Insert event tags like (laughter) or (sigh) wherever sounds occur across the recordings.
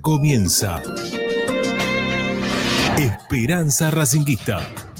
comienza Esperanza Racinguista.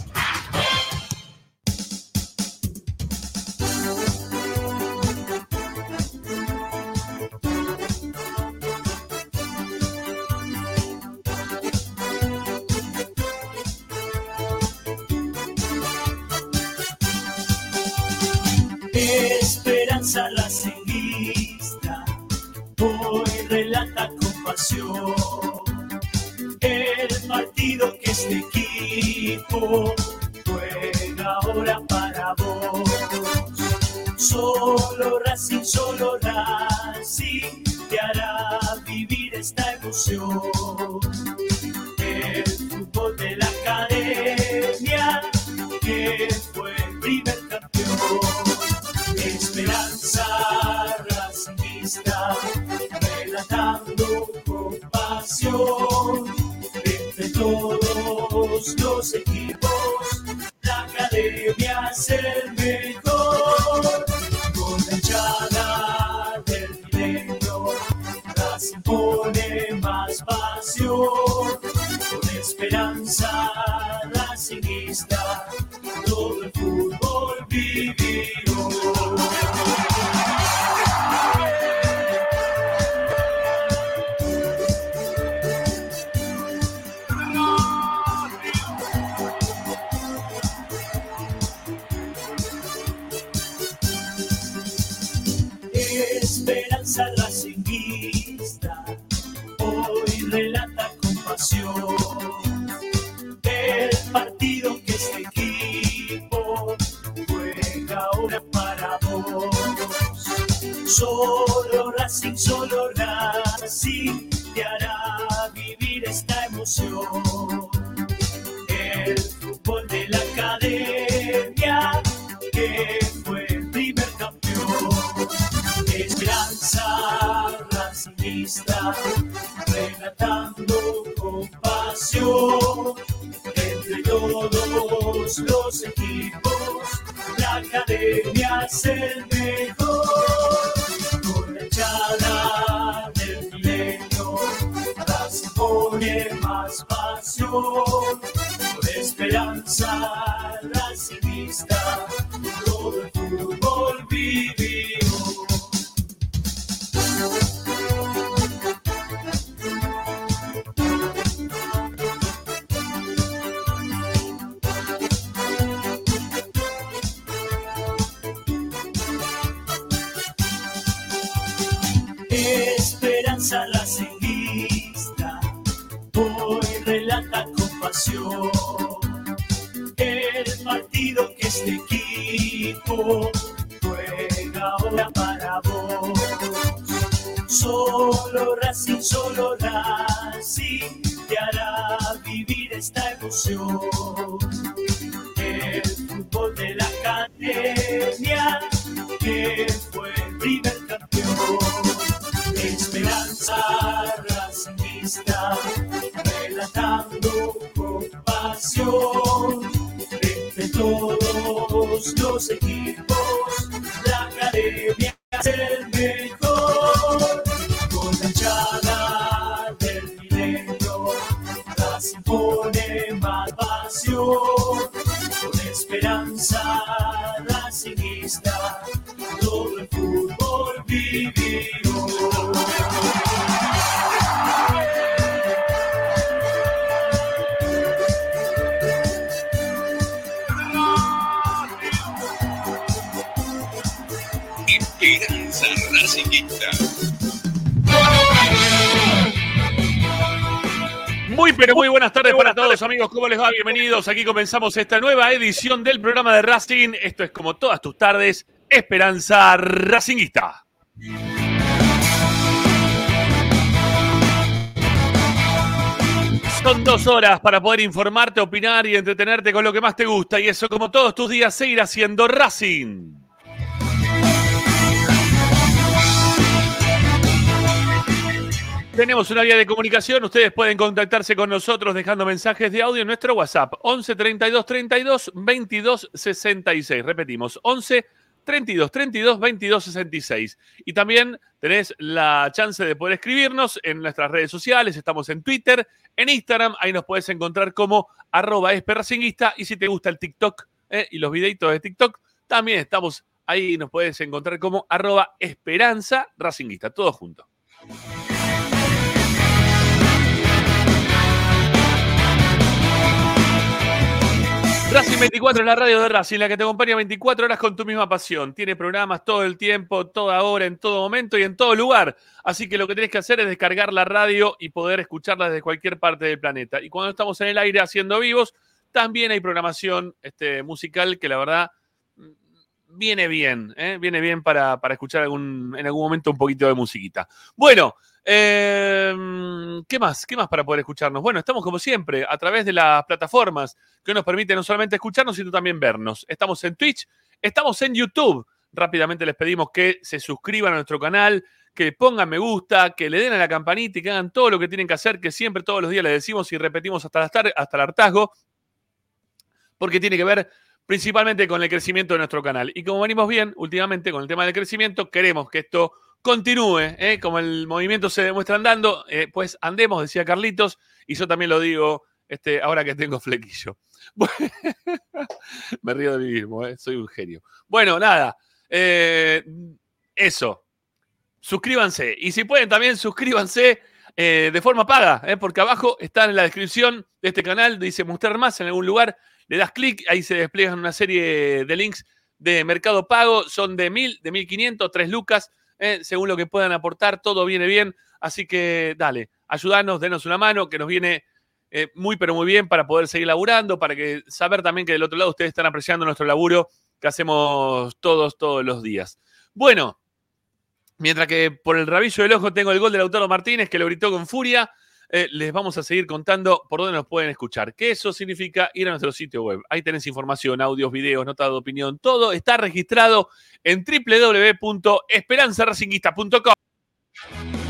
Muy, pero muy buenas tardes para todos, amigos. ¿Cómo les va? Bienvenidos. Aquí comenzamos esta nueva edición del programa de Racing. Esto es como todas tus tardes, Esperanza Racinguista. Son dos horas para poder informarte, opinar y entretenerte con lo que más te gusta. Y eso, como todos tus días, seguirá siendo Racing. Tenemos una vía de comunicación, ustedes pueden contactarse con nosotros dejando mensajes de audio en nuestro WhatsApp. 11 32 32 22 66. Repetimos, 11 32 32 22 66. Y también tenés la chance de poder escribirnos en nuestras redes sociales, estamos en Twitter, en Instagram, ahí nos puedes encontrar como arroba esperracinguista. Y si te gusta el TikTok eh, y los videitos de TikTok, también estamos ahí, nos puedes encontrar como arroba esperanza racinguista, todo junto. Racing 24 es la radio de Racing, la que te acompaña 24 horas con tu misma pasión. Tiene programas todo el tiempo, toda hora, en todo momento y en todo lugar. Así que lo que tienes que hacer es descargar la radio y poder escucharla desde cualquier parte del planeta. Y cuando estamos en el aire haciendo vivos, también hay programación este, musical que la verdad viene bien, ¿eh? viene bien para, para escuchar algún, en algún momento un poquito de musiquita. Bueno, eh, ¿Qué más? ¿Qué más para poder escucharnos? Bueno, estamos como siempre a través de las plataformas que nos permiten no solamente escucharnos, sino también vernos. Estamos en Twitch, estamos en YouTube. Rápidamente les pedimos que se suscriban a nuestro canal, que pongan me gusta, que le den a la campanita y que hagan todo lo que tienen que hacer, que siempre todos los días les decimos y repetimos hasta, hasta el hartazgo, porque tiene que ver principalmente con el crecimiento de nuestro canal. Y como venimos bien últimamente con el tema del crecimiento, queremos que esto continúe, ¿eh? como el movimiento se demuestra andando, eh, pues andemos, decía Carlitos, y yo también lo digo este, ahora que tengo flequillo. (laughs) Me río de mí mismo, ¿eh? soy un genio. Bueno, nada, eso. Suscríbanse. Y si pueden también suscríbanse de forma paga, porque abajo está en la descripción de este canal, dice mostrar más en algún lugar. Le das clic, ahí se despliegan una serie de links de Mercado Pago, son de 1000, de 1500, 3 lucas ¿eh? según lo que puedan aportar, todo viene bien. Así que dale, ayúdanos, denos una mano, que nos viene eh, muy, pero muy bien para poder seguir laburando, para que saber también que del otro lado ustedes están apreciando nuestro laburo que hacemos todos, todos los días. Bueno, mientras que por el rabillo del ojo tengo el gol del Lautaro Martínez, que lo gritó con furia. Eh, les vamos a seguir contando por dónde nos pueden escuchar. ¿Qué eso significa ir a nuestro sitio web. Ahí tenés información, audios, videos, notas de opinión, todo está registrado en www.esperanzaracinguista.com.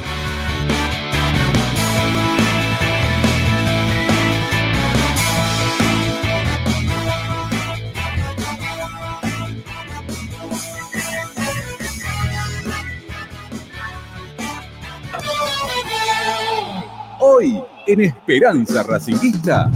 Hoy en Esperanza Racinguista.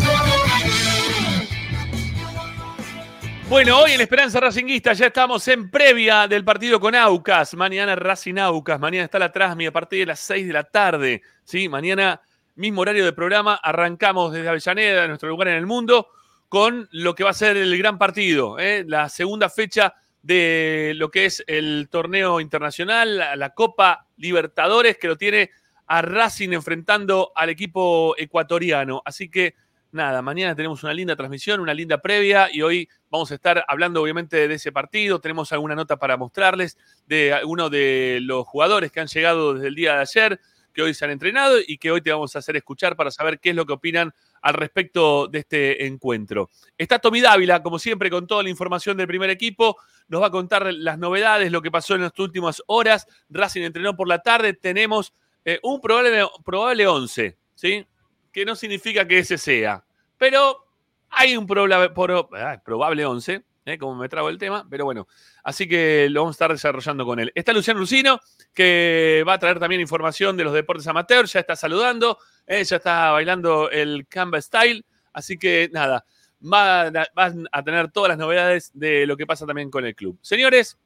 Bueno, hoy en Esperanza Racinguista ya estamos en previa del partido con Aucas. Mañana Racing Aucas. Mañana está la Trasmi a partir de las 6 de la tarde. ¿sí? Mañana, mismo horario de programa, arrancamos desde Avellaneda, nuestro lugar en el mundo, con lo que va a ser el gran partido. ¿eh? La segunda fecha de lo que es el torneo internacional, la Copa Libertadores, que lo tiene a Racing enfrentando al equipo ecuatoriano. Así que nada, mañana tenemos una linda transmisión, una linda previa y hoy vamos a estar hablando obviamente de ese partido. Tenemos alguna nota para mostrarles de algunos de los jugadores que han llegado desde el día de ayer, que hoy se han entrenado y que hoy te vamos a hacer escuchar para saber qué es lo que opinan al respecto de este encuentro. Está Tommy Dávila, como siempre, con toda la información del primer equipo. Nos va a contar las novedades, lo que pasó en las últimas horas. Racing entrenó por la tarde. Tenemos eh, un probable, probable 11, ¿sí? Que no significa que ese sea. Pero hay un probable, ah, probable 11, ¿eh? como me trago el tema, pero bueno. Así que lo vamos a estar desarrollando con él. Está Luciano Lucino, que va a traer también información de los deportes amateurs, ya está saludando, ¿eh? ya está bailando el Canva Style. Así que nada, van a tener todas las novedades de lo que pasa también con el club. Señores,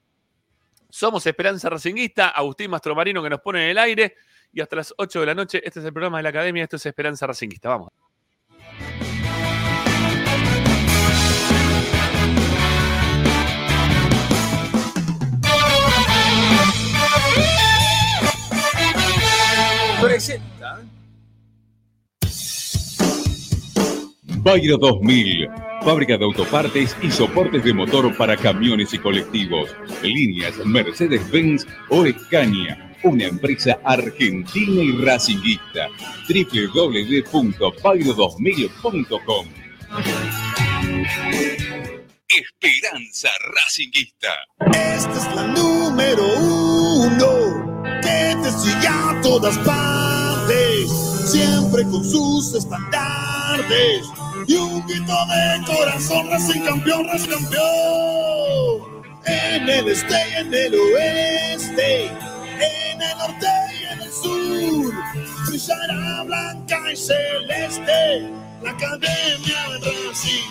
somos Esperanza Racinguista, Agustín Mastromarino que nos pone en el aire y hasta las 8 de la noche. Este es el programa de la Academia, esto es Esperanza Racinguista. Vamos. Presenta Bayro 2000, fábrica de autopartes y soportes de motor para camiones y colectivos, líneas Mercedes-Benz o Escaña una empresa argentina y racinguista. www.pairo2000.com Esperanza Racinguista. Esta es la número uno que te sigue a todas partes, siempre con sus estandartes y un grito de corazón, Racing campeón, Racing campeón. en el este y en el oeste, en el norte y en el sur. Brillará blanca y celeste la academia Racing.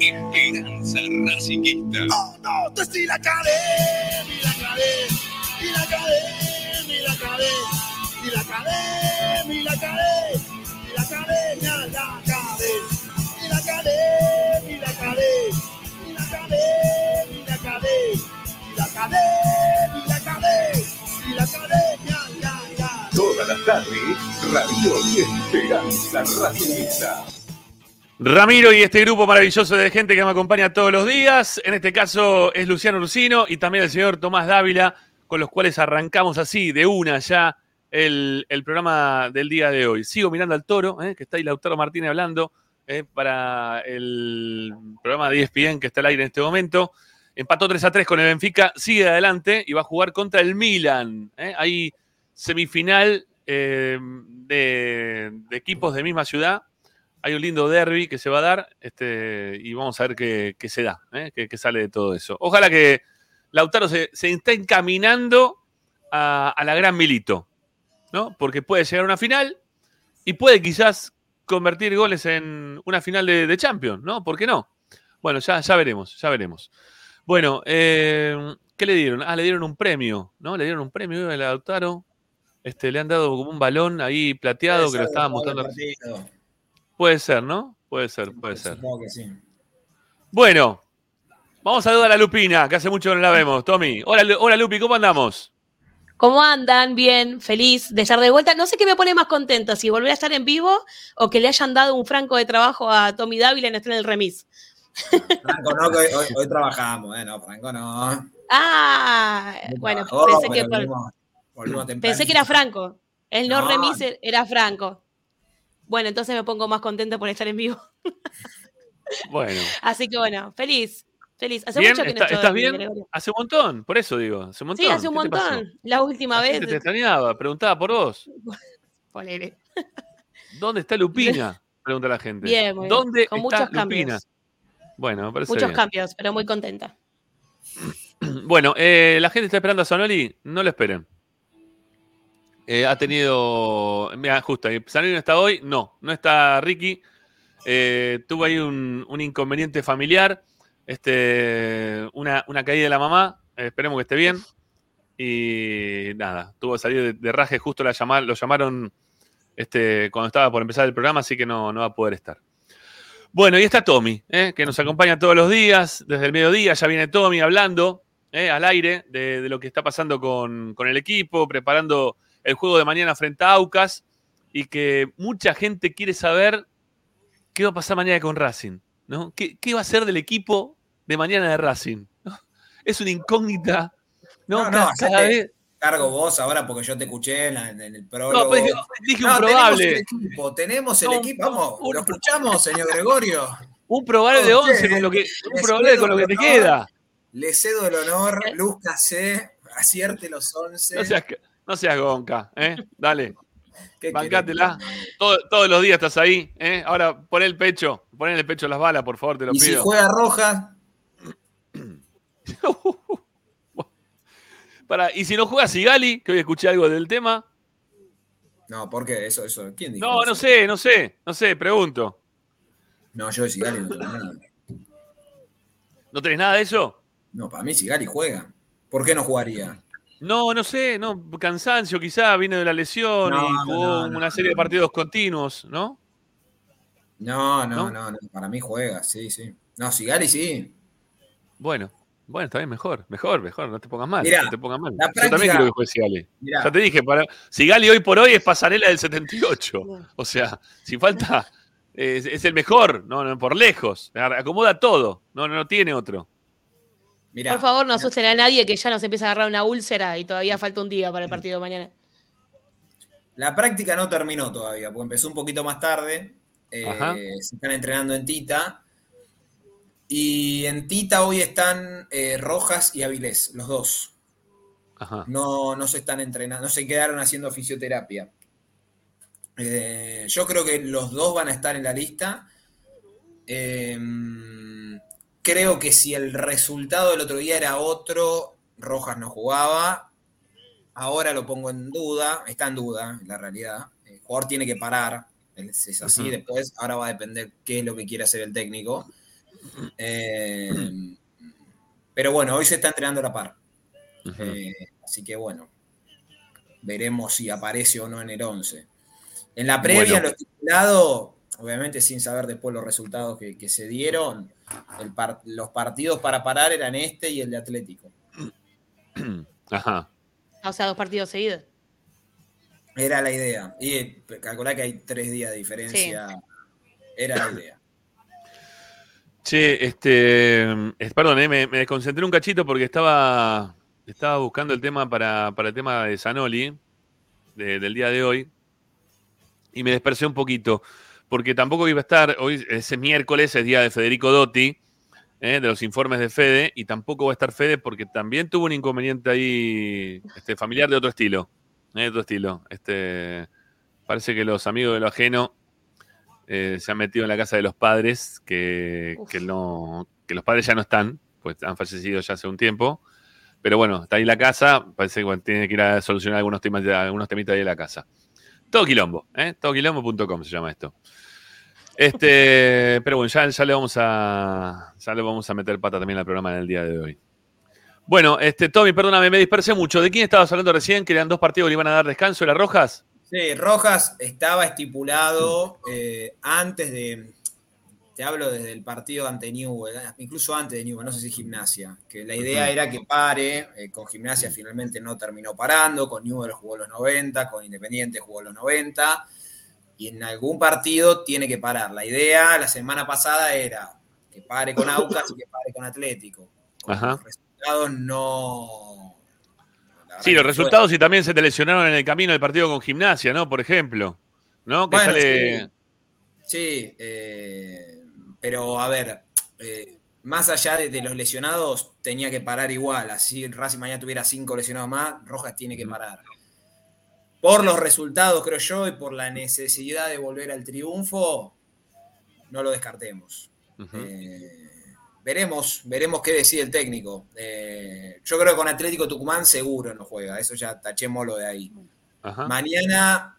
Esperanza Racingista. Oh, no, te estoy la academia, la academia, y la academia, y la academia, y la academia, y la academia, y la academia, la academia, y la academia, y la academia, y la academia, y la academia, y la academia, Todas las tardes, Radio y Esperanza Racingista. Ramiro y este grupo maravilloso de gente que me acompaña todos los días. En este caso es Luciano Ursino y también el señor Tomás Dávila, con los cuales arrancamos así, de una ya, el, el programa del día de hoy. Sigo mirando al toro, eh, que está ahí Lautaro Martínez hablando, eh, para el programa de ESPN que está al aire en este momento. Empató 3 a 3 con el Benfica, sigue adelante y va a jugar contra el Milan. eh. Hay semifinal eh, de, equipos de misma ciudad hay un lindo derby que se va a dar este, y vamos a ver qué, se da, ¿eh? qué, sale de todo eso. Ojalá que Lautaro se, se esté encaminando a, la gran Milito, ¿no? Porque puede llegar a una final y puede quizás convertir goles en una final de, Champions, ¿no? ¿Por qué no? Bueno, ya veremos, ya veremos. Bueno, eh, ¿qué le dieron? Ah, le dieron un premio, ¿no? Le dieron un premio a Lautaro. Este, le han dado como un balón ahí plateado que lo estaban mostrando. Puede ser, ¿no? Puede ser, puede ser. Supongo que sí. Bueno, vamos a saludar a Lupina, que hace mucho que no la vemos. Tommy. Hola, hola Lupi, ¿cómo andamos? ¿Cómo andan? Bien, feliz de estar de vuelta. No sé qué me pone más contenta, si volver a estar en vivo o que le hayan dado un franco de trabajo a Tommy Dávila en estar en el remis. Franco no, que hoy, hoy- hoy trabajamos, ¿eh? No, Franco no. Ah, bueno, Trabajó, pensé que, volvimos- volvimos pensé que era. Franco. El no, No. remis era Franco. Bueno, entonces me pongo más contenta por estar en vivo. (laughs) Bueno. Así que bueno, feliz, feliz. Hace ¿Bien? mucho que no ¿Está- estoy, ¿Estás bien? Gregorio. Hace un montón, por eso digo. Hace un montón. Sí, hace un montón. La última La vez. gente te extrañaba, preguntaba por vos. (laughs) Ponele. ¿Dónde está Lupina? (laughs) Pregunta la gente. Bien, muy bien. ¿Dónde Con está muchos Lupina? cambios. Bueno, me parece Muchos bien. cambios, pero muy contenta. (clears throat) Bueno, eh, la gente está esperando a Sanoli, no lo esperen. Eh, ha tenido. Mira, justo ahí. Sanoli no está hoy, no, no está Ricky. Eh, tuvo ahí un, un inconveniente familiar, este, una, una caída de la mamá. eh, esperemos que esté bien. Y nada, tuvo que salir de, de raje, justo la llama- lo llamaron este, cuando estaba por empezar el programa, así que no, no va a poder estar. Bueno, y está Tommy, eh, que nos acompaña todos los días, desde el mediodía. Ya viene Tommy hablando eh, al aire de, de lo que está pasando con, con el equipo, preparando el juego de mañana frente a Aucas y que mucha gente quiere saber qué va a pasar mañana con Racing, ¿no? ¿Qué, qué va a ser del equipo de mañana de Racing? ¿no? (laughs) Es una incógnita, ¿no? No, no, cada, cada hacete- vez- Cargo vos ahora porque yo te escuché en, la- en el No, prólogo. pues dije, dije un No, probable, Tenemos el equipo, tenemos el No, equipo. Vamos, un- lo escuchamos, señor Gregorio. un probable de No, 11 usted, con lo que, un probable con lo que te honor. queda. Le cedo el honor, Luzca C, acierte los 11. No seas, no seas gonca, ¿eh? Dale. (laughs) ¿Qué Bancátela. Todo- todos los días estás ahí. ¿eh? Ahora pon el pecho. Pon en el pecho las balas, por favor, te lo Y si pido. juega roja, (laughs) Para, y si no juega Sigali, que hoy escuché algo del tema. no, ¿por qué? Eso, eso. ¿Quién dijo? No, eso? no sé, no sé, no sé, pregunto. No, yo de Sigali no tengo nada. ¿No tenés nada de eso? No, para mí Sigali juega. ¿Por qué no jugaría? No, no sé, no, cansancio quizá, viene de la lesión No, y jugó no, no, una serie de partidos continuos. No, ¿No? no, no, no, para mí juega, sí, sí. No, Sigali sí. Bueno, bueno, está bien, mejor, mejor, mejor, no te pongas mal. Mirá, no te pongas mal. Yo también quiero que juegue Sigali. Mirá, Ya te dije, para, Sigali hoy por hoy es pasarela del 78. (laughs) O sea, si falta, es, es el mejor, no, no, por lejos. Acomoda todo, no, no, no tiene otro. mirá. Por favor, no asusten a nadie que ya nos empieza a agarrar una úlcera y todavía falta un día para el partido de mañana. La práctica no terminó todavía, porque empezó un poquito más tarde. Eh, Ajá. se están entrenando en Tita. Y en Tita hoy están eh, Rojas y Avilés, los dos. Ajá. No, no se están entrenando, no se quedaron haciendo fisioterapia. Eh, yo creo que los dos van a estar en la lista. Eh, creo que si el resultado del otro día era otro, Rojas no jugaba. Ahora lo pongo en duda, está en duda, en la realidad. El jugador tiene que parar, es así. Después, ahora va a depender qué es lo que quiere hacer el técnico. Eh, pero bueno, hoy se está entrenando a la par. Eh, así que bueno, veremos si aparece o no en el 11. En la previa, Bueno. lo estipulado, obviamente sin saber después los resultados que, que se dieron, el par- los partidos para parar eran este y el de Atlético. (clears throat) Ajá. O sea, dos partidos seguidos. Era la idea. Y calculá que hay tres días de diferencia. Era la idea. Che, este. es- perdón, eh, me, me desconcentré un cachito porque estaba, estaba buscando el tema para, para el tema de Zanoli de- del día de hoy. Y me dispersé un poquito. Porque tampoco iba a estar. Hoy ese miércoles es día de Federico Dotti, eh, de los informes de Fede. Y tampoco va a estar Fede porque también tuvo un inconveniente ahí este, familiar de otro estilo. eh, de otro estilo. Este, parece que los amigos de lo ajeno eh, se han metido en la casa de los padres, que, que no, que los padres ya no están, pues han fallecido ya hace un tiempo. Pero bueno, está ahí la casa, parece que bueno, tiene que ir a solucionar algunos temas, algunos temitas ahí de la casa. Todo quilombo, ¿eh? Todoquilombo.com se llama esto. Este, (laughs) pero bueno, ya, ya le vamos a. Ya le vamos a meter pata también al programa del día de hoy. Bueno, este, Tommy, perdóname, me dispersé mucho. ¿De quién estabas hablando recién? Que eran dos partidos que le iban a dar descanso, ¿era Rojas? Sí, Rojas estaba estipulado eh, antes de. Te hablo desde el partido ante Newell, incluso antes de Newell, no sé si gimnasia. Que la idea era que pare. eh, con gimnasia finalmente no terminó parando. Con Newell jugó los 90, con Independiente jugó los 90. Y en algún partido tiene que parar. La idea la semana pasada era que pare con Aucas y que pare con Atlético. Con Ajá. Los resultados no. Sí, los resultados y también se te lesionaron en el camino del partido con gimnasia, ¿no? Por ejemplo. ¿No? Que Bueno, sale. sí. Sí, eh, pero a ver, eh, más allá de, de los lesionados, tenía que parar igual. Así Racing mañana tuviera cinco lesionados más, Rojas tiene que parar. Por los resultados, creo yo, y por la necesidad de volver al triunfo, no lo descartemos. Eh, veremos, veremos qué decide el técnico. Eh, yo creo que con Atlético Tucumán seguro no juega, eso ya tachémoslo de ahí. Ajá. Mañana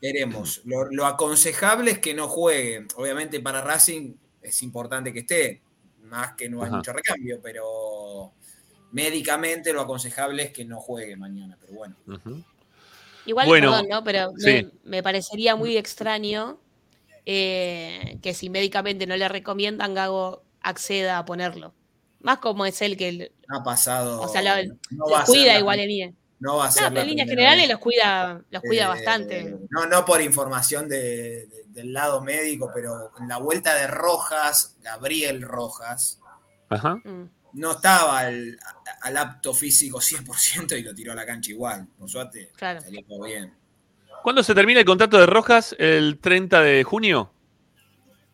veremos. Lo, lo aconsejable es que no juegue. Obviamente para Racing es importante que esté, más que no hay Ajá. mucho recambio, pero médicamente lo aconsejable es que no juegue mañana. Pero bueno. Igual, Bueno, perdón, ¿no? Pero me, sí. me parecería muy extraño eh, que si médicamente no le recomiendan, Gago acceda a ponerlo. Más como es él que el- ha pasado. O sea, lo- no los cuida la- igual en línea. No va a ser No, pero la en líneas generales los cuida, los cuida Eh, bastante. No, no por información de- de- del lado médico, pero en la vuelta de Rojas, Gabriel Rojas, Ajá. Mm. no estaba al, al apto físico 100% y lo tiró a la cancha igual. Por suerte, Claro. salió todo bien. ¿Cuándo se termina el contrato de Rojas? ¿El 30 de junio?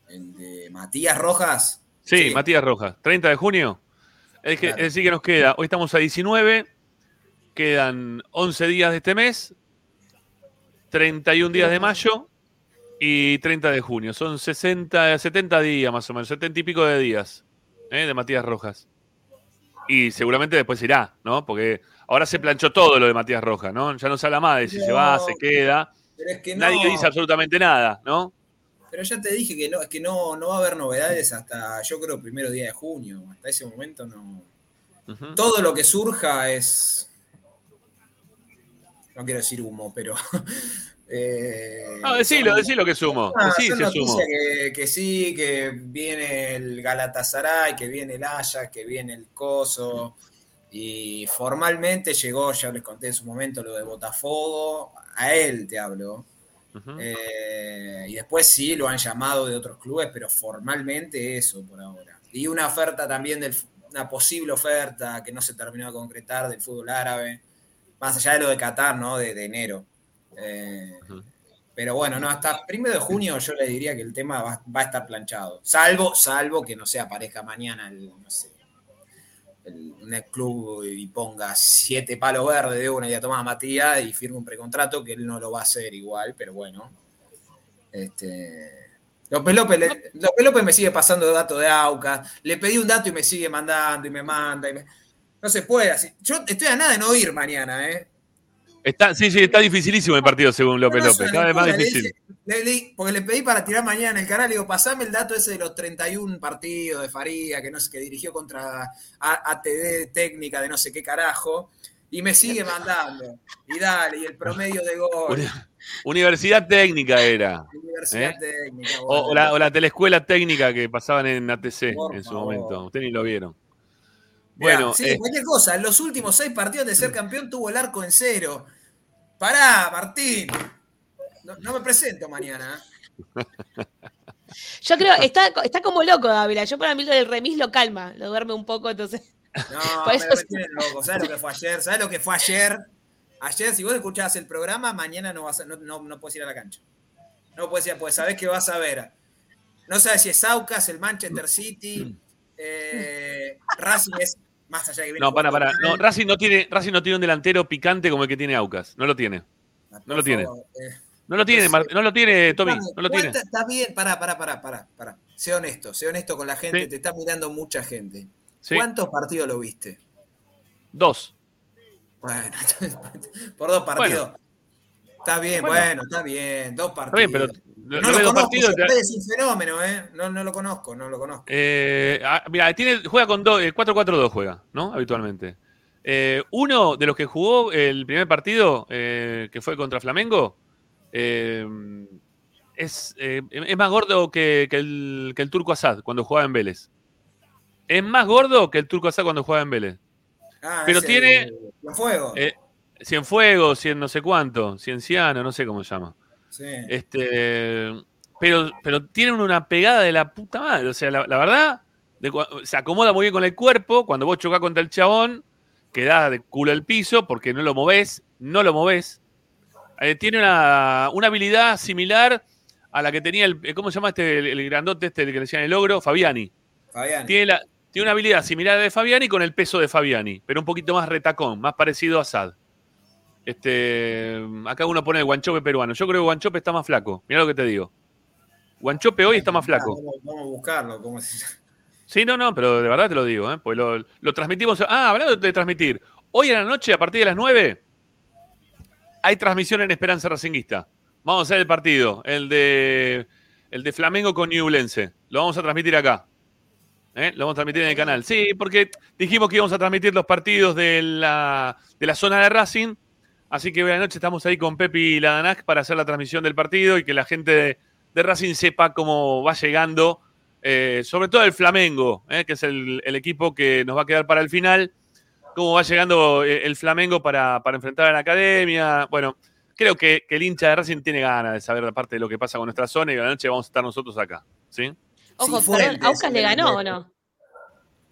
El de Matías Rojas. Sí, Sí. Matías Rojas. ¿30 de junio? Es, que, Claro. es decir, que nos queda. Hoy estamos a 19. Quedan 11 días de este mes. 31 días de mayo. Y 30 de junio. Son 60, 70 días más o menos. 70 y pico de días. ¿eh? De Matías Rojas. Y seguramente después irá, ¿no? Porque ahora se planchó todo lo de Matías Rojas, ¿no? Ya no se habla más de si se va, se queda. Pero es que no. Nadie dice absolutamente nada, ¿no? Pero ya te dije que no, es que no, no va a haber novedades hasta, yo creo, primero día de junio. Hasta ese momento no. Todo lo que surja es. No quiero decir humo, pero. (laughs) eh, No, decilo, son- decilo que. Ah, son si sumo. noticias que, que sí, que viene el Galatasaray, que viene el Ajax, que viene el Coso. Y formalmente llegó, ya les conté en su momento, lo de Botafogo. A él te hablo. Eh, y después sí lo han llamado de otros clubes, pero formalmente eso por ahora. Y una oferta también, del, una posible oferta que no se terminó de concretar del fútbol árabe, más allá de lo de Qatar, ¿no? De, de enero. Eh, pero bueno, no, hasta primero de junio yo le diría que el tema va, va a estar planchado. Salvo, salvo que no se aparezca mañana el, no sé, el, un club y ponga siete palos verdes de una y a Tomás Matías y firme un precontrato, que él no lo va a hacer igual, pero bueno. Este, López López, le- López López me sigue pasando datos de AUCA. Le pedí un dato y me sigue mandando y me manda. y me- No se puede así. Yo estoy a nada de no ir mañana, ¿eh? Está, sí, sí, está dificilísimo el partido según López No, no, López. Cada vez más le difícil. dije- le di- porque le pedí para tirar mañana en el canal, le digo, pasame el dato ese de los 31 partidos de Faría, que no sé, que dirigió contra ATD técnica de no sé qué carajo, y me sigue (laughs) mandando. Y dale, y el promedio de gol. Uni- Universidad técnica era. Universidad ¿Eh? técnica. O, bueno. o la, o la telescuela técnica que pasaban en ATC Por en su favor. momento. Ustedes ni lo vieron. Mirá, Bueno, sí, eh, cualquier cosa. En los últimos seis partidos de ser campeón tuvo el arco en cero. Pará, Martín. No, no me presento mañana. Yo creo, está, está como loco Dávila. Yo para mí lo del remis lo calma, lo duerme un poco, entonces. No, (laughs) Por eso me loco. ¿Sabes lo que fue ayer? ¿Sabes lo que fue ayer? Ayer, si vos escuchabas el programa, mañana no, vas a- no, no, no puedes ir a la cancha. No puedes ir, pues sabés que vas a ver. No sabes si es Aucas, el Manchester City, eh, Racing es más allá de que viene no, para, para. No. Racing no tiene, Racing no tiene un delantero picante como el que tiene Aucas. No lo tiene. Por no lo tiene. eh. No lo tiene, Mar- no lo tiene, Tommy. No lo tiene. ¿Cuánta- Está bien, pará, pará, pará, pará, pará. Sé honesto, sé honesto con la gente, Sí. te está mirando mucha gente. Sí. ¿Cuántos partidos lo viste? Dos. Bueno, (laughs) por dos partidos. Está bien, Bueno. bueno, está bien, dos Está partidos. bien, pero no lo conozco, partidos. es un fenómeno, ¿eh? No, no lo conozco, no lo conozco. Eh, ah, mira, tiene, juega con dos, eh, 4-4-2 juega, ¿no? Habitualmente. Eh, uno de los que jugó el primer partido, eh, que fue contra Flamengo, eh, es, eh, es más gordo que, que el, que el turco Asad cuando jugaba en Vélez. Es más gordo que el turco Asad cuando jugaba en Vélez. Ah, pero ese, tiene- Los fuegos. Eh, Cienfuegos, cien no sé cuánto, Cienciano, no sé cómo se llama. sí. Este, pero, pero tienen una pegada de la puta madre. O sea, la, la verdad, de se acomoda muy bien con el cuerpo. Cuando vos chocás contra el chabón, quedás de culo al piso porque no lo movés, no lo movés. Eh, tiene una, una habilidad similar a la que tenía el. eh, ¿Cómo se llama este? El, el grandote este el que le decían el ogro, Fabiani. Fabián. Tiene, la, tiene una habilidad similar a la de Fabiani con el peso de Fabiani, pero un poquito más retacón, más parecido a Sad. Este, acá uno pone el guanchope peruano. Yo creo que Guanchope está más flaco. Mira lo que te digo. Guanchope hoy está más flaco. Vamos, vamos a buscarlo. ¿cómo se- Sí, no, no, pero de verdad te lo digo, ¿eh? Pues lo, lo transmitimos. Ah, hablando de transmitir. Hoy en la noche, a partir de las 9, hay transmisión en Esperanza Racinguista. Vamos a hacer el partido, el de, el de Flamengo con Ñublense. Lo vamos a transmitir acá. ¿Eh? Lo vamos a transmitir en el canal. Sí, porque dijimos que íbamos a transmitir los partidos de la, de la zona de Racing. Así que hoy a la noche estamos ahí con Pepi y la Danac para hacer la transmisión del partido y que la gente de, Racing sepa cómo va llegando eh, sobre todo el Flamengo, eh, que es el equipo que nos va a quedar para el final. Cómo va llegando eh, el Flamengo para, para enfrentar a la academia. Bueno, creo que, que el hincha de Racing tiene ganas de saber parte de lo que pasa con nuestra zona y a la noche vamos a estar nosotros acá. ¿Sí? Ojo, Sí, perdón, ¿Aucas le ganó o no?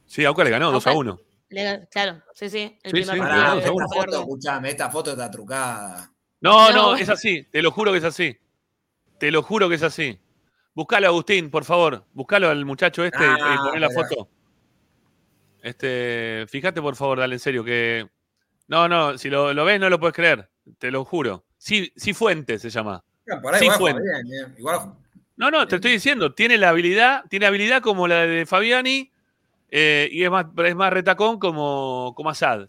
Sí, Auca le ganó 2 a Aucas- 1. Le gan- claro, sí, sí. El Sí, primer sí, partido esta foto, escuchame, esta foto está trucada. No, No, es así. Te lo juro que es así. Te lo juro que es así. Buscalo, Agustín, por favor. Buscalo al muchacho este y- Ah, y poné la foto. Este, fíjate, por favor, dale en serio que. No, no, si lo, lo ves, no lo puedes creer. Te lo juro. Sí, sí Fuente se llama. Por ahí Sí, igual fue. juega bien, eh. Igual No, no, te estoy diciendo, tiene la habilidad, tiene habilidad como la de Fabiani eh, y es más, es más retacón como, como Assad.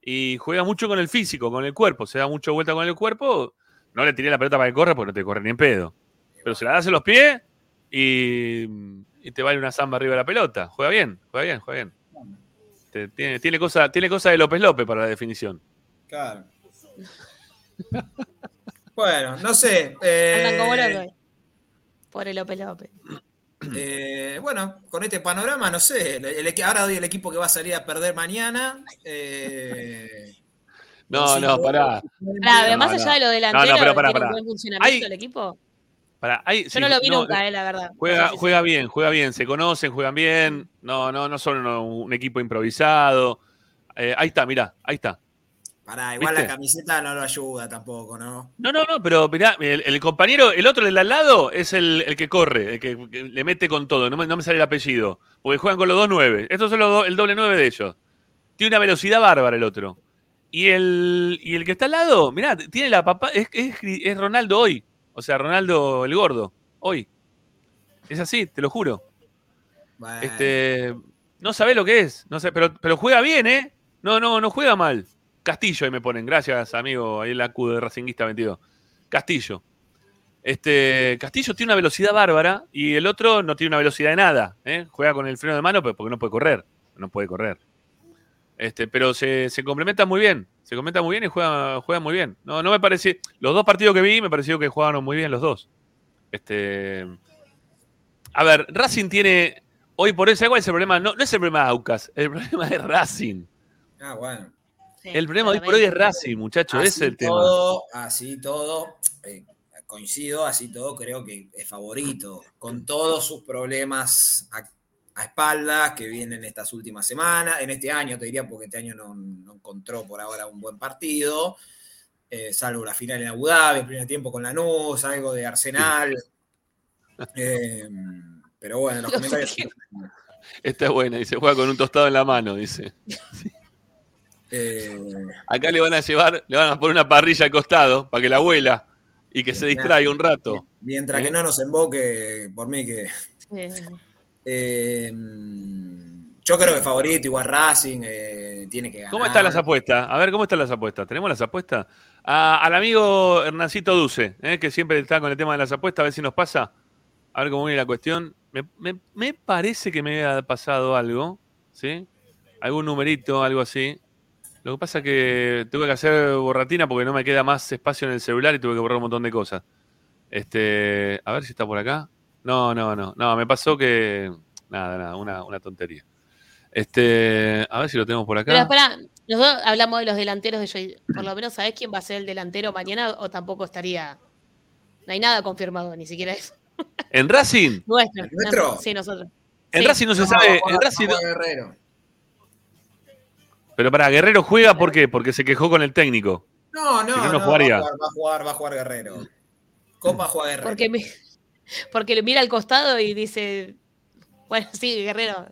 Y juega mucho con el físico, con el cuerpo, se da mucha vuelta con el cuerpo. No le tiré la pelota para que corra porque no te corre ni en pedo. Pero se la das en los pies y, y te vale una samba arriba de la pelota. Juega bien, juega bien, juega bien. Te- tiene, tiene, cosa, tiene cosa de López López para la definición. Claro. (laughs) bueno, no sé. eh, como locos. Pobre López López. eh, bueno, con este panorama, no sé. el- el ahora doy el equipo que va a salir a perder mañana. eh, No, no, pará. goles. Pará, No, más no. allá de lo delantero, No, no, pero pará, ¿tiene pará. un buen funcionamiento Hay- el equipo? Yo sí, no lo vi no, nunca, eh, la verdad. Juega, No sé si- juega bien, juega bien, se conocen, juegan bien, no, no, no son un equipo improvisado. Eh, ahí está, mirá, ahí está. Pará, igual ¿Viste? la camiseta no lo ayuda tampoco, ¿no? No, no, no, pero mirá, el, el compañero, el otro del al lado es el, el que corre, el que, que le mete con todo, no me, no me sale el apellido, porque juegan con los dos nueve. Estos son los do- el doble nueve de ellos. Tiene una velocidad bárbara el otro. Y el, y el que está al lado, mirá, tiene la papá, es, es, es Ronaldo hoy. O sea, Ronaldo el gordo, hoy. Es así, te lo juro. Bueno, Este, no sabe lo que es, no sé, pero, pero juega bien, ¿eh? No, no, no juega mal. Castillo ahí me ponen, gracias, amigo, ahí la Q de Racinguista 22. Castillo. Este, Castillo tiene una velocidad bárbara y el otro no tiene una velocidad de nada. ¿eh? Juega con el freno de mano pero porque no puede correr. No puede correr. Este, pero se, se complementan muy bien. Se complementan muy bien y juegan, juegan muy bien. No, no me pareció. Los dos partidos que vi me pareció que jugaron muy bien los dos. Este. A ver, Racing tiene. Hoy por eso, ¿cuál es el problema? No, no es el problema de Aucas, el (laughs) problema es Racing. ah, bueno. Sí, El problema hoy por hoy es. Racing, muchachos, es el tema. todo, Así todo, eh, coincido, así todo creo que es favorito, con todos sus problemas a, a espaldas que vienen estas últimas semanas, en este año te diría, porque este año no, no encontró por ahora un buen partido, eh, salvo la final en Abu Dhabi, el primer tiempo con Lanús, algo de Arsenal. Eh, pero bueno, los (laughs) No comentarios... Esta es buena, dice, juega con un tostado en la mano, dice. eh, Acá le van a llevar, le van a poner una parrilla al costado para que la abuela y que se distraiga un rato. mientras ¿Eh? que no nos emboque, por mí que... Eh, yo creo que favorito, igual Racing, eh, tiene que ganar. ¿Cómo están las apuestas? A ver, ¿cómo están las apuestas? ¿Tenemos las apuestas? A- al amigo Hernancito Duce, ¿eh? que siempre está con el tema de las apuestas, a ver si nos pasa. A ver cómo viene la cuestión. Me, me- me parece que me había pasado algo, ¿sí? Algún numerito, algo así. Lo que pasa es que tuve que hacer borratina porque no me queda más espacio en el celular y tuve que borrar un montón de cosas. Este, a ver si está por acá. No, no, no. No, me pasó que. Nada, nada, una, una tontería. Este, a ver si lo tenemos por acá. Pero espera, nosotros hablamos de los delanteros de Joy. Por lo menos, ¿sabés quién va a ser el delantero mañana o tampoco estaría? No hay nada confirmado, ni siquiera eso. En Racing, (laughs) Nuestro. ¿El nuestro? Sí, nosotros. en Sí. Racing no se No, sabe. En Racing no- Guerrero. pero para Guerrero juega ¿por qué? Porque se quejó con el técnico. No, no, Si no, no no, jugaría. Va a jugar, va a jugar, va a jugar Guerrero. Copa juega Guerrero. Porque, mi- porque le mira al costado y dice, bueno, sí, Guerrero.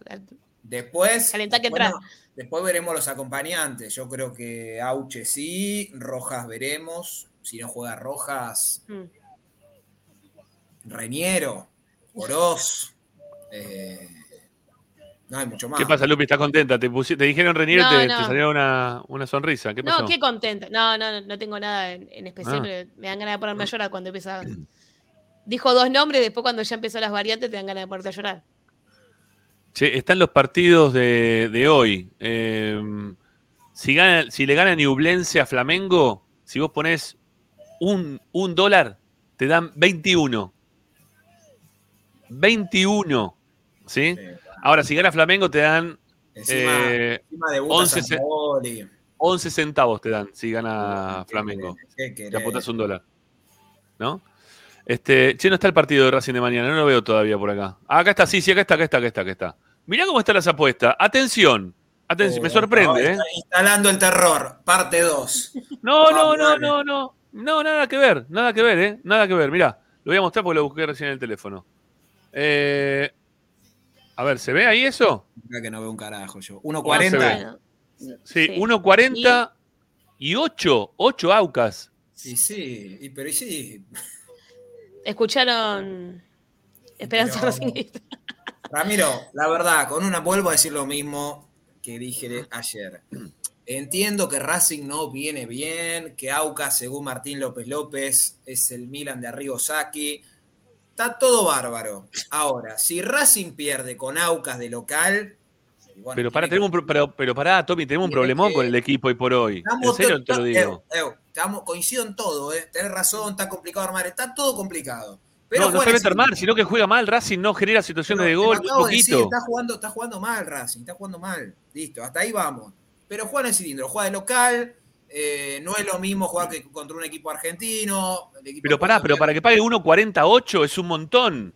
Después, Calentá que bueno, después veremos los acompañantes. Yo creo que Auche sí, Rojas veremos. Si no juega Rojas, Mm. Reñero, Oroz. eh, no hay mucho más. ¿Qué pasa, Lupi? ¿Estás contenta? ¿Te, pusi- te dijeron Renier No, te, salió una, una sonrisa? ¿Qué pasó? No, qué contenta. No, no, no tengo nada en, en especial, Ah. pero me dan ganas de ponerme a llorar cuando empieza. Dijo dos nombres, después cuando ya empezó las variantes te dan ganas de ponerte a llorar. Che, están los partidos de, de hoy. Eh, si, gana, si le gana Ñublense a Flamengo, si vos ponés un, un dólar, te dan 21. 21. ¿Sí? Ahora, si gana Flamengo, te dan Encima, eh, encima debuta 11 se- Sampaoli. 11 centavos, te dan si gana Flamengo. ¿Qué Te apuntás un dólar. ¿No? Este, che, no está el partido de Racing de mañana, no lo veo todavía por acá. Ah, acá está, sí, sí, acá está, acá está, acá está, acá está. Mirá cómo están las apuestas. Atención, atención, me Oh, sorprende, ¿eh? está Instalando el terror, parte 2. (laughs) No, no, Ah, no, no, no. No, nada que ver, nada que ver, ¿eh? Nada que ver. Mirá, lo voy a mostrar porque lo busqué recién en el teléfono. Eh, a ver, ¿se ve ahí eso? que no veo un carajo yo. se 1.40. ve. Bueno, Sí, Sí. 1.40 y 8, 8 Aucas. Sí, sí, y, pero y sí. Escucharon Esperanza Pero- Racingista. Ramiro, la verdad, con una vuelvo a decir lo mismo que dije ayer. Entiendo que Racing no viene bien, que Aucas, según Martín López López, es el Milan de Arrigo Sacchi. Está todo bárbaro. Ahora, si Racing pierde con Aucas de local. bueno, Pero para, tenemos un, pro- pero, pero pará, Tommy, tenemos un problemón que- con el equipo hoy por hoy. En Estamos serio te lo digo. Ew, ew, estamos, coincido en todo, ¿eh? Tenés razón, está complicado armar, está todo complicado. Pero no, no armar, sino que juega mal. Racing no genera situaciones de gol, de decir, poquito. está, jugando, está jugando mal Racing, está jugando mal. Listo, hasta ahí vamos. Pero juega en el cilindro, juega de local, eh, no es lo mismo jugar que contra un equipo argentino. equipo Pero pará, pero para que pague 1.48 es un montón.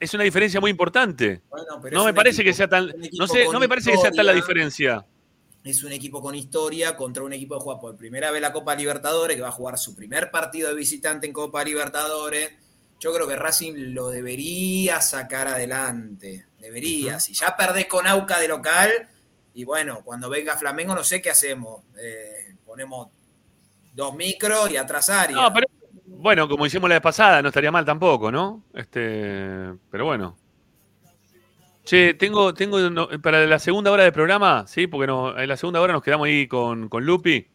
Es una diferencia muy importante. Bueno, No me parece equipo- que sea tan. No sé, no me parece que sea tal la diferencia. Es un equipo con historia contra un equipo que juega por primera vez la Copa Libertadores, que va a jugar su primer partido de visitante en Copa Libertadores. Yo creo que Racing lo debería sacar adelante. Debería. Si ya perdés con Auca de local, y bueno, cuando venga Flamengo, no sé qué hacemos. Eh, ponemos dos micros y atrás área. No, pero bueno, como hicimos la vez pasada, no estaría mal tampoco, ¿no? Este, pero bueno. Che, tengo, tengo para la segunda hora del programa, sí, porque en la segunda hora nos quedamos ahí con, con Lupi.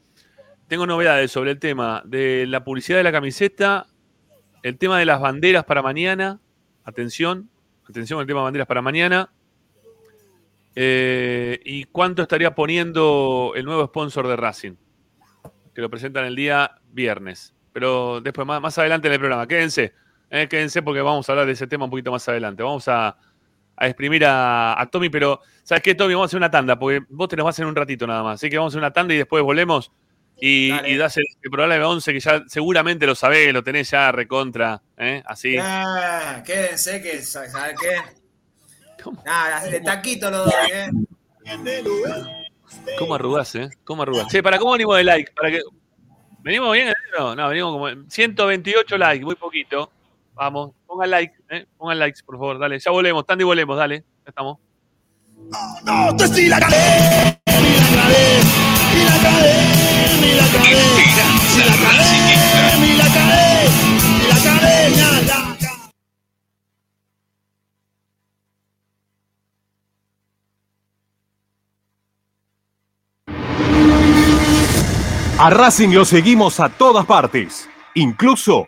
Tengo novedades sobre el tema de la publicidad de la camiseta, el tema de las banderas para mañana. Atención, atención al tema de banderas para mañana. Eh, ¿Y cuánto estaría poniendo el nuevo sponsor de Racing? Que lo presentan el día viernes. Pero después, más, más adelante en el programa. Quédense, eh, quédense porque vamos a hablar de ese tema un poquito más adelante. Vamos a, a exprimir a, a Tommy, pero ¿sabes qué, Tommy? Vamos a hacer una tanda, porque vos te nos vas en un ratito nada más. Así que vamos a hacer una tanda y después volvemos y, y das el, el programa 11 que ya seguramente lo sabés, lo tenés ya recontra, ¿eh? Así. Ah, quédense que, ¿sabes qué? Nada, de taquito lo doy, ¿eh? ¿Cómo arrugás, eh? ¿Cómo arrugás? Che, ¿para cómo venimos de like? ¿Para que... ¿Venimos bien? No, no, venimos como 128 likes, muy poquito. Vamos, pongan like, ¿eh? Pongan likes, por favor, dale. Ya volvemos, Tandy, volvemos, dale. Ya estamos. No, tú sí la cadena, y la cadena, y la cadena, y la cadena, y la cadena, y la cadena, y la cadena, la cadena. A Racing lo seguimos a todas partes, incluso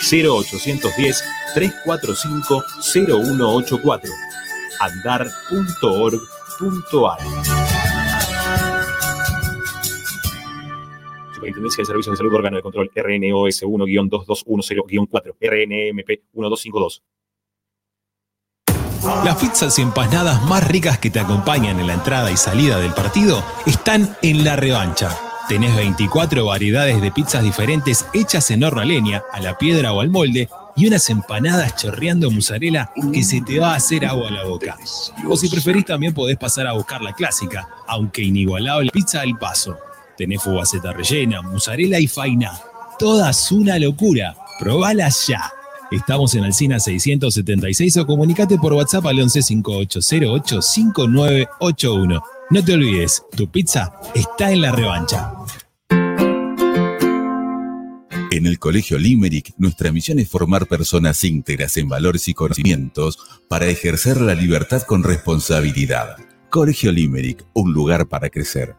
0810 345 0184 andar.org.ar Superintendencia de Servicios de Salud Órgano de Control RNOS 1-2210-4 RNMP 1252 Las pizzas y empanadas más ricas que te acompañan en la entrada y salida del partido están en la revancha. Tenés 24 variedades de pizzas diferentes hechas en horno a leña, a la piedra o al molde y unas empanadas chorreando mozzarella que se te va a hacer agua a la boca. O si preferís también podés pasar a buscar la clásica, aunque inigualable pizza al paso. Tenés fugaceta rellena, mozzarella y faina. Todas una locura. Probalas ya. Estamos en Alcina 676 o comunicate por WhatsApp al 11 5808 5981. No te olvides, tu pizza está en la revancha. En el Colegio Limerick, nuestra misión es formar personas íntegras en valores y conocimientos para ejercer la libertad con responsabilidad. Colegio Limerick, un lugar para crecer.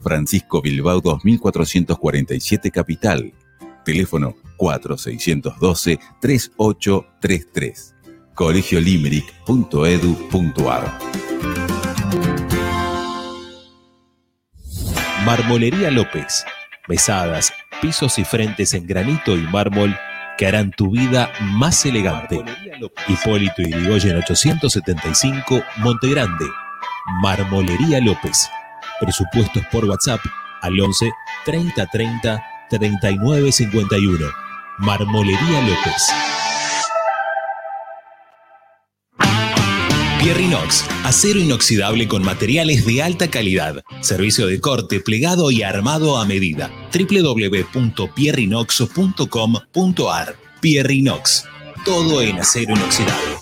Francisco Bilbao 2447 Capital. Teléfono 4612-3833. colegiolimerick.edu.ar Marmolería López. Mesadas, pisos y frentes en granito y mármol que harán tu vida más elegante. Hipólito Yrigoyen 875, Montegrande. Marmolería López. Presupuestos por WhatsApp al 11 30 30 39 51. Marmolería López. Pierrinox, acero inoxidable con materiales de alta calidad. Servicio de corte, plegado y armado a medida. www.pierrinox.com.ar Pierrinox, todo en acero inoxidable.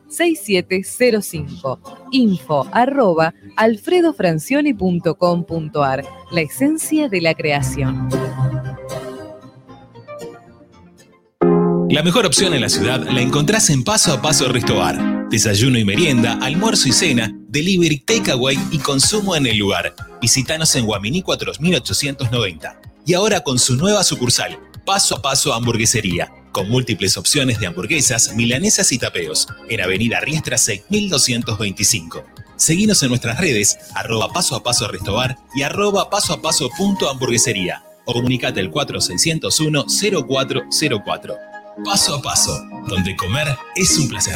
6705. Info arroba alfredofrancioni.com.ar. La esencia de la creación. La mejor opción en la ciudad la encontrás en Paso a Paso Restobar. Desayuno y merienda, almuerzo y cena, delivery, takeaway y consumo en el lugar. Visítanos en Guaminí 4890. Y ahora con su nueva sucursal, Paso a Paso Hamburguesería, con múltiples opciones de hamburguesas, milanesas y tapeos, en Avenida Riestra 6225. Seguinos en nuestras redes, arroba paso a paso restobar y arroba paso a paso punto hamburguesería. O comunicate al 4601 0404. Paso a paso, donde comer es un placer.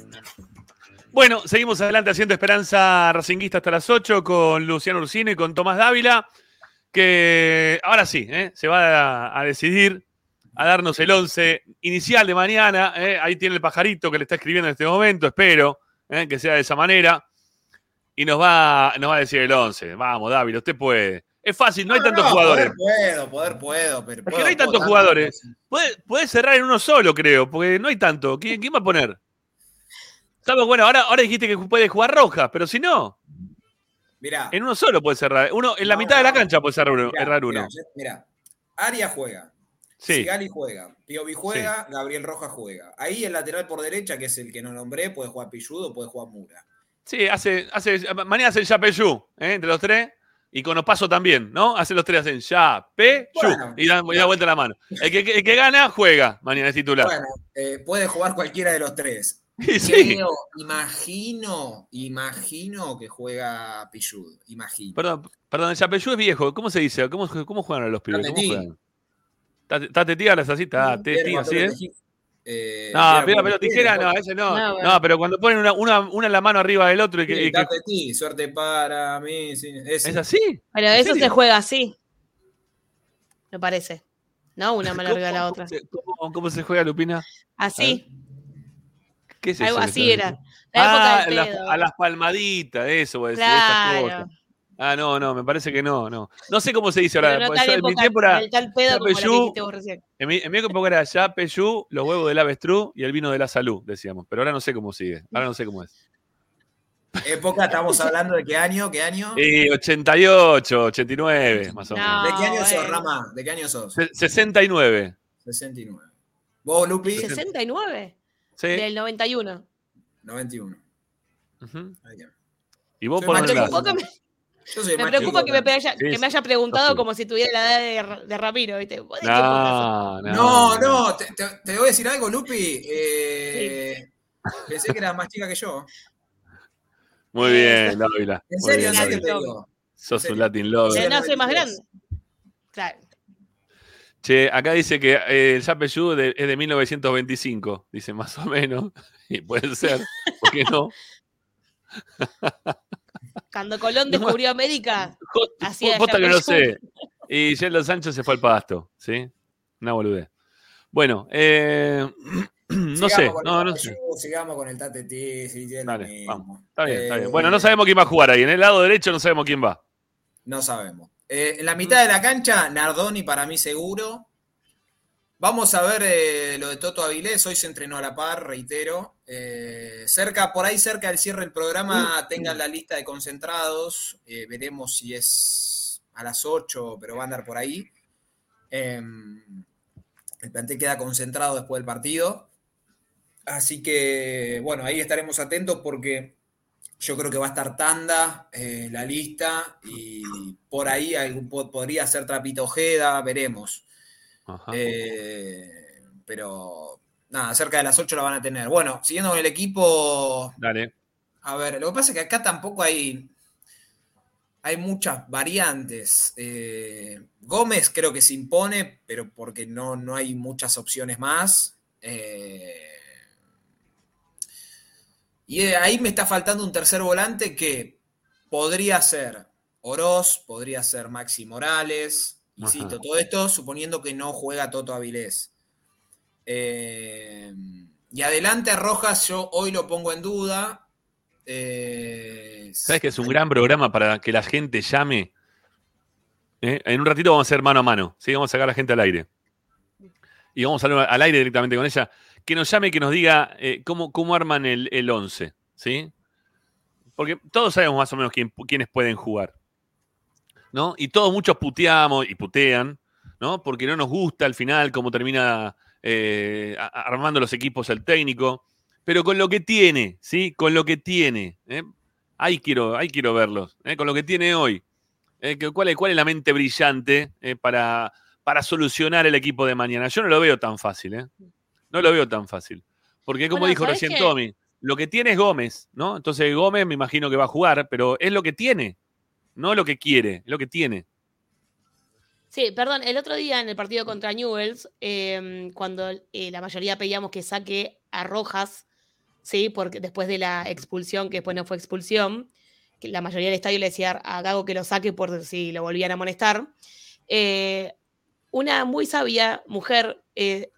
Bueno, seguimos adelante haciendo Esperanza Racinguista hasta las 8 con Luciano Ursino y con Tomás Dávila, que ahora sí, ¿eh? se va a, a decidir a darnos el 11 inicial de mañana. ¿eh? Ahí tiene el pajarito que le está escribiendo en este momento, espero ¿eh? que sea de esa manera. Y nos va, nos va a decir el 11. Vamos, Dávila, usted puede. Es fácil, no hay tantos jugadores. Poder puedo, poder puedo. Pero Es que puedo, no hay tantos tanto. jugadores. Puede, puede cerrar en uno solo, creo, porque no hay tanto. ¿Quién, quién va a poner? Sabes, bueno, ahora, ahora dijiste que puede jugar Rojas, pero si no, Mirá, en uno solo puede cerrar. Uno, en la mitad de la cancha puede cerrar uno. mirá, errar uno. mirá. Arias juega. Sí. Sigali juega. Piovi juega. Gabriel Rojas juega. Ahí el lateral por derecha, que es el que no nombré, puede jugar Pilludo, puede jugar Mura. Sí, hace, hace, mañana hacen Yapeyú, ¿eh? entre los tres. Y con Opaso también, ¿no? Hacen los tres, hacen Yapeyú. Bueno. y dan, y dan vuelta la mano. El que, el que gana, juega. Mañana es titular. Bueno, eh, puede jugar cualquiera de los tres. Y (laughs) sí. Creo, imagino, imagino que juega Pilludo. Imagino. Perdón, perdón, el Yapeyú es viejo. ¿Cómo se dice? ¿Cómo, cómo juegan los pibes? ¿Cómo juegan? Tate- ahora es así, tatetí, así es. Eh, No, papel, pero tijera, no, ese no. No, No, bueno. pero cuando ponen una, una, una en la mano arriba del otro y que. Sí, y que- Tatetí, suerte para mí. sí, ese. ¿Es así? Pero ¿En eso serio? se juega así. Me parece. ¿No? Una (laughs) mano arriba de la ¿Cómo- otra. ¿Cómo, cómo- cómo se juega, Lupina? Así. ¿Qué es Algo eso que así era. época Ah, del a las palmaditas, eso, voy a decir, estas Claro. cosas. Ah, no, no, me parece que no, no. No sé cómo se dice ahora. No yo en mi época, tiempo era. En mi, en mi época era ya Peyú, los huevos del avestruz y el vino de la salud, decíamos. Pero ahora no sé cómo sigue. Ahora no sé cómo es. Época, estamos hablando de qué año, qué año. (laughs) Y 88, 89, más o No. menos. ¿De qué año sos. Rama? ¿De qué año sos? Se- 69. 69. ¿Vos, Lupi? 69 Sí. del 91. 91. Ujú. Ahí está. ¿Y vos Soy por me, me más preocupa que me, haya, que me preguntado Sí. como si tuviera la edad de, de Ramiro, ¿viste? ¿Vos de qué época No, no. No, no, te, te- te voy a decir algo, Lupi. Eh, Pensé que eras más chica que yo. Muy bien, Dávila. En Muy serio, bien, en serio digo. Sos un. Latin lover. No soy más 93. grande. Claro. Che, acá dice que eh, el Yapeyú de- es de 1925, dice más o menos. (laughs) Y puede ser, ¿por qué no? (laughs) Cuando Colón No, descubrió América, (laughs) Hacía Posta que no sé. Y Sheldon Sánchez se fue al pasto, ¿sí? Una boludez. Bueno, eh, (clears throat) no Sigamos sé, con no, el no sé. Yu, Sigamos con el Tate lo Dale, vamos. Está bien, está bien. Eh, Bueno, no sabemos quién va a jugar ahí. En el lado derecho no sabemos quién va. No sabemos. Eh, en la mitad de la cancha, Nardoni para mí seguro. Vamos a ver eh, lo de Toto Avilés. Hoy se entrenó a la par, reitero. Eh, cerca, por ahí cerca del cierre del programa, tengan la lista de concentrados. Veremos si es a las 8, pero va a andar por ahí. Eh, el plantel queda concentrado después del partido. Así que, bueno, ahí estaremos atentos porque yo creo que va a estar Tanda eh, la lista y por ahí algún, po- podría ser Trapito Ojeda, veremos. Eh, pero nada, cerca de las 8 la van a tener. Bueno, siguiendo con el equipo, Dale. a ver, lo que pasa es que acá tampoco hay, hay muchas variantes. Eh, Gómez creo que se impone, pero porque no, no hay muchas opciones más. Eh, y eh, ahí me está faltando un tercer volante que podría ser Oroz, podría ser Maxi Morales, insisto, Ajá. todo esto suponiendo que no juega Toto Avilés. Eh, y adelante Rojas, yo hoy lo pongo en duda. Eh, ¿Sabes que es un gran programa para que la gente llame? ¿Eh? En un ratito vamos a hacer mano a mano. ¿sí? Vamos a sacar a la gente al aire. Y vamos a hablar al aire directamente con ella. Que nos llame y que nos diga eh, cómo, cómo arman el, el 11. ¿sí? Porque todos sabemos más o menos quién- quiénes pueden jugar. ¿no? Y todos muchos puteamos y putean, ¿no? Porque no nos gusta al final cómo termina eh, armando los equipos el técnico. Pero con lo que tiene, ¿sí? Con lo que tiene. ¿eh? Ahí quiero, ahí quiero verlos. ¿eh? Con lo que tiene hoy. ¿Cuál, es, ¿Cuál es la mente brillante para, para solucionar el equipo de mañana? Yo no lo veo tan fácil, ¿eh? No lo veo tan fácil. Porque como Bueno, dijo ¿sabés recién? Tommy, lo que tiene es Gómez, ¿no? Entonces Gómez me imagino que va a jugar, pero es lo que tiene, no lo que quiere, es lo que tiene. Sí, perdón, el otro día en el partido contra Newells, eh, cuando eh, la mayoría pedíamos que saque a Rojas, ¿sí? Porque después de la expulsión, que después no fue expulsión, que la mayoría del estadio le decía a Gago que lo saque por si lo volvían a amonestar. eh, una muy sabia mujer eh,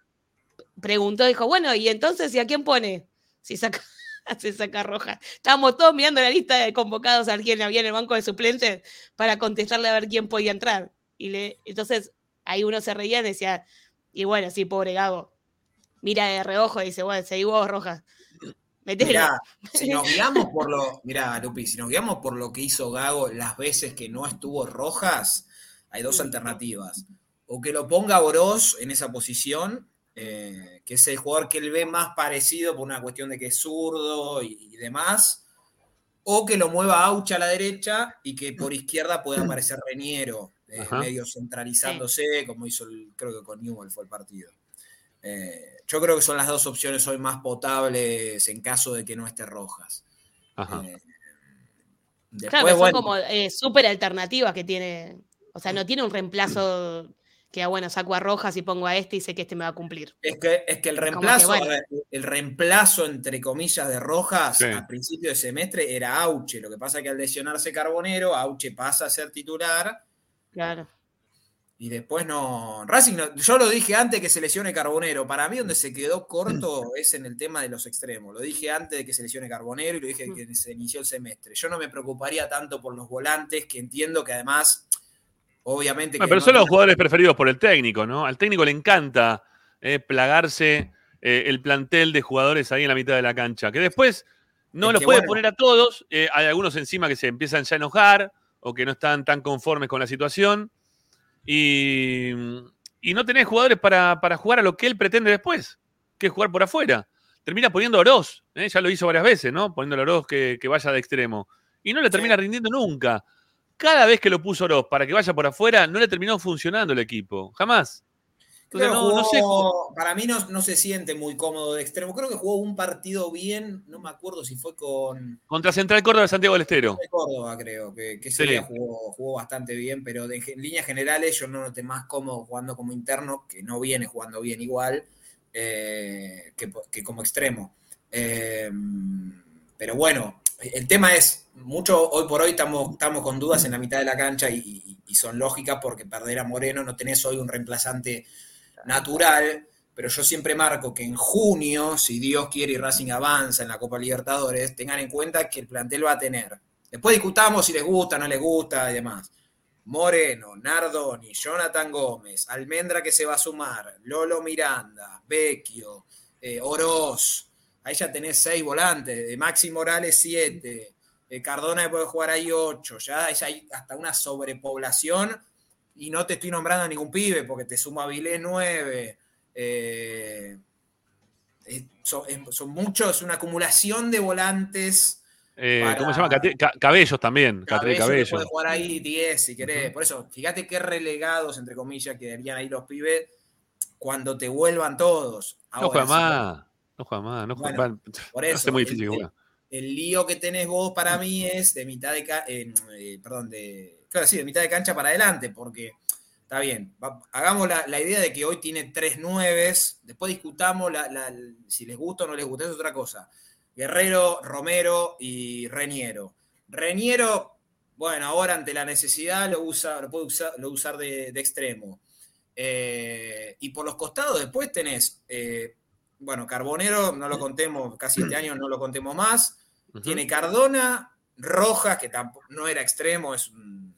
preguntó, dijo, bueno, ¿y entonces y a quién pone? Si saca, (laughs) se saca a Rojas. Estábamos todos mirando la lista de convocados a quién había en el banco de suplentes para contestarle a ver quién podía entrar. Y le, entonces ahí uno se reía y decía, y bueno, sí, pobre Gago. Mira de reojo y dice, bueno, seguí vos, Rojas. (laughs) Mirá, (laughs) si nos guiamos por lo. Mirá, Lupi, si nos guiamos por lo que hizo Gago las veces que no estuvo Rojas, hay dos alternativas. O que lo ponga Oroz en esa posición, eh, que es el jugador que él ve más parecido por una cuestión de que es zurdo y, y demás. O que lo mueva Aucha a la derecha y que por izquierda pueda aparecer Reñero, eh, medio centralizándose, como hizo el, creo que con Newell fue el partido. Eh, yo creo que son las dos opciones hoy más potables en caso de que no esté Rojas. Ajá. Eh, Claro, después, que son bueno, como eh, súper alternativas que tiene. O sea, no tiene un reemplazo que, ah, bueno, saco a Rojas y pongo a este y sé que este me va a cumplir. es que, es que el que, reemplazo, bueno. a ver, el reemplazo entre comillas de Rojas Sí. a principio de semestre era Auche. Lo que pasa es que al lesionarse Carbonero, Auche pasa a ser titular Claro. y después no. Racing, no- yo lo dije antes que se lesione Carbonero. Para mí, donde se quedó corto (clears throat) es en el tema de los extremos. Lo dije antes de que se lesione Carbonero y lo dije que se inició el semestre. Yo no me preocuparía tanto por los volantes, que entiendo que además, obviamente. Bueno, que pero no son los jugadores preferidos por el técnico, ¿no? Al técnico le encanta eh, plagarse eh, el plantel de jugadores ahí en la mitad de la cancha, que después no Es los puede bueno. poner a todos. eh, hay algunos encima que se empiezan ya a enojar o que no están tan conformes con la situación. Y, y no tenés jugadores para, para jugar a lo que él pretende después, que es jugar por afuera. Termina poniendo a Oroz, ya lo hizo varias veces, ¿no? Poniendo a Oroz que, que vaya de extremo. Y no le termina rindiendo nunca. Cada vez que lo puso Oroz para que vaya por afuera, no le terminó funcionando el equipo. Jamás. Entonces, Creo no, que no sé. jugó- Para mí no, no se siente muy cómodo de extremo. Creo que jugó un partido bien, no me acuerdo si fue con Contra Central Córdoba de Santiago del Estero. de Córdoba, creo, que, que ese Sí. día jugó, jugó bastante bien, pero de- en líneas generales yo no noté más cómodo jugando como interno, que no viene jugando bien igual, eh, que como extremo. Eh, pero bueno, el tema es, mucho hoy por hoy estamos, estamos con dudas en la mitad de la cancha y, son lógicas porque perder a Moreno no tenés hoy un reemplazante natural. pero yo siempre marco que en junio, si Dios quiere y Racing avanza en la Copa Libertadores, tengan en cuenta que el plantel va a tener. Después discutamos si les gusta, no les gusta y demás. Moreno, Nardoni, Jonathan Gómez, Almendra que se va a sumar, Lolo Miranda, Vecchio, eh, Oroz. Ahí ya tenés seis volantes, de Maxi Morales siete, Cardona puede jugar ahí ocho, ya hay hasta una sobrepoblación y no te estoy nombrando a ningún pibe porque te suma Vilés nueve. eh, son, es- son muchos, una acumulación de volantes. Eh, Para- ¿Cómo se llama? Cate- Ca- Cabellos también. Catriel Cabello, que Cabello. puede jugar ahí 10 si querés. Por eso, fíjate qué relegados, entre comillas, quedarían ahí los pibes cuando te vuelvan todos. No Ahora, sí, más. No juega más. No juega Bueno, más. por (laughs) Hace eso, muy difícil el-. El lío que tenés vos para mí es de mitad de eh, eh, perdón, de. Claro, sí, de mitad de cancha para adelante, porque está bien. va- hagamos la, la idea de que hoy tiene tres nueves. Después discutamos la- la- si les gusta o no les gusta. Es otra cosa. Guerrero, Romero y Reniero. Reniero, bueno, ahora ante la necesidad lo usa, lo puede usar, lo usar de, de extremo. Eh, y por los costados después tenés, eh, bueno, Carbonero, no lo contemos, casi este año no lo contemos más. Tiene Cardona, Rojas, que tampoco, no era extremo, es un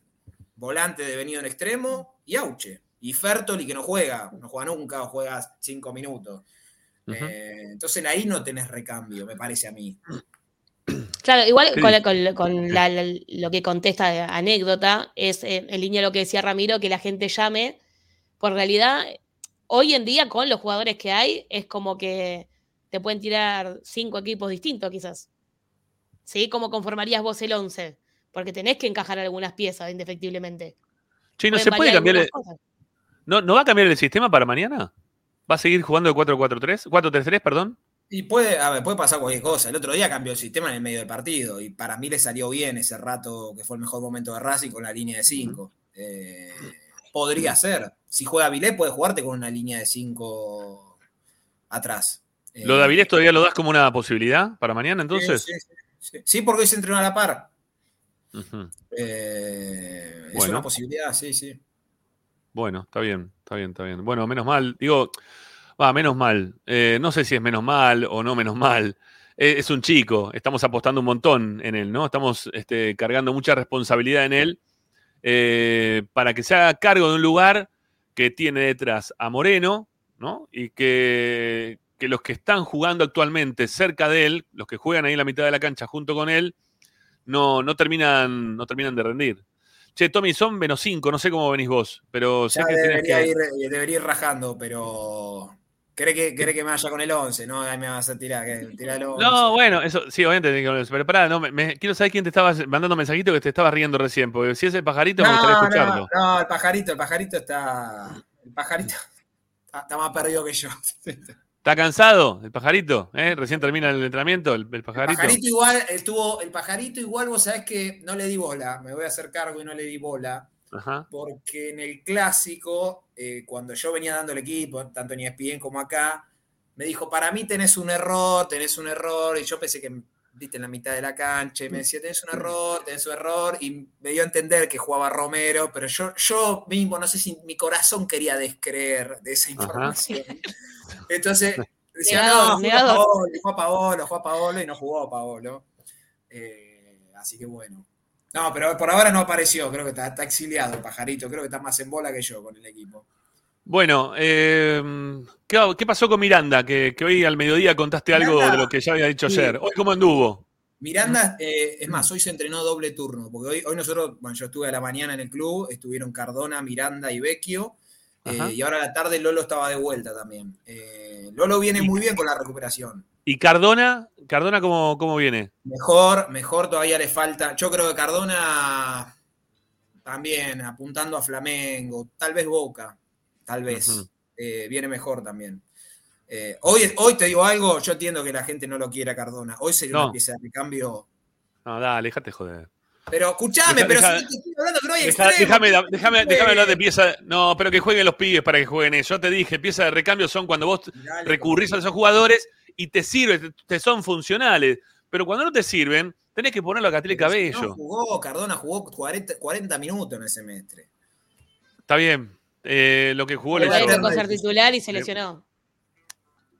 volante devenido en extremo, y Auche. Y Fertoli, que no juega, no juega nunca, o juega cinco minutos. Eh, entonces ahí no tenés recambio, me parece a mí. Claro, igual Sí. con, con la- con la- la- lo que contesta de anécdota es eh, en línea a lo que decía Ramiro, que la gente llame. Por realidad, hoy en día con los jugadores que hay, es como que te pueden tirar cinco equipos distintos quizás. ¿Sí? ¿Cómo conformarías vos el 11? Porque tenés que encajar algunas piezas, indefectiblemente. Che, ¿no Pueden se puede cambiar el. ¿no, ¿No va a cambiar el sistema para mañana? ¿Va a seguir jugando de 4-4-3? 4-3-3, perdón. Y puede, a ver, puede pasar cualquier cosa. El otro día cambió el sistema en el medio del partido y para mí le salió bien ese rato que fue el mejor momento de Racing con la línea de 5. Podría ser. Si juega Vilés, puede jugarte con una línea de 5 atrás. Eh, ¿Lo de Avilés todavía lo das como una posibilidad para mañana entonces? Sí, sí, sí. Sí, porque hoy se entrenó a la par. Eh, es Bueno. una posibilidad, sí, sí. Bueno, está bien, está bien, está bien. Bueno, menos mal. Digo, va, menos mal. Eh, no sé si es menos mal o no menos mal. Eh, es un chico, estamos apostando un montón en él, ¿no? Estamos este, cargando mucha responsabilidad en él eh, para que se haga cargo de un lugar que tiene detrás a Moreno, ¿no? Y que, que los que están jugando actualmente cerca de él, los que juegan ahí en la mitad de la cancha junto con él, no, no, terminan, no terminan de rendir. Che, Tommy, son menos 5, no sé cómo venís vos, pero sé Ya que tenés debería, que... ir, eh, debería ir rajando, pero. ¿Cree que, cree que me vaya con el 11? No, ahí me vas a tirar. el 11. No, bueno, eso sí, obviamente, pero pará, no, me- me- quiero saber quién te estaba mandando mensajito que te estaba riendo recién, porque si es el pajarito me gustaría no, escucharlo. no, no, el pajarito, el pajarito está. El pajarito está, está más perdido que yo. ¿Está cansado el pajarito? ¿Eh? Recién termina el entrenamiento, el, el El pajarito. pajarito igual, estuvo, el pajarito igual, vos sabés que no le di bola, me voy a hacer cargo y no le di bola, Ajá. porque en el clásico, eh, cuando yo venía dando el equipo, tanto en ESPN como acá, me dijo, para mí tenés un error, tenés un error, y yo pensé que viste en la mitad de la cancha, y me decía, tenés un error, tenés un error, y me dio a entender que jugaba Romero, pero yo, yo mismo, no sé si mi corazón quería descreer de esa información. (laughs) Entonces, decía, no, jugó negador. Paolo, jugó Paolo, jugó Paolo, y no jugó Paolo. Eh, así que bueno. No, pero por ahora no apareció, creo que está, está exiliado el pajarito, creo que está más en bola que yo con el equipo. Bueno, eh, ¿qué, qué pasó con Miranda? Que, que hoy al mediodía contaste algo Miranda, de lo que ya había dicho sí. ayer. ¿Hoy cómo anduvo? Miranda, eh, es más, hoy se entrenó doble turno, porque hoy, hoy nosotros, bueno, yo estuve a la mañana en el club, estuvieron Cardona, Miranda y Vecchio, eh, y ahora a la tarde Lolo estaba de vuelta también. Eh, Lolo viene muy bien con la recuperación. ¿Y Cardona? ¿Cardona cómo, cómo viene? Mejor, mejor todavía le falta. Yo creo que Cardona también apuntando a Flamengo, tal vez Boca, tal vez. Eh, viene mejor también. Eh, hoy, hoy te digo algo, yo entiendo que la gente no lo quiere a Cardona. Hoy sería No. una pieza de recambio. No, dale, déjate joder. Pero escuchame, Deja- pero deja- si te estoy hablando que no hay Deja- déjame, déjame, déjame hablar de pieza. No, pero que jueguen los pibes para que jueguen eso. Yo te dije, pieza de recambio son cuando vos Dale, recurrís a esos jugadores y te sirven, te, te son funcionales. Pero cuando no te sirven, tenés que ponerlo a Catriel No Cabello. jugó, Cardona jugó 40, 40 minutos en el semestre. Está bien. Eh, lo que jugó le tocó ser titular y se lesionó.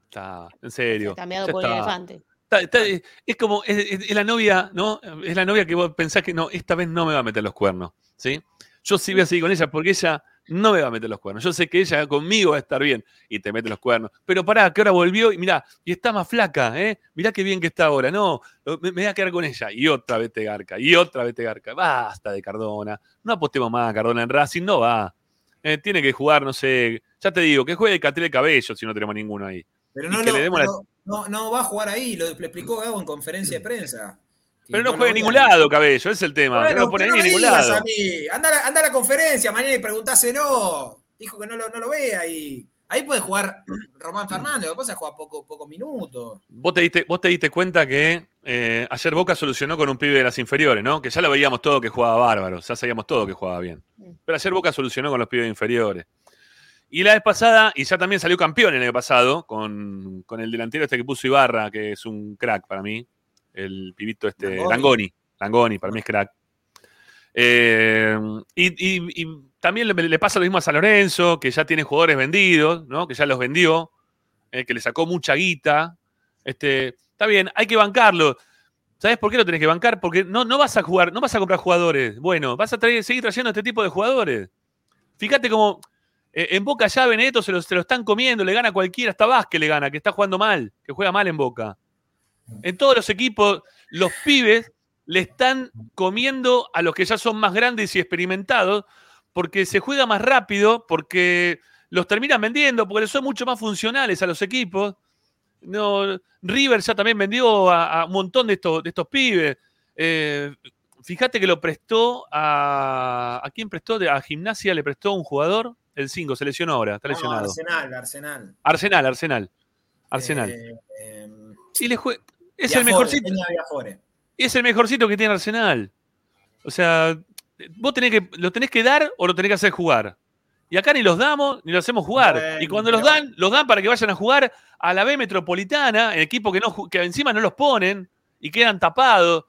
está, en serio. Ya por está. elefante. Está- está- es como, es, es- es la novia, ¿no? Es la novia que vos pensás que no, esta vez no me va a meter los cuernos, ¿sí? Yo sí voy a seguir con ella porque ella no me va a meter los cuernos. Yo sé que ella conmigo va a estar bien y te mete los cuernos. Pero pará, que ahora volvió y mirá, y está más flaca, ¿eh? Mirá qué bien que está ahora. No, me, me voy a quedar con ella. Y otra vez te garca, y otra vez te garca. Basta de Cardona. No apostemos más a Cardona en Racing, no va. Eh, tiene que jugar, no sé, ya te digo, que juegue Catriel Cabello si no tenemos ninguno ahí. Pero no, le demos la- no, no- no va a jugar ahí, lo, lo explicó Gabo en conferencia de prensa. Pero no lo juega en ningún lado, Cabello, ese es el tema. Bueno, no lo pone ni en ningún lado. a mí. Anda, a la- anda a la conferencia mañana y preguntáselo. Dijo que no lo, no lo ve ahí. Ahí puede jugar Román Fernández, lo que pasa es que juega poco, pocos minutos. Vos te diste, vos te diste cuenta que eh, ayer Boca solucionó con un pibe de las inferiores, ¿no? Que ya lo veíamos todo que jugaba bárbaro, ya sabíamos todo que jugaba bien. Pero ayer Boca solucionó con los pibes inferiores. Y la vez pasada, y ya también salió campeón el año pasado, con, con el delantero este que puso Ibarra, que es un crack para mí, el pibito este, Langoni. Langoni, Langoni, para mí es crack. Eh, y, y- y también le, le pasa lo mismo a San Lorenzo, que ya tiene jugadores vendidos, ¿no? Que ya los vendió, eh, que le sacó mucha guita. Este, está bien, hay que bancarlo. ¿Sabes por qué lo tenés que bancar? Porque no, no vas a jugar, no vas a comprar jugadores. Bueno, vas a traer- seguir trayendo este tipo de jugadores. Fíjate como eh, en Boca ya Benedetto se lo, se lo están comiendo, le gana a cualquiera, hasta Vázquez le gana, que está jugando mal, que juega mal en Boca. En todos los equipos, los pibes le están comiendo a los que ya son más grandes y experimentados, porque se juega más rápido, porque los terminan vendiendo, porque son mucho más funcionales a los equipos. No, River ya también vendió a, a un montón de estos, de estos pibes. Eh, fíjate que lo prestó a. ¿A quién prestó? A Gimnasia le prestó un jugador. El 5, se lesionó ahora, está No, lesionado. Arsenal, Arsenal. Arsenal, Arsenal. Arsenal. Eh, eh, y le es el mejorcito. Es el mejorcito que tiene Arsenal. O sea, vos tenés que, lo tenés que dar o lo tenés que hacer jugar. Y acá ni los damos ni los hacemos jugar. Bueno, y cuando los dan, los dan para que vayan a jugar a la B Metropolitana, el equipo que, no, que encima no los ponen y quedan tapados.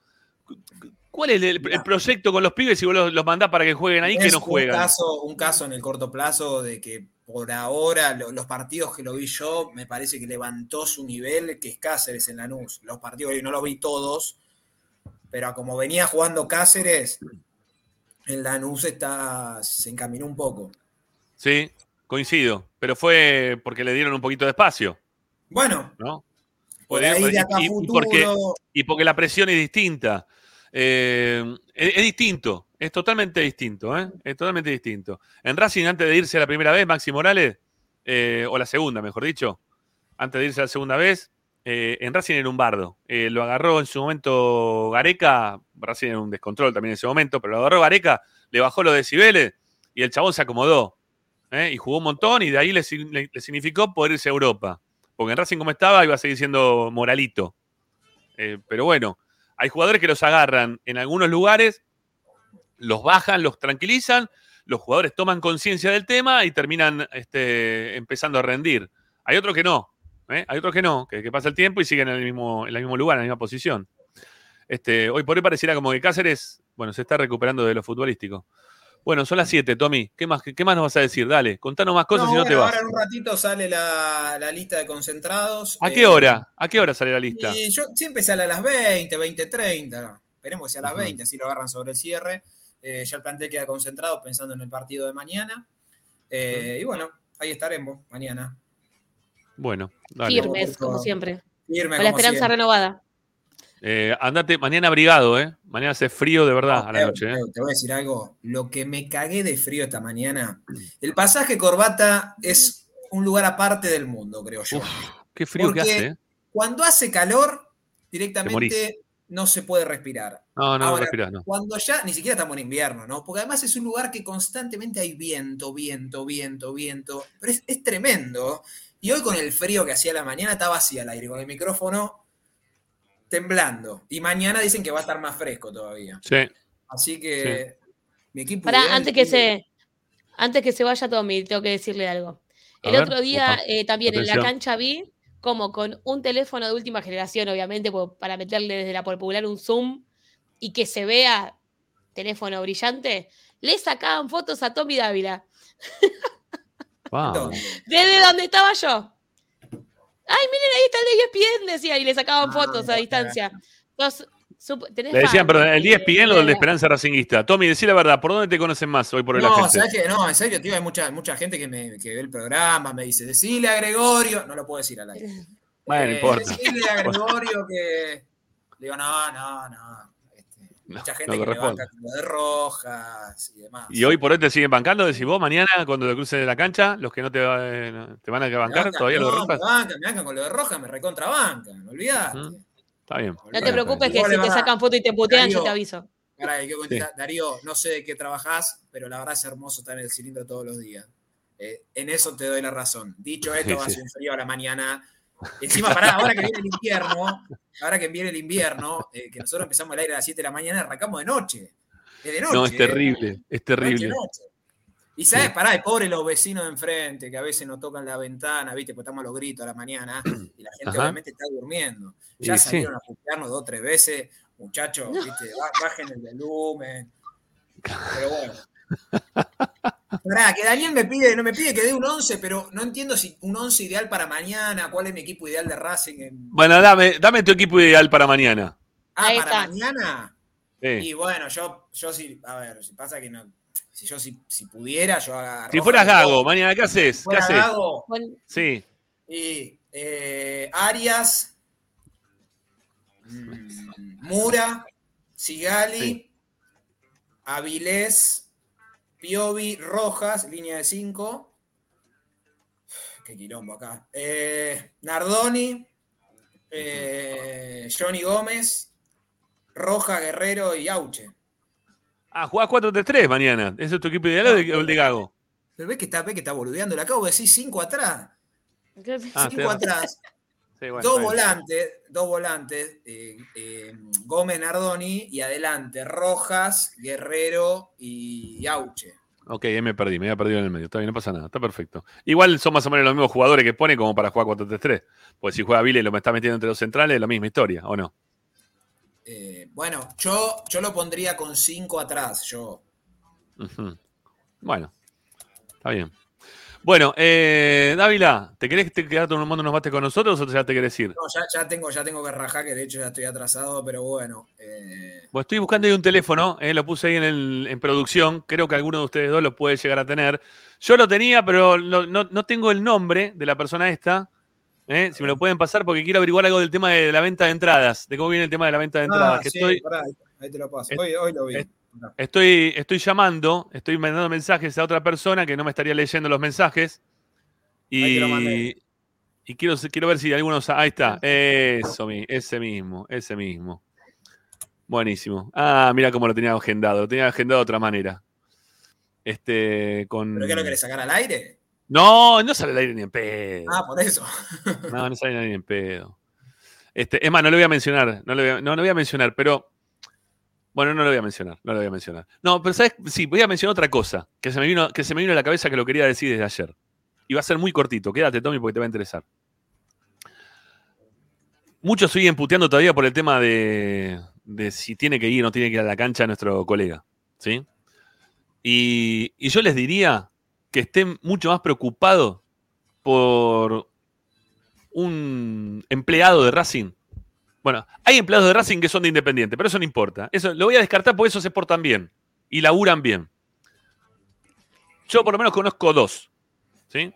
¿Cuál es el, el proyecto con los pibes si vos los, los mandás para que jueguen ahí que Es no juegan? Un caso, un caso en el corto plazo de que por ahora lo- los partidos que lo vi yo, me parece que levantó su nivel, que es Cáceres en Lanús. Los partidos no los vi todos, pero como venía jugando Cáceres, el Lanús está, se encaminó un poco. Sí, coincido. Pero fue porque le dieron un poquito de espacio, Bueno, ¿no? por ahí de acá a y- y futuro, porque, y porque la presión es distinta. Eh, es, es distinto, es totalmente distinto, ¿eh? Es totalmente distinto. En Racing, antes de irse la primera vez, Maxi Morales, eh, o la segunda, mejor dicho, antes de irse la segunda vez, eh, en Racing era un bardo. Lo agarró en su momento Gareca, Racing era un descontrol también en ese momento, pero lo agarró Gareca, le bajó los decibeles y el chabón se acomodó. Y jugó un montón y de ahí le, le- significó poder irse a Europa. Porque en Racing como estaba iba a seguir siendo moralito. Pero bueno, hay jugadores que los agarran en algunos lugares, los bajan, los tranquilizan, los jugadores toman conciencia del tema y terminan este, empezando a rendir. Hay otros que no, ¿eh? hay otros que no, que, que pasa el tiempo y siguen en el mismo, en el mismo lugar, en la misma posición. Este, hoy por hoy pareciera como que Cáceres, bueno, se está recuperando de lo futbolístico. Bueno, son las 7, Tommy. ¿Qué más, qué más nos vas a decir? Dale, contanos más cosas No, y no te vas. Ahora en un ratito sale la, la lista de concentrados. ¿A Eh, qué hora? ¿A qué hora sale la lista? Y yo siempre sale a las 20, 20, 30. Esperemos que sea a las Ujú. 20, así lo agarran sobre el cierre. Eh, ya el plantel queda concentrado pensando en el partido de mañana. Eh, y bueno, ahí estaremos mañana. Bueno, dale. Firmes, como siempre. Firme Con la esperanza siempre. renovada. Eh, andate mañana abrigado, ¿eh? Mañana hace frío de verdad a la noche, ¿eh? Te voy a decir algo. Lo que me cagué de frío esta mañana. El pasaje Corbata es un lugar aparte del mundo, creo yo. Qué frío que Porque hace, ¿eh? Cuando hace calor, morís. directamente no se puede respirar. No, no, no Ahora, respirás, no. Cuando ya, ni siquiera estamos en invierno, ¿no? Porque además es un lugar que constantemente hay viento, viento, viento, viento. Pero es, es tremendo. Y hoy con el frío que hacía la mañana estaba así al aire, con el micrófono temblando. Y mañana dicen que va a estar más fresco todavía. Sí. Así que mi equipo. Pará, ideal antes que se, antes que se vaya Tommy, tengo que decirle algo. A El ver, otro día eh, también en la cancha vi como con un teléfono de última generación, obviamente, po- para meterle desde la popular un zoom y que se vea teléfono brillante, le sacaban fotos a Tommy Dávila. Vamos. (laughs) Desde donde estaba yo. Ay, miren, ahí está el de ESPN, decía, y le Ah, sacaban fotos a distancia. Entonces, Le decían, perdón, el eh, 10 ESPN o el de la- Esperanza Racinguista. Tommy, decí la verdad, ¿por dónde te conocen más hoy por hoy la No, gente? ¿sabes qué? No, en serio, tío, hay mucha, mucha gente que, me, que ve el programa, me dice, decile a Gregorio, no lo puedo decir al aire. (laughs) Bueno, no Eh, importa. Decile a Gregorio que. Le digo, no, no, no. Este, No, mucha no gente que me banca con lo de rojas y demás. Y hoy por hoy te siguen bancando, decís vos, mañana cuando te cruces de la cancha, los que no te, eh, no- te van a Me bancar, bancan, todavía no, los rojas. Me bancan, me bancan con lo de rojas, me recontrabancan, me olvidaste. Ujú. Está bien. No te preocupes que si te sacan foto y te putean, yo te aviso. Contestar. Darío, no sé de qué trabajás, pero la verdad es hermoso estar en el cilindro todos los días. Eh, en eso te doy la razón. Dicho esto, Sí, va a sí. ser un frío a la mañana. Encima, pará, ahora que viene el invierno, ahora que viene el invierno, eh, que nosotros empezamos el aire a las 7 de la mañana, arrancamos de noche. Es de noche. No, es eh. terrible, es terrible. Noche, noche. Y sabes, pará, y pobre los vecinos de enfrente, que a veces nos tocan la ventana, viste, pues estamos a los gritos a la mañana, y la gente Ajá. obviamente está durmiendo. Ya sí. salieron a putearnos dos o tres veces, muchachos, viste, ba- bajen el volumen. Pero bueno. (laughs) Pará, que Daniel me pide, no me pide que dé un 11, pero no entiendo si un 11 ideal para mañana, cuál es mi equipo ideal de Racing. en- Bueno, dame, dame tu equipo ideal para mañana. Ah, Ahí para está. mañana. Sí. Y bueno, yo, yo sí, a ver, si pasa que no, si yo si, si pudiera, yo agarro. Si fueras Gago, mañana, ¿qué haces? ¿Qué haces? Gago, Bueno, Sí. y eh, Arias, mm, Mura, Sigali, Sí. Avilés, Piovi, Rojas, línea de 5. Qué quilombo acá. Eh, Nardoni, eh, Johnny Gómez, Roja, Guerrero y Auche. Ah, jugás 4-3-3 mañana. ¿Ese es tu equipo ideal o de- o el de Gago? Pero ves que está, ves que está boludeando. Le acabo de decir 5 atrás. Ah, 5 tenés- atrás. (laughs) Sí, bueno, dos volantes, dos volantes, eh, eh, Gómez Nardoni y adelante Rojas, Guerrero y Auche. Ok, ahí me perdí, me había perdido en el medio. Está bien, no pasa nada, está perfecto. Igual son más o menos los mismos jugadores que pone como para jugar 4-3-3. Pues si juega Vile y lo me está metiendo entre los centrales, es la misma historia, ¿o no? Eh, bueno, yo, yo lo pondría con 5 atrás, yo. Bueno, está bien. Bueno, eh, Dávila, ¿te querés te quedar tomando unos mates con nosotros o ya te querés ir? No, ya, ya tengo, ya tengo que rajar, que de hecho ya estoy atrasado, pero bueno. eh, Pues estoy buscando ahí un teléfono, eh, lo puse ahí en, el- en producción, creo que alguno de ustedes dos lo puede llegar a tener. Yo lo tenía, pero no, no- no tengo el nombre de la persona esta. Eh, si me lo pueden pasar, porque quiero averiguar algo del tema de la venta de entradas, de cómo viene el tema de la venta de entradas. ah, que sí, estoy, pará, ahí- te lo paso. Hoy, hoy lo vi. es- estoy, estoy llamando, estoy mandando mensajes a otra persona que no me estaría leyendo los mensajes. Ahí te lo Y, y quiero, quiero ver si algunos. Ahí está, eso, ese mismo, ese mismo. Buenísimo. Ah, mira cómo lo tenía agendado. Lo tenía agendado de otra manera. Este, con. ¿Pero qué lo querés sacar al aire? No, no sale al aire ni en pedo. Ah, por eso. No, no sale ni en pedo. Este, es más, no lo voy a mencionar. No lo voy a, no, no voy a mencionar, pero. Bueno, no lo voy a mencionar. No lo voy a mencionar. No, pero ¿sabes? Sí, voy a mencionar otra cosa que se me vino, que se me vino a la cabeza que lo quería decir desde ayer. Y va a ser muy cortito. Quédate, Tommy, porque te va a interesar. Muchos siguen puteando todavía por el tema de, de si tiene que ir o no tiene que ir a la cancha nuestro colega. ¿Sí? Y, y yo les diría que estén mucho más preocupados por un empleado de Racing. Bueno, hay empleados de Racing que son de Independiente, pero eso no importa. Eso lo voy a descartar porque esos se portan bien y laburan bien. Yo por lo menos conozco dos. ¿Sí?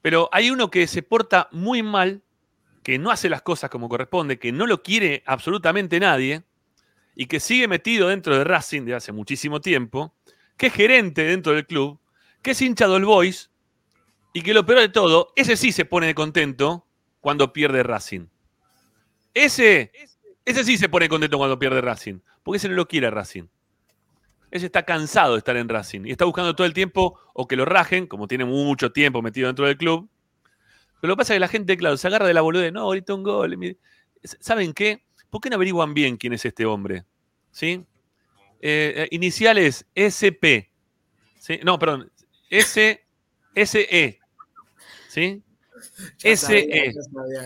Pero hay uno que se porta muy mal, que no hace las cosas como corresponde, que no lo quiere absolutamente nadie y que sigue metido dentro de Racing de hace muchísimo tiempo, que es gerente dentro del club, que es hincha del Boys y que lo peor de todo, ese sí se pone contento cuando pierde Racing. Ese, ese sí se pone contento cuando pierde Racing, porque ese no lo quiere Racing. Ese está cansado de estar en Racing y está buscando todo el tiempo o que lo rajen, como tiene mucho tiempo metido dentro del club. Pero lo que pasa es que la gente, claro, se agarra de la boludez. No, ahorita un gol. ¿Saben qué? ¿Por qué no averiguan bien quién es este hombre? ¿Sí? Eh, eh, iniciales SP. ¿Sí? No, perdón. S, SE. ¿Sí? SE.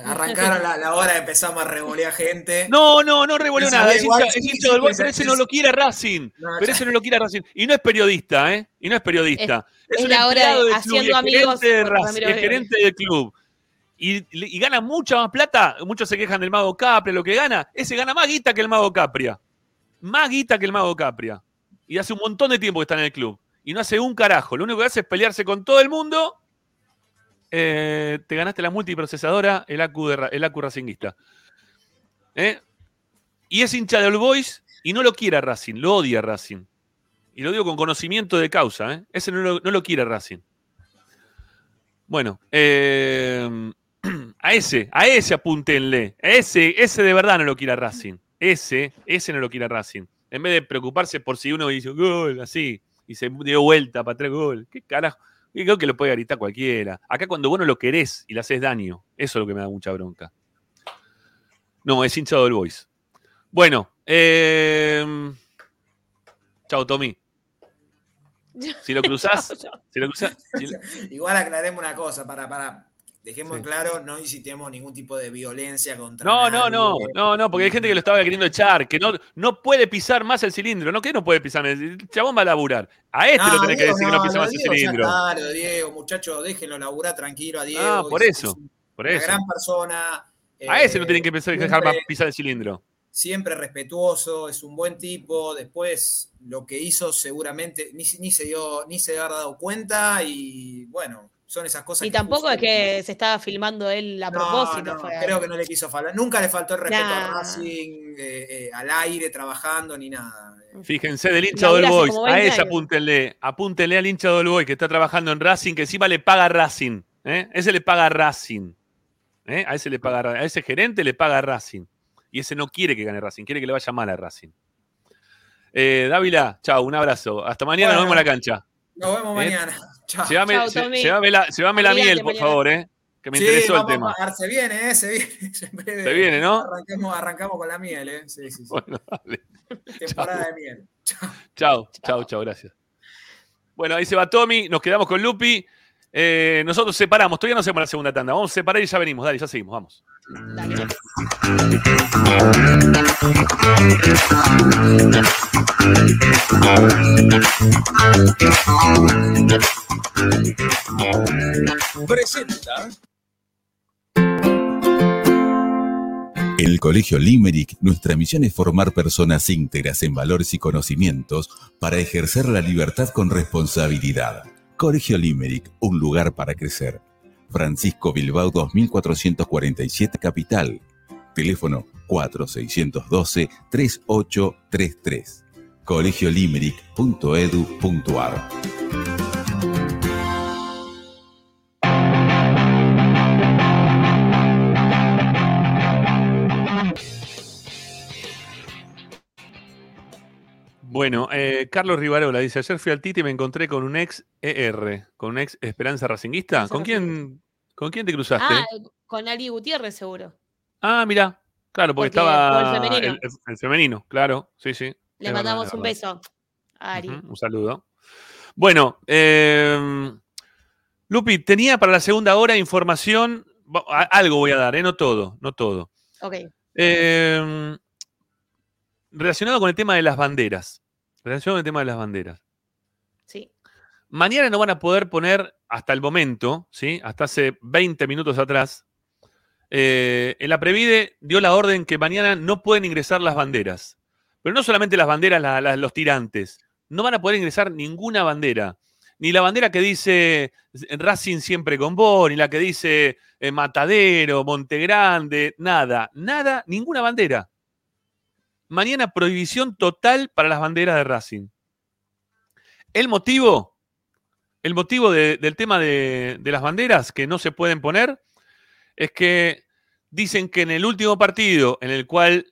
Arrancaron la, la hora, empezamos a revolear gente. No, no, no revolvió Esa nada. Es hincha, es hincha del pero ese no lo quiere Racing. No, Pero ya- ese no lo quiere Racing. Y no es periodista, ¿eh? Y no es periodista. Es, es un la hora empleado de del haciendo es amigos gerente de Racing, Gregorio. gerente del club. y, y gana mucha más plata, muchos se quejan del mago Capria, lo que gana, ese gana más guita que el mago Capria. Más guita que el mago Capria. Y hace un montón de tiempo que está en el club. Y no hace un carajo. Lo único que hace es pelearse con todo el mundo. Eh, te ganaste la multiprocesadora, el Acu, el Acu Racinguista. ¿Eh? Y es hincha de All Boys y no lo quiere a Racing, lo odia Racing. Y lo digo con conocimiento de causa. ¿eh? Ese no lo, no lo quiere Racing. Bueno, eh, (clears throat) a ese, a ese apúntenle. A ese, ese de verdad no lo quiere a Racing. Ese, ese no lo quiere a Racing. En vez de preocuparse por si uno dice gol, así, y se dio vuelta para tres gol. ¿Qué carajo? Y creo que lo puede gritar cualquiera. Acá cuando vos no lo querés y le haces daño, eso es lo que me da mucha bronca. No, es hincha del Boys. Bueno, eh, chao Tommy. (laughs) Si lo cruzás, si lo cruzás, si lo- Igual aclaremos una cosa, para, para. Dejemos Sí. claro, no incitemos ningún tipo de violencia contra No, no, nadie. no, no, no, porque hay gente que lo estaba queriendo echar, que no, no puede pisar más el cilindro. ¿No? ¿Qué no puede pisar? El chabón va a laburar. A este lo tenés que Diego, decir que no pisa lo más el Diego ya cilindro. lo de Diego, muchachos, déjenlo laburar tranquilo a Diego. Ah, por es- eso, es por una eso. gran persona. A ese no eh, tienen que empezar a dejar más siempre- pisar el cilindro. siempre respetuoso, es un buen tipo. Después lo que hizo seguramente ni, se- ni se dio, ni se había dado cuenta y bueno, son esas cosas. Y que tampoco es que se estaba filmando él a No, propósito. no, fue- creo que no le quiso faltar. Nunca le faltó el respeto Nah. a Racing eh, eh, al aire, trabajando, ni nada. Fíjense, del hincha del Boys. A 20 ese apúntenle. Apúntenle al hincha del Boys que está trabajando en Racing, que encima le paga Racing. ¿eh? Ese le paga Racing. ¿eh? A ese le paga a ese gerente le paga Racing. Y ese no quiere que gane Racing, quiere que le vaya mal a Racing. Eh, Dávila, chao, un abrazo. Hasta mañana, nos vemos en la cancha. Nos vemos Eh, mañana. Chao. Llévame, Chao, Tommy. llévame la, llévame la miel, por mañana. favor, ¿eh? que me Sí, interesó el vamos tema. a- se viene, eh, (laughs) se viene. Se viene, ¿no? Arrancamos, arrancamos con la miel, ¿eh? Sí, sí, sí. Bueno, dale. (laughs) Temporada de miel. Chao, chao, chao, gracias. Bueno, ahí se va Tommy, nos quedamos con Lupi. Eh, nosotros separamos, todavía no hacemos la segunda tanda. Vamos a separar y ya venimos. Dale, ya seguimos, vamos. Dale. Presenta En el Colegio Limerick, nuestra misión es formar personas íntegras en valores y conocimientos para ejercer la libertad con responsabilidad. Colegio Limerick, un lugar para crecer. Francisco Bilbao 2447 Capital. Teléfono 4612-3833. colegiolimerick.edu.ar Bueno, eh, Carlos Rivarola dice, ayer fui al Tite y me encontré con un ex ER, con un ex Esperanza Racinguista. ¿Con quién, ¿Con quién te cruzaste? Ah, con Ari Gutiérrez, seguro. Ah, mira, claro, porque, estaba el femenino. el, el femenino, claro, sí, sí. Le verdad, mandamos un beso a Ari. Un saludo. Bueno, eh, Lupi, tenía para la segunda hora información, algo voy a dar, ¿eh? no todo, no todo. Ok. Eh, relacionado con el tema de las banderas. Relacionado con el tema de las banderas. Mañana no van a poder poner, hasta el momento, ¿sí? hasta hace 20 minutos atrás, eh, en la Previde dio la orden que mañana no pueden ingresar las banderas. Pero no solamente las banderas, los tirantes. No van a poder ingresar ninguna bandera. Ni la bandera que dice Racing siempre con vos, ni la que dice eh, Matadero, Montegrande, nada, nada, ninguna bandera. Mañana prohibición total para las banderas de Racing. El motivo, el motivo de- del tema de, las banderas que no se pueden poner es que dicen que en el último partido en el cual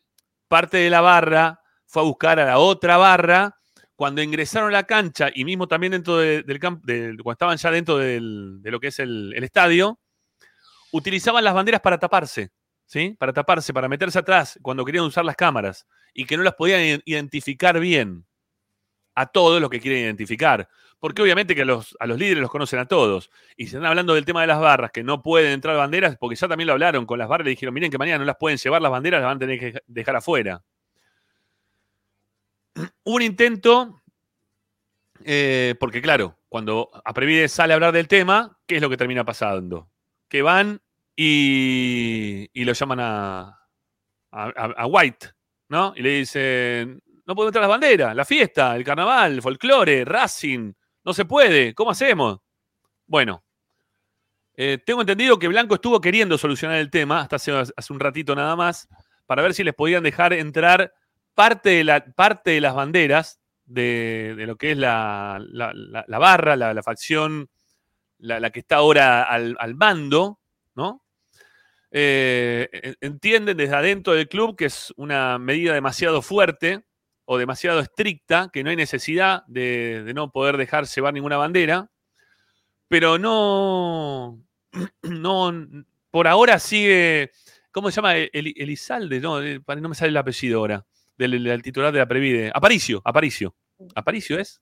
parte de la barra fue a buscar a la otra barra, cuando ingresaron a la cancha y mismo también dentro de- del campo, cuando estaban ya dentro del- de lo que es el, el estadio, utilizaban las banderas para taparse, ¿sí? Para taparse, para meterse atrás cuando querían usar las cámaras y que no las podían identificar bien a todos los que quieren identificar. Porque obviamente que a los, a los líderes los conocen a todos. Y si están hablando del tema de las barras, que no pueden entrar banderas, porque ya también lo hablaron con las barras, le dijeron, miren que mañana no las pueden llevar las banderas, las van a tener que dejar afuera. Un intento, eh, porque claro, cuando Aprevide sale a hablar del tema, ¿qué es lo que termina pasando? Que van y, y lo llaman a, a- a White, ¿no? Y le dicen, no podemos entrar las banderas, la fiesta, el carnaval, folclore, Racing, no se puede, ¿cómo hacemos? Bueno, eh, tengo entendido que Blanco estuvo queriendo solucionar el tema hasta hace, un ratito nada más, para ver si les podían dejar entrar parte de, la, parte de las banderas de, lo que es la, la- barra, la, facción, la, que está ahora al, al mando, ¿no? Eh, en- entienden desde adentro del club que es una medida demasiado fuerte o demasiado estricta, que no hay necesidad de, de no poder dejar llevar ninguna bandera, pero no, (clears throat) no, por ahora sigue, ¿cómo se llama? El- Elizalde, no, eh, no me sale el apellido ahora, del, del titular de la Previde. Aparicio, Aparicio. ¿Aparicio es?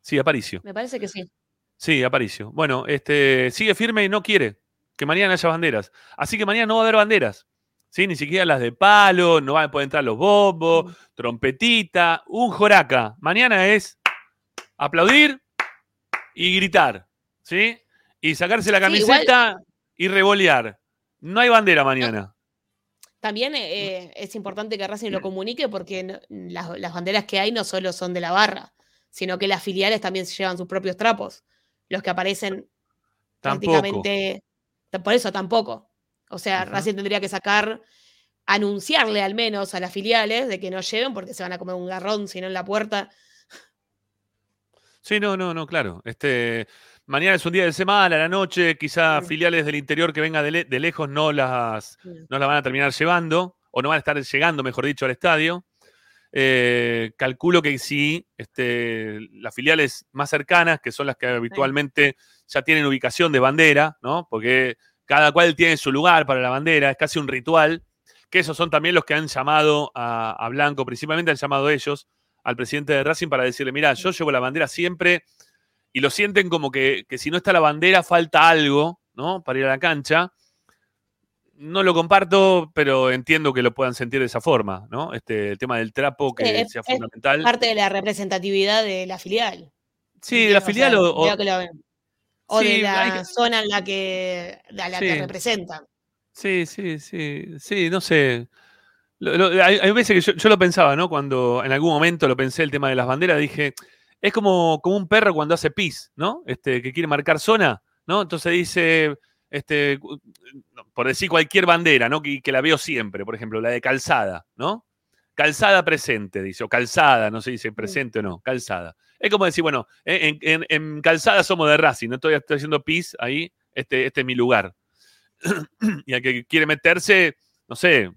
Sí, Aparicio. Me parece que sí. Sí, Aparicio. Bueno, este, sigue firme y no quiere que mañana haya banderas. Así que mañana no va a haber banderas. ¿Sí? Ni siquiera las de palo, no van a poder entrar los bombos, trompetita, un joraca. Mañana es aplaudir y gritar, ¿sí? Y sacarse la Sí, camiseta y revolear. No hay bandera mañana. También Mm. eh, es importante que Racing lo comunique porque no- las, las banderas que hay no solo son de la barra, sino que las filiales también se llevan sus propios trapos. Los que aparecen Tampoco. prácticamente. Por eso tampoco. O sea. Racing tendría que sacar, anunciarle al menos a las filiales de que no lleven porque se van a comer un garrón, si no en la puerta. Sí, no, no, no, claro. Este, mañana es un día de semana, a la noche, quizá filiales del interior que venga de, le- de lejos no las, no las van a terminar llevando, o no van a estar llegando, mejor dicho, al estadio. Eh, calculo que sí, este, las filiales más cercanas, que son las que habitualmente ya tienen ubicación de bandera, ¿no? Porque cada cual tiene su lugar para la bandera, es casi un ritual, que esos son también los que han llamado a, a Blanco, principalmente han llamado ellos al presidente de Racing para decirle, mira, yo llevo la bandera siempre y lo sienten como que, que si no está la bandera falta algo, ¿no? Para ir a la cancha. No lo comparto, pero entiendo que lo puedan sentir de esa forma, ¿no? Este, el tema del trapo que Eh, es- sea es fundamental. parte de la representatividad de la filial. Sí, de la O filial sea, o, o- Sí, de la que- zona en la que, a la que representan. Sí, sí, sí, sí, no sé. Lo- lo- hay, hay veces que yo, yo lo pensaba, ¿no? Cuando en algún momento lo pensé el tema de las banderas, dije, es como, como un perro cuando hace pis, ¿no? Este, que quiere marcar zona, ¿no? Entonces dice, este, por decir cualquier bandera, ¿no? Que, que la veo siempre, por ejemplo, la de calzada, ¿no? Calzada presente, dice, o calzada, no se dice presente o no, calzada. Es como decir, bueno, en, en- en calzada somos de Racing, no estoy, estoy haciendo pis ahí, este, este es mi lugar. (clears throat) y al que quiere meterse, no sé,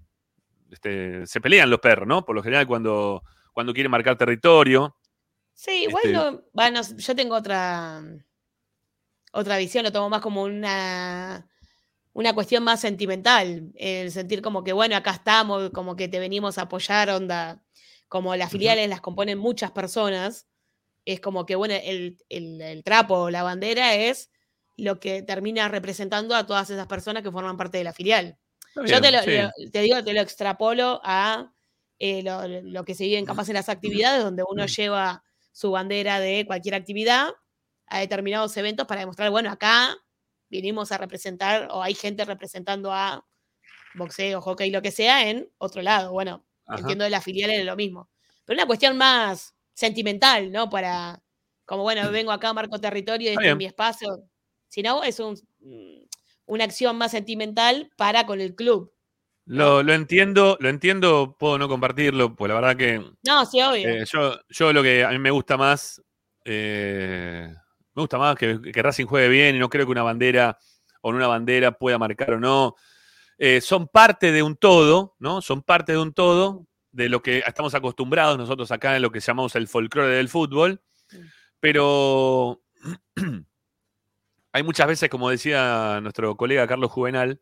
este, se pelean los perros, ¿no? Por lo general cuando, cuando quieren marcar territorio. Sí, igual Este- no, bueno, yo tengo otra, otra visión, lo tomo más como una, una cuestión más sentimental, el sentir como que, bueno, acá estamos, como que te venimos a apoyar, onda, como las filiales las componen muchas personas, es como que, bueno, el, el, el trapo, la bandera es lo que termina representando a todas esas personas que forman parte de la filial. Yo te, lo, sí. lo- te digo, te lo extrapolo a eh, lo, lo que se vive en capaz en las actividades, donde uno lleva su bandera de cualquier actividad a determinados eventos para demostrar, bueno, acá vinimos a representar, o hay gente representando a boxeo, hockey, lo que sea, en otro lado. Bueno, Ajá. entiendo de la filial es lo mismo. Pero una cuestión más sentimental, ¿no? Para, como, bueno, vengo acá, marco territorio, Está este es mi espacio. Si no, es un, mm, una acción más sentimental para con el club. Lo, lo entiendo, lo entiendo, puedo no compartirlo, pues la verdad que No, sí, obvio. eh, yo, yo lo que a mí me gusta más, eh, me gusta más que, que Racing juegue bien y no creo que una bandera o una bandera pueda marcar o no. Eh, son parte de un todo, ¿no? Son parte de un todo de lo que estamos acostumbrados nosotros acá en lo que llamamos el folclore del fútbol, pero (clears throat) hay muchas veces, como decía nuestro colega Carlos Juvenal,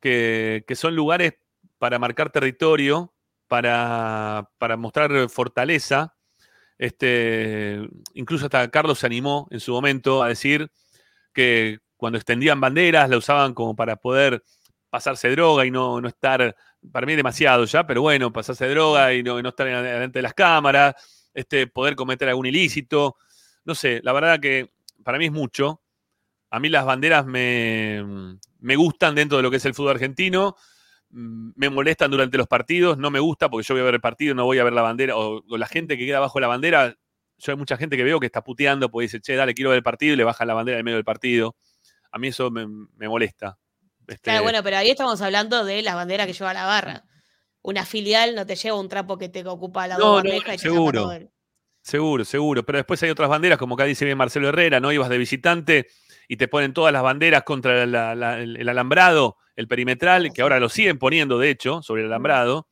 que, que son lugares para marcar territorio, para, para mostrar fortaleza. Este, incluso hasta Carlos se animó en su momento a decir que cuando extendían banderas la usaban como para poder pasarse droga y no, no estar, para mí demasiado ya, pero bueno, pasarse droga y no, estar delante de las cámaras, este, poder cometer algún ilícito. No sé, la verdad que para mí es mucho. A mí las banderas me, me gustan dentro de lo que es el fútbol argentino, mm, me molestan durante los partidos, no me gusta porque yo voy a ver el partido, no voy a ver la bandera, o, la gente que queda bajo la bandera, yo hay mucha gente que veo que está puteando porque dice, che, dale, quiero ver el partido y le bajan la bandera en medio del partido. A mí eso me molesta. Este, Claro, bueno, pero ahí estamos hablando de las banderas que lleva la barra. Una filial no te lleva un trapo que te ocupa la No, no, y seguro. Seguro, seguro. Pero después hay otras banderas, como acá dice bien Marcelo Herrera, ¿no? Ibas de visitante y te ponen todas las banderas contra la- la- el, el alambrado, el perimetral, que ahora lo siguen poniendo, de hecho, sobre el alambrado.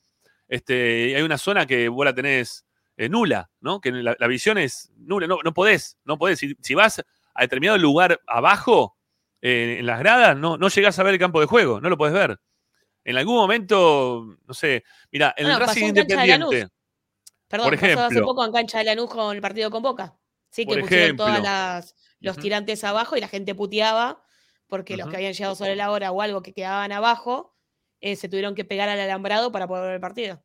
Este, hay una zona que vos la tenés eh, nula, ¿no? Que la, la visión es nula. No, no podés, no podés. Si, si vas a determinado lugar abajo, eh, en las gradas, no, no llegás a ver el campo de juego, no lo podés ver. En algún momento, no sé, mira, el Bueno, Racing. Independiente. Perdón, Por pasó hace ejemplo. poco en cancha de Lanús con el partido con Boca. Sí, que pusieron ejemplo. las los tirantes abajo y la gente puteaba porque los que habían llegado sobre la hora o algo que quedaban abajo eh, se tuvieron que pegar al alambrado para poder ver el partido.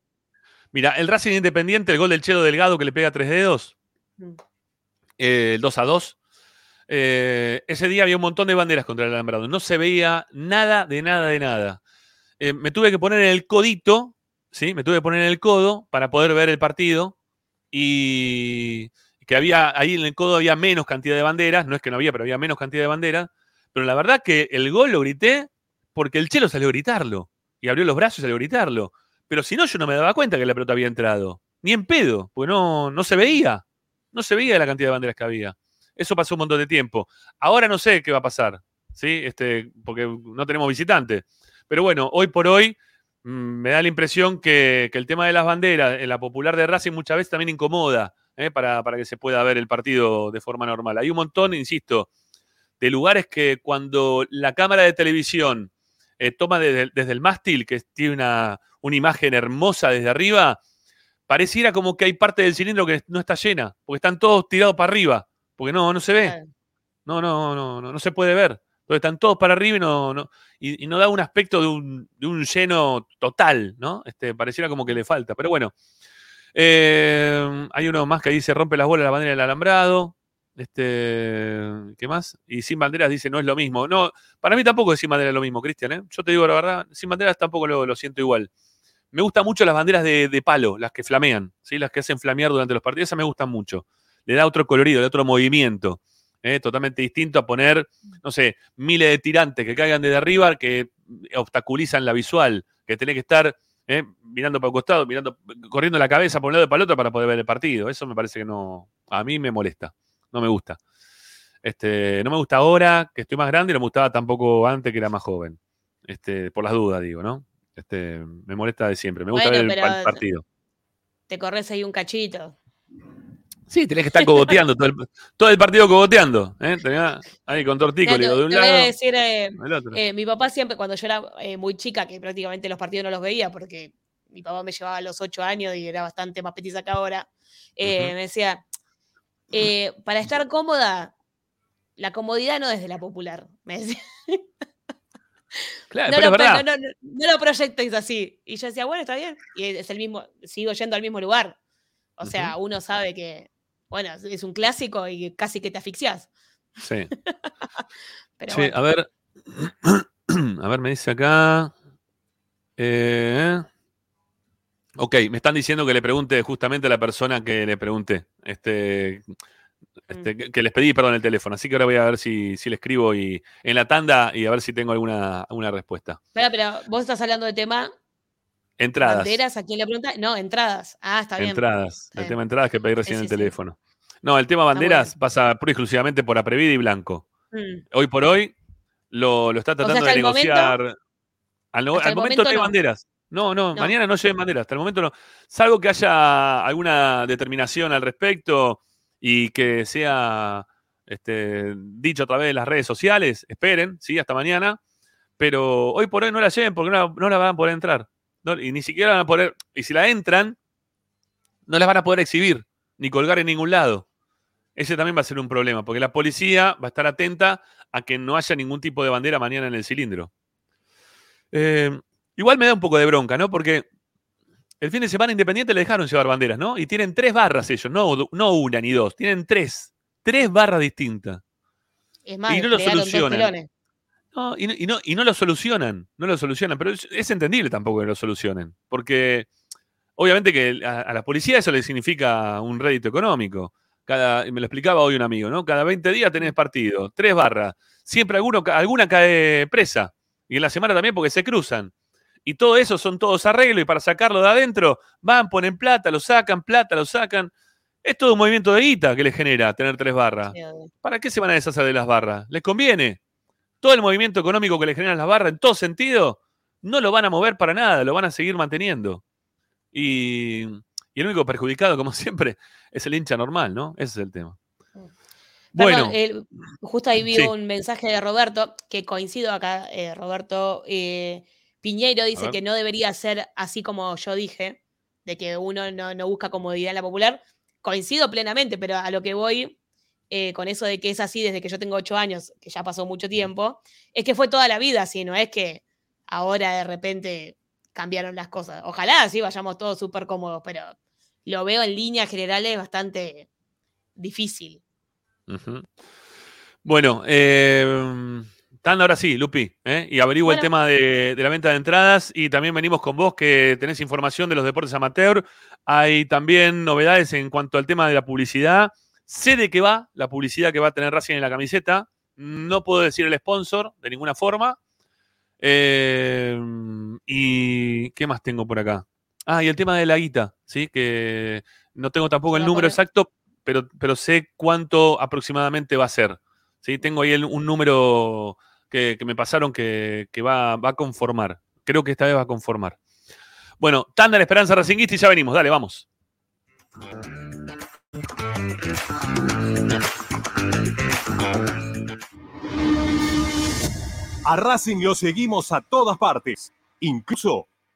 Mira, el Racing Independiente, el gol del Chelo Delgado que le pega tres dedos, Mm. eh, el 2 a 2. Eh, ese día había un montón de banderas contra el alambrado. No se veía nada, de nada, de nada. Eh, me tuve que poner el codito, ¿sí? Me tuve que poner el codo para poder ver el partido. Y que había, ahí en el codo había menos cantidad de banderas. No es que no había, pero había menos cantidad de banderas. Pero la verdad que el gol lo grité porque el Chelo salió a gritarlo. Y abrió los brazos y salió a gritarlo. Pero si no, yo no me daba cuenta que la pelota había entrado. Ni en pedo, porque no, no se veía. No se veía la cantidad de banderas que había. Eso pasó un montón de tiempo. Ahora no sé qué va a pasar, ¿sí? Este, porque no tenemos visitantes. Pero bueno, hoy por hoy mm, me da la impresión que, que el tema de las banderas en la popular de Racing muchas veces también incomoda ¿eh? para, para que se pueda ver el partido de forma normal. Hay un montón, insisto, de lugares que cuando la cámara de televisión eh, toma desde, desde el mástil, que tiene una, una imagen hermosa desde arriba, pareciera como que hay parte del cilindro que no está llena, porque están todos tirados para arriba, porque no, no se ve. No, no, no, no, no se puede ver. Entonces están todos para arriba y no, no, y, y no da un aspecto de un, de un lleno total, ¿no? Este, pareciera como que le falta. Pero bueno, eh, hay uno más que dice rompe las bolas la bandera del alambrado. Este, ¿qué más? Y sin banderas dice no es lo mismo. No, para mí tampoco es sin banderas lo mismo, Cristian, ¿eh? Yo te digo la verdad, sin banderas tampoco lo, lo siento igual. Me gustan mucho las banderas de, de palo, las que flamean, ¿sí? las que hacen flamear durante los partidos, esas me gustan mucho. Le da otro colorido, le da otro movimiento. ¿eh? Totalmente distinto a poner, no sé, miles de tirantes que caigan desde arriba, que obstaculizan la visual, que tenés que estar ¿eh? mirando para el costado, mirando, corriendo la cabeza por un lado y para el otro para poder ver el partido. Eso me parece que no, a mí me molesta, no me gusta. Este, no me gusta ahora que estoy más grande y no me gustaba tampoco antes que era más joven. Este, por las dudas, digo, ¿no? Este, me molesta de siempre. Me gusta Bueno, ver el, el partido. Te corres ahí un cachito. Sí, tenés que estar cogoteando todo el, todo el partido cogoteando. ¿eh? Tenés ahí con tortícolis de un te voy a lado. decir, eh, otro. eh, mi papá siempre, cuando yo era muy chica, que prácticamente los partidos no los veía porque mi papá me llevaba a los ocho años y era bastante más petiza que ahora, me decía, para estar cómoda, la comodidad no es de la popular. Me decía. Claro, no, pero lo, es verdad. no, no, no lo proyectéis así. Y yo decía, bueno, está bien. Y es el mismo, sigo yendo al mismo lugar. O sea, uno sabe que, bueno, es un clásico y casi que te asfixias. Sí. (laughs) Pero Sí, bueno. a ver. (clears throat) a ver, me dice acá. Eh, ok, me están diciendo que le pregunte justamente a la persona que le pregunté. Este, este, que, que les pedí, perdón, el teléfono. Así que ahora voy a ver si, si le escribo y, en la tanda y a ver si tengo alguna, alguna respuesta. Espera, pero vos estás hablando de tema Entradas. banderas, ¿a quién le preguntas? No, entradas. Ah, está bien. Entradas. Está El bien. tema entradas que pedí recién en el sí. teléfono. No, el tema banderas pasa pura y exclusivamente por Aprevida y Blanco. Mm. Hoy por hoy lo, lo está tratando de momento- negociar. al, no- momento, no hay no. banderas. No, no, No. mañana no lleven banderas. Hasta el momento no. Salvo que haya alguna determinación al respecto y que sea este, dicho a través de las redes sociales, esperen, sí, hasta mañana. Pero hoy por hoy no la lleven porque no la, no la van a poder entrar. No, y ni siquiera van a poder. Y si la entran, no las van a poder exhibir ni colgar en ningún lado. Ese también va a ser un problema, porque la policía va a estar atenta a que no haya ningún tipo de bandera mañana en el cilindro. Eh, igual me da un poco de bronca, ¿no? Porque el fin de semana Independiente le dejaron llevar banderas, ¿no? Y tienen tres barras ellos, no, no una ni dos, tienen tres. Tres barras distintas. Es más, Y no lo solucionan. No, y, no, y, no, y no lo solucionan, no lo solucionan, pero es, es entendible tampoco que lo solucionen, porque obviamente que a, a la policía eso le significa un rédito económico. Cada, me lo explicaba hoy un amigo, ¿no? Cada 20 días tenés partido, tres barras, siempre alguno, alguna cae presa, y en la semana también porque se cruzan. Y todo eso son todos arreglos, y para sacarlo de adentro, van, ponen plata, lo sacan, plata, lo sacan. Es todo un movimiento de guita que les genera tener tres barras. ¿Para qué se van a deshacer de las barras? ¿Les conviene? Todo el movimiento económico que les generan las barras, en todo sentido, no lo van a mover para nada, lo van a seguir manteniendo. Y, y el único perjudicado, como (laughs) siempre, es el hincha normal, ¿no? Ese es el tema. Perdón, Bueno, justo ahí vi sí. un mensaje de Roberto, que coincido acá, eh, Roberto. eh, Piñeiro dice que no debería ser así como yo dije, de que uno no, no busca comodidad en la popular. Coincido plenamente, pero a lo que voy eh, con eso de que es así desde que yo tengo ocho años, que ya pasó mucho tiempo, es que fue toda la vida así, no es que ahora de repente cambiaron las cosas. Ojalá así vayamos todos súper cómodos, pero lo veo en líneas generales bastante difícil. Bueno, eh, Tan ahora sí, Lupi, ¿eh? y averigua el tema de, de la venta de entradas y también venimos con vos que tenés información de los deportes amateur. Hay también novedades en cuanto al tema de la publicidad. Sé de qué va la publicidad que va a tener Racing en la camiseta. No puedo decir el sponsor de ninguna forma. Eh, ¿Y qué más tengo por acá? Ah, y el tema de la guita, ¿sí? Que no tengo tampoco el número poner- exacto, pero, pero sé cuánto aproximadamente va a ser. ¿sí? Tengo ahí el- un número que, que me pasaron que, que va, va a conformar. Creo que esta vez va a conformar. Bueno, tanda la esperanza racinguista y ya venimos. Dale, vamos. A Racing lo seguimos a todas partes, incluso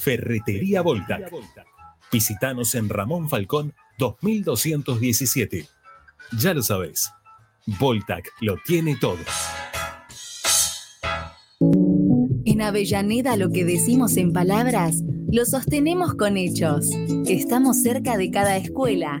Ferretería Voltac. Visítanos en Ramón Falcón 2217. Ya lo sabes, Voltac lo tiene todo. En Avellaneda lo que decimos en palabras, lo sostenemos con hechos. Estamos cerca de cada escuela,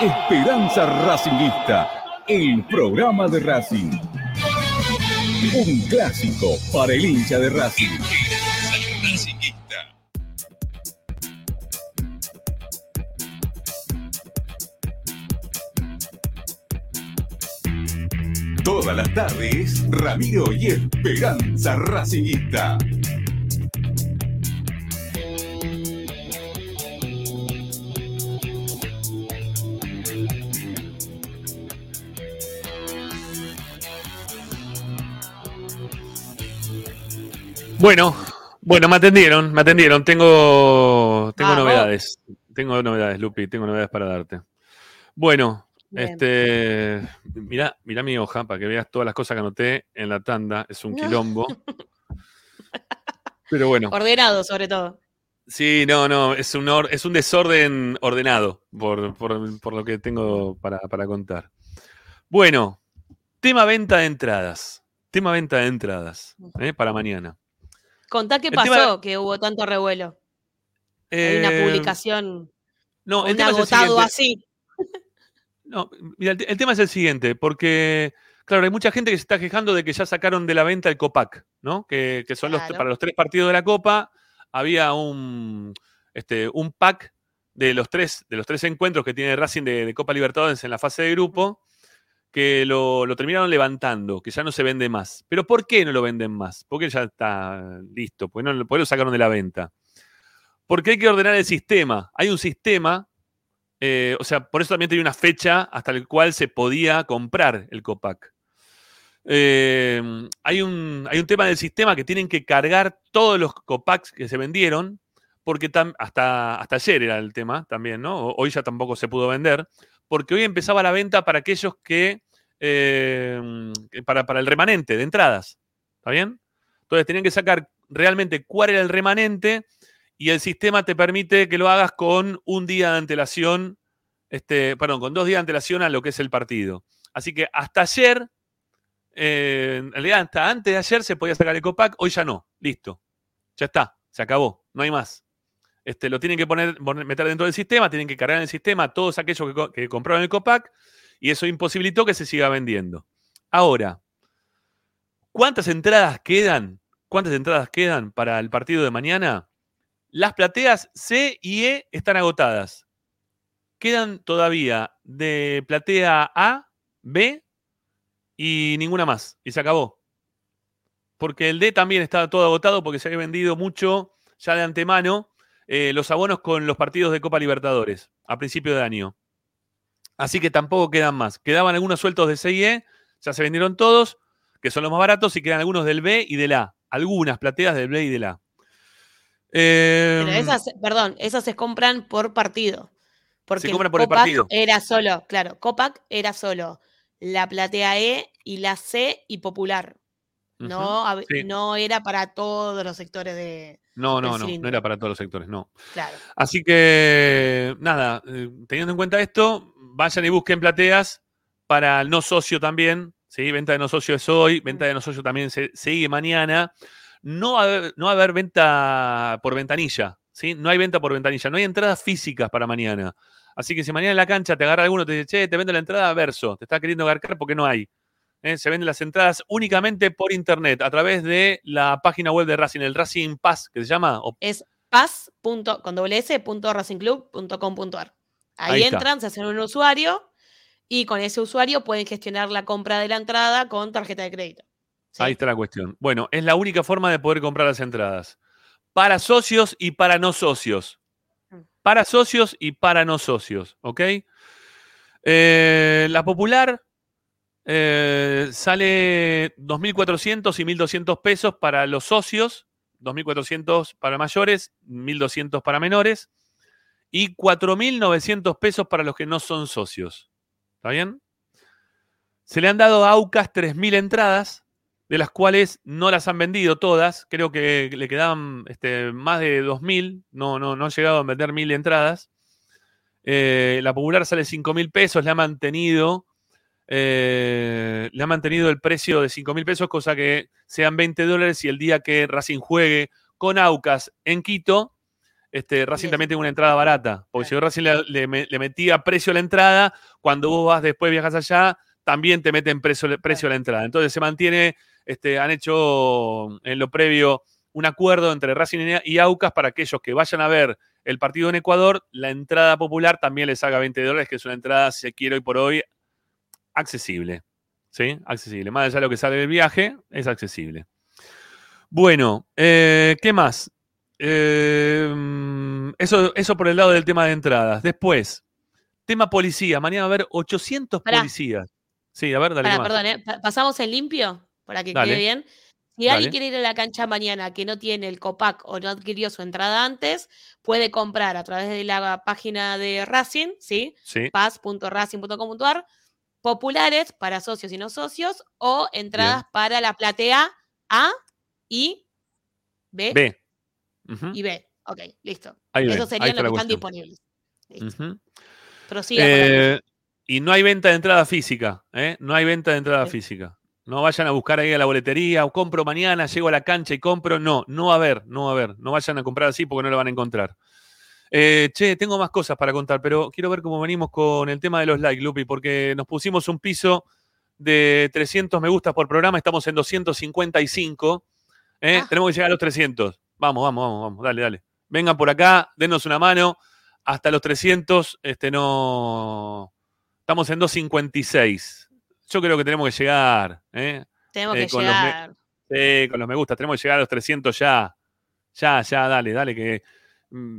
Esperanza Racingista, el programa de Racing. Un clásico para el hincha de Racing. Todas las tardes, Ramiro y Esperanza Racingista. Bueno, bueno, me atendieron, me atendieron. Tengo, tengo Vamos. novedades. Tengo novedades, Lupi, tengo novedades para darte. Bueno, Bien. este, mira, mira mi hoja para que veas todas las cosas que anoté en la tanda. Es un (laughs) quilombo. Pero bueno, Ordenado, sobre todo. sí, no, no, es un, or- es un desorden ordenado por, por- por lo que tengo para, para contar. Bueno, tema venta de entradas. Tema venta de entradas ¿eh? para mañana. Contá qué El pasó tema- que hubo tanto revuelo. Hay una Eh, publicación, No, un agotado así. (laughs) No, mira, el, te- el tema es el siguiente, porque, claro, hay mucha gente que se está quejando de que ya sacaron de la venta el Copac, ¿no? Que, que son los, para los tres partidos de la Copa, había un, este, un pack de los tres, de los tres encuentros que tiene Racing de, de Copa Libertadores en la fase de grupo, que lo, lo terminaron levantando, que ya no se vende más. ¿Pero por qué no lo venden más? Porque ya está listo, porque no, por lo sacaron de la venta. Porque hay que ordenar el sistema. Hay un sistema eh, o sea, por eso también tenía una fecha hasta la cual se podía comprar el Copac. Eh, hay, un, hay un tema del sistema que tienen que cargar todos los Copacs que se vendieron, porque hasta, hasta ayer era el tema también, ¿no? Hoy ya tampoco se pudo vender, porque hoy empezaba la venta para aquellos que, eh, que para, para el remanente de entradas, ¿está bien? Entonces tenían que sacar realmente cuál era el remanente y el sistema te permite que lo hagas con un día de antelación, este, perdón, con dos días de antelación a lo que es el partido. Así que hasta ayer, eh, en realidad hasta antes de ayer se podía sacar el Copac, hoy ya no, listo. Ya está, se acabó, no hay más. Este, lo tienen que poner, meter dentro del sistema, tienen que cargar en el sistema todos aquellos que, que compraron el Copac y eso imposibilitó que se siga vendiendo. Ahora, ¿cuántas entradas quedan? ¿Cuántas entradas quedan para el partido de mañana? Las plateas C y E están agotadas. Quedan todavía de platea A, B y ninguna más. Y se acabó. Porque el D también estaba todo agotado porque se había vendido mucho ya de antemano eh, los abonos con los partidos de Copa Libertadores a principio de año. Así que tampoco quedan más. Quedaban algunos sueltos de C y E, ya se vendieron todos, que son los más baratos, y quedan algunos del B y del A. algunas plateas del B y del A. Eh, Pero esas, perdón, esas se compran por partido. Porque Se compran por el partido. Era solo, claro, Copac era solo la platea E y la C y popular. No, sí. no era para todos los sectores de. No, no, no, no era para todos los sectores, no. Claro. Así que, nada, eh, teniendo en cuenta esto, vayan y busquen plateas para el no socio también. ¿sí? Venta de no socio es hoy, venta de no socio también se sigue mañana. No va a haber, no va a haber venta por ventanilla, ¿sí? No hay venta por ventanilla, no hay entradas físicas para mañana. Así que si mañana en la cancha te agarra alguno te dice, che, te vendo la entrada verso, te está queriendo garcar porque no hay. ¿Eh? Se venden las entradas únicamente por internet, a través de la página web de Racing, el Racing Pass, que se llama, o Es paz. punto- con doble S, punto racingclub.com.ar. Ahí, entran, se hacen un usuario y con ese usuario pueden gestionar la compra de la entrada con tarjeta de crédito. Ahí está la cuestión. Bueno, es la única forma de poder comprar las entradas. Para socios y para no socios. Para socios y para no socios, ¿ok? Eh, la popular eh, sale 2.400 y 1.200 pesos para los socios, 2.400 para mayores, 1.200 para menores y 4.900 pesos para los que no son socios. ¿Está bien? Se le han dado a Aucas 3.000 entradas, de las cuales no las han vendido todas. Creo que le quedaban este, más de 2.000. No, no, no han llegado a vender 1.000 entradas. Eh, la popular sale 5.000 pesos, le ha mantenido. Eh, le ha mantenido el precio de 5.000 pesos, cosa que sean 20 dólares y el día que Racing juegue con Aucas en Quito, este, Racing también tiene una entrada barata. Porque si Racing le, le me- le metía precio a la entrada, cuando vos vas después viajas allá, también te meten precio, precio a la entrada. Entonces se mantiene, este, han hecho en lo previo un acuerdo entre Racing y y Aucas para aquellos que vayan a ver el partido en Ecuador, la entrada popular también les haga 20 dólares, que es una entrada, si quiero hoy por hoy, accesible. ¿Sí? Accesible. Más allá de lo que sale del viaje, es accesible. Bueno, eh, ¿qué más? Eh, eso, eso por el lado del tema de entradas. Después, tema policía. Mañana va a haber 800 Pará. policías. Sí, a ver, dale. Pará, ¿qué más? perdón, ¿eh? Pa- pasamos en limpio para que Dale. quede bien. Si Dale. alguien quiere ir a la cancha mañana que no tiene el COPAC o no adquirió su entrada antes, puede comprar a través de la página de Racing, ¿sí? Sí. paz.racing.com.ar, populares para socios y no socios, o entradas para la platea A y B, B. Y B. Ok, listo. Ahí Esos serían los que están disponibles. La Eh, y no hay venta de entrada física, ¿eh? No hay venta de entrada física. No vayan a buscar ahí a la boletería o compro mañana, llego a la cancha y compro. No, no va a haber, no va a haber. No vayan a comprar así porque no lo van a encontrar. Eh, che, tengo más cosas para contar, pero quiero ver cómo venimos con el tema de los likes, Lupi, porque nos pusimos un piso de 300 me gustas por programa, estamos en 255. ¿eh? Tenemos que llegar a los 300. Vamos, vamos, vamos, vamos, dale, dale. Vengan por acá, denos una mano. Hasta los 300, este no. Estamos en 256. Yo creo que tenemos que llegar. ¿eh? Tenemos Eh, que con los me- llegar. Sí, con los me gusta. Tenemos que llegar a los 300 ya. Ya, ya, dale, dale, que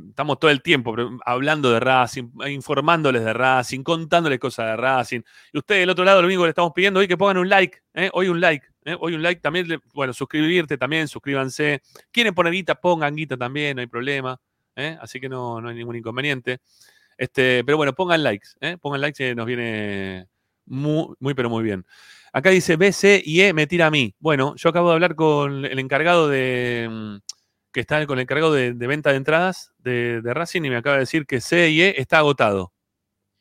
estamos todo el tiempo hablando de Racing, informándoles de Racing, contándoles cosas de Racing. Y ustedes del otro lado, lo único le estamos pidiendo hoy que pongan un like. ¿eh? Hoy un like. ¿eh? Hoy un like. También, bueno, suscribirte también, suscríbanse. Quieren poner guita, pongan guita también, no hay problema. ¿eh? Así que no, no hay ningún inconveniente. Este, pero bueno, pongan likes. ¿eh? Pongan likes nos viene muy, muy, pero muy bien. Acá dice B, C y E me tira a mí. Bueno, yo acabo de hablar con el encargado de. Que está con el encargado de, de venta de entradas de, de Racing y me acaba de decir que C y E está agotado.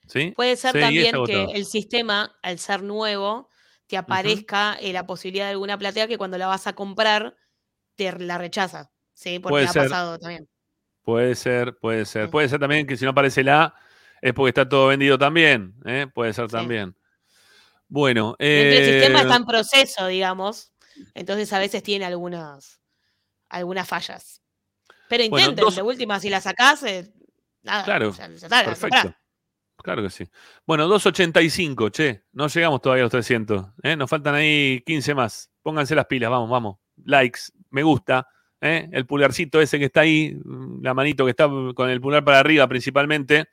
¿Sí? Puede ser E también que el sistema, al ser nuevo, te aparezca eh, la posibilidad de alguna platea que cuando la vas a comprar te la rechaza. Sí, porque Puede ha ser. pasado también. Puede ser, puede ser. Puede ser también que si no aparece la A es porque está todo vendido también. ¿eh? Puede ser también. Bueno, del sistema eh, está en proceso, digamos. Entonces a veces tiene algunas, algunas fallas. Pero Bueno, intenten, dos- de última, si la sacás, eh, nada. Claro, ya- ya está, la perfecto. Claro que sí. Bueno, 2.85, che. No llegamos todavía a los 300. ¿eh? Nos faltan ahí 15 más. Pónganse las pilas, vamos, vamos. Likes, me gusta. ¿eh? El pulgarcito ese que está ahí, mm, la manito que está con el pulgar para arriba principalmente.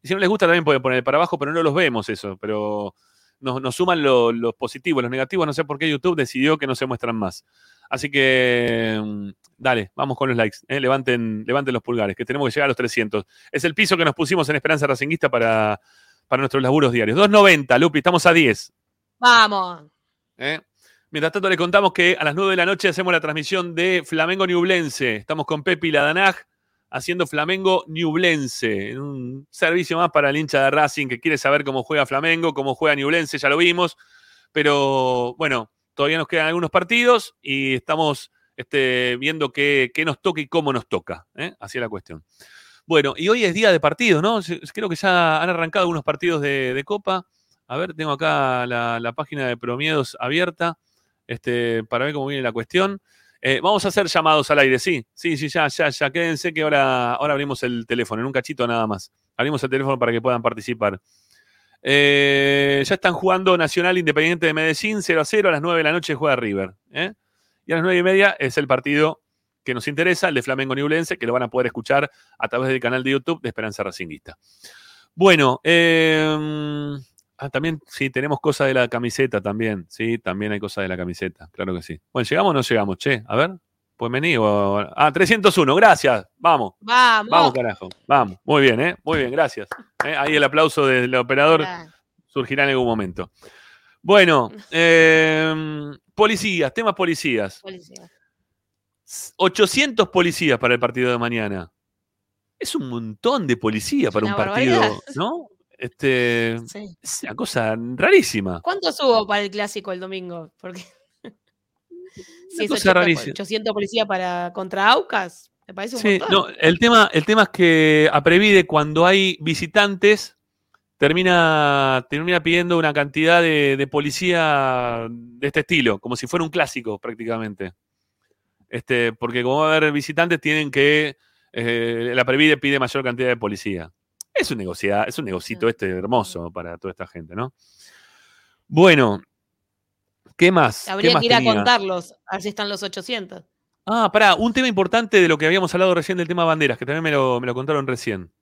Y si no les gusta también pueden poner para abajo, pero no los vemos eso. Pero nos, nos suman lo- los positivos, los negativos. No sé por qué YouTube decidió que no se muestran más. Así que, mm, dale, vamos con los likes. eh, Levanten, levanten los pulgares, que tenemos que llegar a los 300. Es el piso que nos pusimos en Esperanza Racinguista para, para nuestros laburos diarios. 2.90, Lupi, estamos a 10. Vamos. ¿eh? Mientras tanto, le contamos que a las 9 de la noche hacemos la transmisión de Flamengo Ñublense. Estamos con Pepi Ladanaj haciendo Flamengo Ñublense. en Un servicio más para el hincha de Racing que quiere saber cómo juega Flamengo, cómo juega Ñublense, ya lo vimos. Pero bueno, todavía nos quedan algunos partidos y estamos este, viendo qué, nos toca y cómo nos toca. ¿eh? Así es la cuestión. Bueno, y hoy es día de partidos, ¿no? Creo que ya han arrancado algunos partidos de, de Copa. A ver, tengo acá la, la página de Promiedos abierta este, para ver cómo viene la cuestión. Eh, vamos a hacer llamados al aire, sí, sí, sí, ya, ya, ya. Quédense que ahora, ahora abrimos el teléfono, en un cachito nada más. Abrimos el teléfono para que puedan participar. Eh, ya están jugando Nacional Independiente de Medellín 0 a 0. A las 9 de la noche juega River. ¿eh? Y a las 9 y media es el partido que nos interesa, el de Flamengo Ñublense, que lo van a poder escuchar a través del canal de YouTube de Esperanza Racinguista. Bueno, eh, ah, también sí, tenemos cosas de la camiseta también. Sí, también hay cosas de la camiseta, claro que sí. Bueno, ¿llegamos o no llegamos? Che, a ver, pues vení. o- Ah, 301, gracias. Vamos. Vamos. Vamos, carajo. Vamos. Muy bien, ¿eh? Muy bien, gracias. ¿Eh? Ahí el aplauso del operador surgirá en algún momento. Bueno, (laughs) eh, policías, temas policías. Policía. 800 policías para el partido de mañana. Es un montón de policía para un partido, barbaridad. ¿no? Este, Sí. es una cosa rarísima. ¿Cuántos hubo para el clásico el domingo? Porque. (laughs) Sí, cosa 80, rarísima. 800 policías para contra Aucas. Me parece un Sí, montón. no, el tema, el tema es que a Previde, cuando hay visitantes, termina, termina pidiendo una cantidad de, de policía de este estilo, como si fuera un clásico prácticamente. Este, porque como va a haber visitantes, tienen que. eh, la Previde pide mayor cantidad de policía. Es un negocia, es un negocito este hermoso para toda esta gente, ¿no? Bueno, ¿qué más? ¿Qué Habría más que ir a tenía? contarlos, a ver si están los 800. Ah, pará, un tema importante de lo que habíamos hablado recién del tema banderas, que también me lo, me lo contaron recién.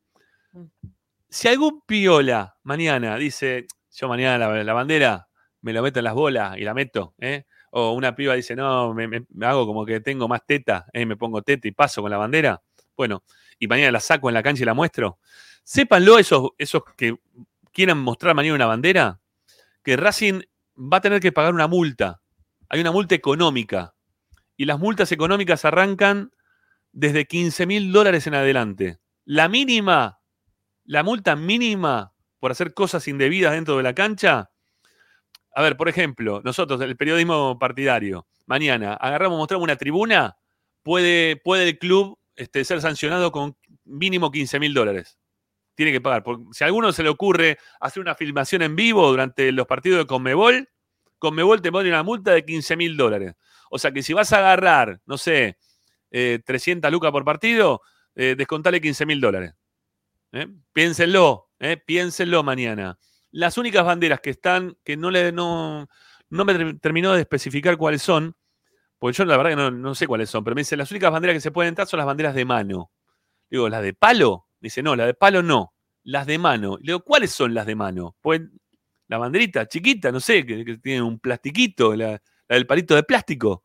Si algún piola mañana dice, yo mañana la, la bandera me la meto en las bolas y la meto, ¿eh? o una piba dice, no, me, me- me hago como que tengo más teta, ¿eh? me pongo teta y paso con la bandera, bueno, y mañana la saco en la cancha y la muestro, sépanlo esos, esos que quieran mostrar mañana una bandera, que Racing va a tener que pagar una multa, hay una multa económica, y las multas económicas arrancan desde 15 mil dólares en adelante. La mínima, la multa mínima por hacer cosas indebidas dentro de la cancha. A ver, por ejemplo, nosotros, el periodismo partidario, mañana agarramos, mostramos una tribuna, puede, puede el club este, ser sancionado con mínimo 15 mil dólares. Tiene que pagar. Si a alguno se le ocurre hacer una filmación en vivo durante los partidos de Conmebol, Conmebol te pone una multa de 15 mil dólares. O sea que si vas a agarrar, no sé, eh, 300 lucas por partido, eh, descontale 15 mil dólares. ¿eh? Piénsenlo, ¿eh? piénsenlo mañana. Las únicas banderas que están, que no, le, no, no me ter- terminó de especificar cuáles son, porque yo la verdad que no, no sé cuáles son, pero me dice, las únicas banderas que se pueden entrar son las banderas de mano. Digo, ¿las de palo? Dice, no, las de palo no, las de mano. Le digo, ¿cuáles son las de mano? Pues la banderita chiquita, no sé, que, tiene un plastiquito, la, la del palito de plástico.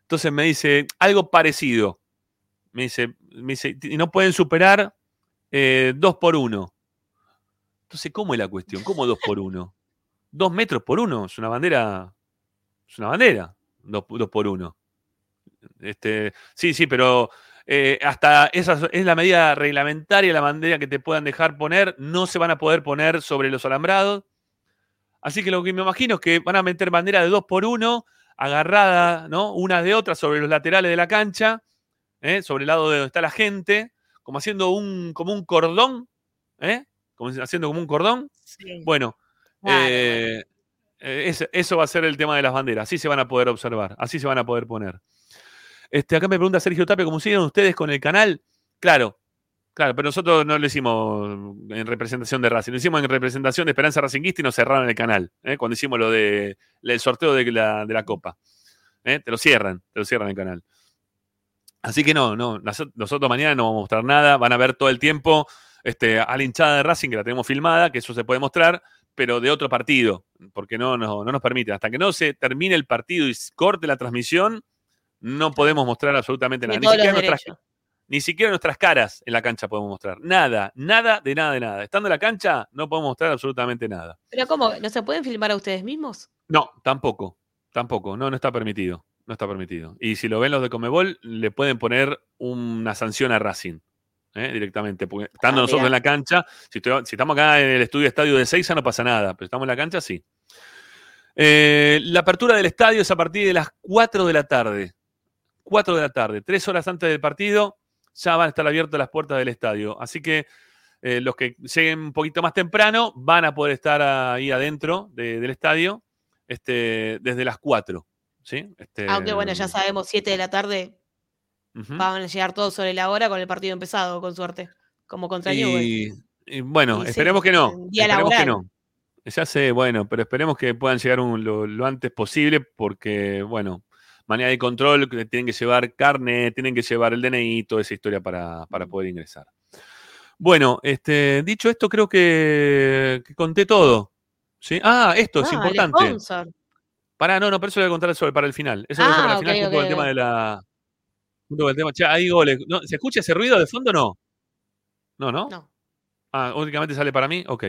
Entonces me dice, algo parecido. Me dice, me dice y no pueden superar eh, dos por uno. Entonces, ¿cómo es la cuestión? ¿Cómo dos por uno? Dos metros por uno, es una bandera, es una bandera, dos, dos por uno. Este, sí, sí, pero eh, hasta esa es la medida reglamentaria, la bandera que te puedan dejar poner, no se van a poder poner sobre los alambrados. Así que lo que me imagino es que van a meter bandera de dos por uno, agarrada, ¿no? Una de otra sobre los laterales de la cancha, ¿eh? sobre el lado de donde está la gente, como haciendo un, como un cordón, ¿eh? Como haciendo como un cordón. Bueno, Claro, eh, eso va a ser el tema de las banderas. Así se van a poder observar, así se van a poder poner. Este, acá me pregunta Sergio Tapia, ¿cómo siguen ustedes con el canal? Claro, claro, pero nosotros no lo hicimos en representación de Racing, lo hicimos en representación de Esperanza Racinguista y nos cerraron el canal, ¿eh? cuando hicimos lo de el sorteo de la, de la Copa. ¿eh? Te lo cierran, te lo cierran el canal. Así que no, no, noso- nosotros mañana no vamos a mostrar nada, van a ver todo el tiempo este, a la hinchada de Racing, que la tenemos filmada, que eso se puede mostrar, pero de otro partido, porque no, no, no nos permite. Hasta que no se termine el partido y corte la transmisión, no podemos mostrar absolutamente nada. Ni siquiera, nuestras, derechos. ni siquiera nuestras caras en la cancha podemos mostrar. Nada, nada de nada de nada. Estando en la cancha, no podemos mostrar absolutamente nada. Pero ¿cómo? ¿No se pueden filmar a ustedes mismos? No, tampoco. Tampoco. No, no está permitido. No está permitido. Y si lo ven los de Comebol, le pueden poner una sanción a Racing. ¿eh? Directamente. Porque estando Ah, nosotros en la cancha, si, estoy- si estamos acá en el estudio estadio de Seiza, no pasa nada. Pero estamos en la cancha, sí. Eh, la apertura del estadio es a partir de las 4 de la tarde. 4 de la tarde. Tres horas antes del partido, ya van a estar abiertas las puertas del estadio. Así que eh, los que lleguen un poquito más temprano van a poder estar ahí adentro de- del estadio este, desde las 4. ¿sí? Este, Aunque bueno, ya sabemos, 7 de la tarde van a llegar todos sobre la hora con el partido empezado, con suerte. Como contra Newell. y, y bueno, Y sí, esperemos que no. día Esperemos que laboral. no. Ya sé, bueno, pero esperemos que puedan llegar un- lo, lo antes posible porque, bueno, manera de control, que tienen que llevar carne, tienen que llevar el DNI, toda esa historia para, para poder ingresar. Bueno, este, dicho esto, creo que, que conté todo. ¿sí? Ah, esto es Ah, el importante. sponsor. Pará, no, no, pero eso lo voy a contar sobre- para el final. Eso lo dejo Ah, para el final ok, junto con el tema de la. Junto con el tema. Che, hay goles. No, ¿Se escucha ese ruido de fondo o no? No, ¿no? No. Ah, únicamente sale para mí. Ok.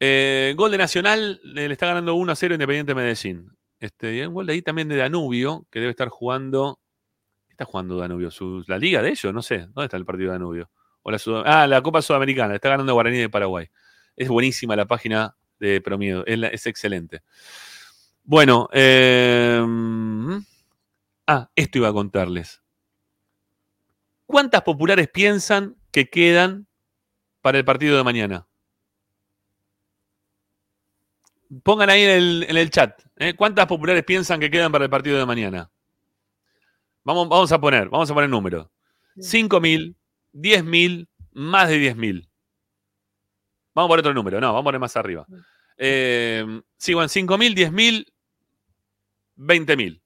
Eh, gol de Nacional, le le está ganando 1 a 0 Independiente Medellín. Este, un gol de ahí también de Danubio, que debe estar jugando. ¿Qué está jugando Danubio? ¿Su- ¿La liga de ellos? No sé. ¿Dónde está el partido de Danubio? O la ah, la Copa Sudamericana. Está ganando Guaraní de Paraguay. Es buenísima la página de Promiedo. Es, excelente. Bueno, eh, ah, esto iba a contarles. ¿Cuántas populares piensan que quedan para el partido de mañana? Pongan ahí en el, en el chat. ¿eh? ¿Cuántas populares piensan que quedan para el partido de mañana? Vamos, vamos a poner, vamos a poner números. 5.000, 10.000, más de 10.000. Vamos por otro número, no, vamos a poner más arriba. Eh, sí, bueno, 5.000, 10.000, 20.000.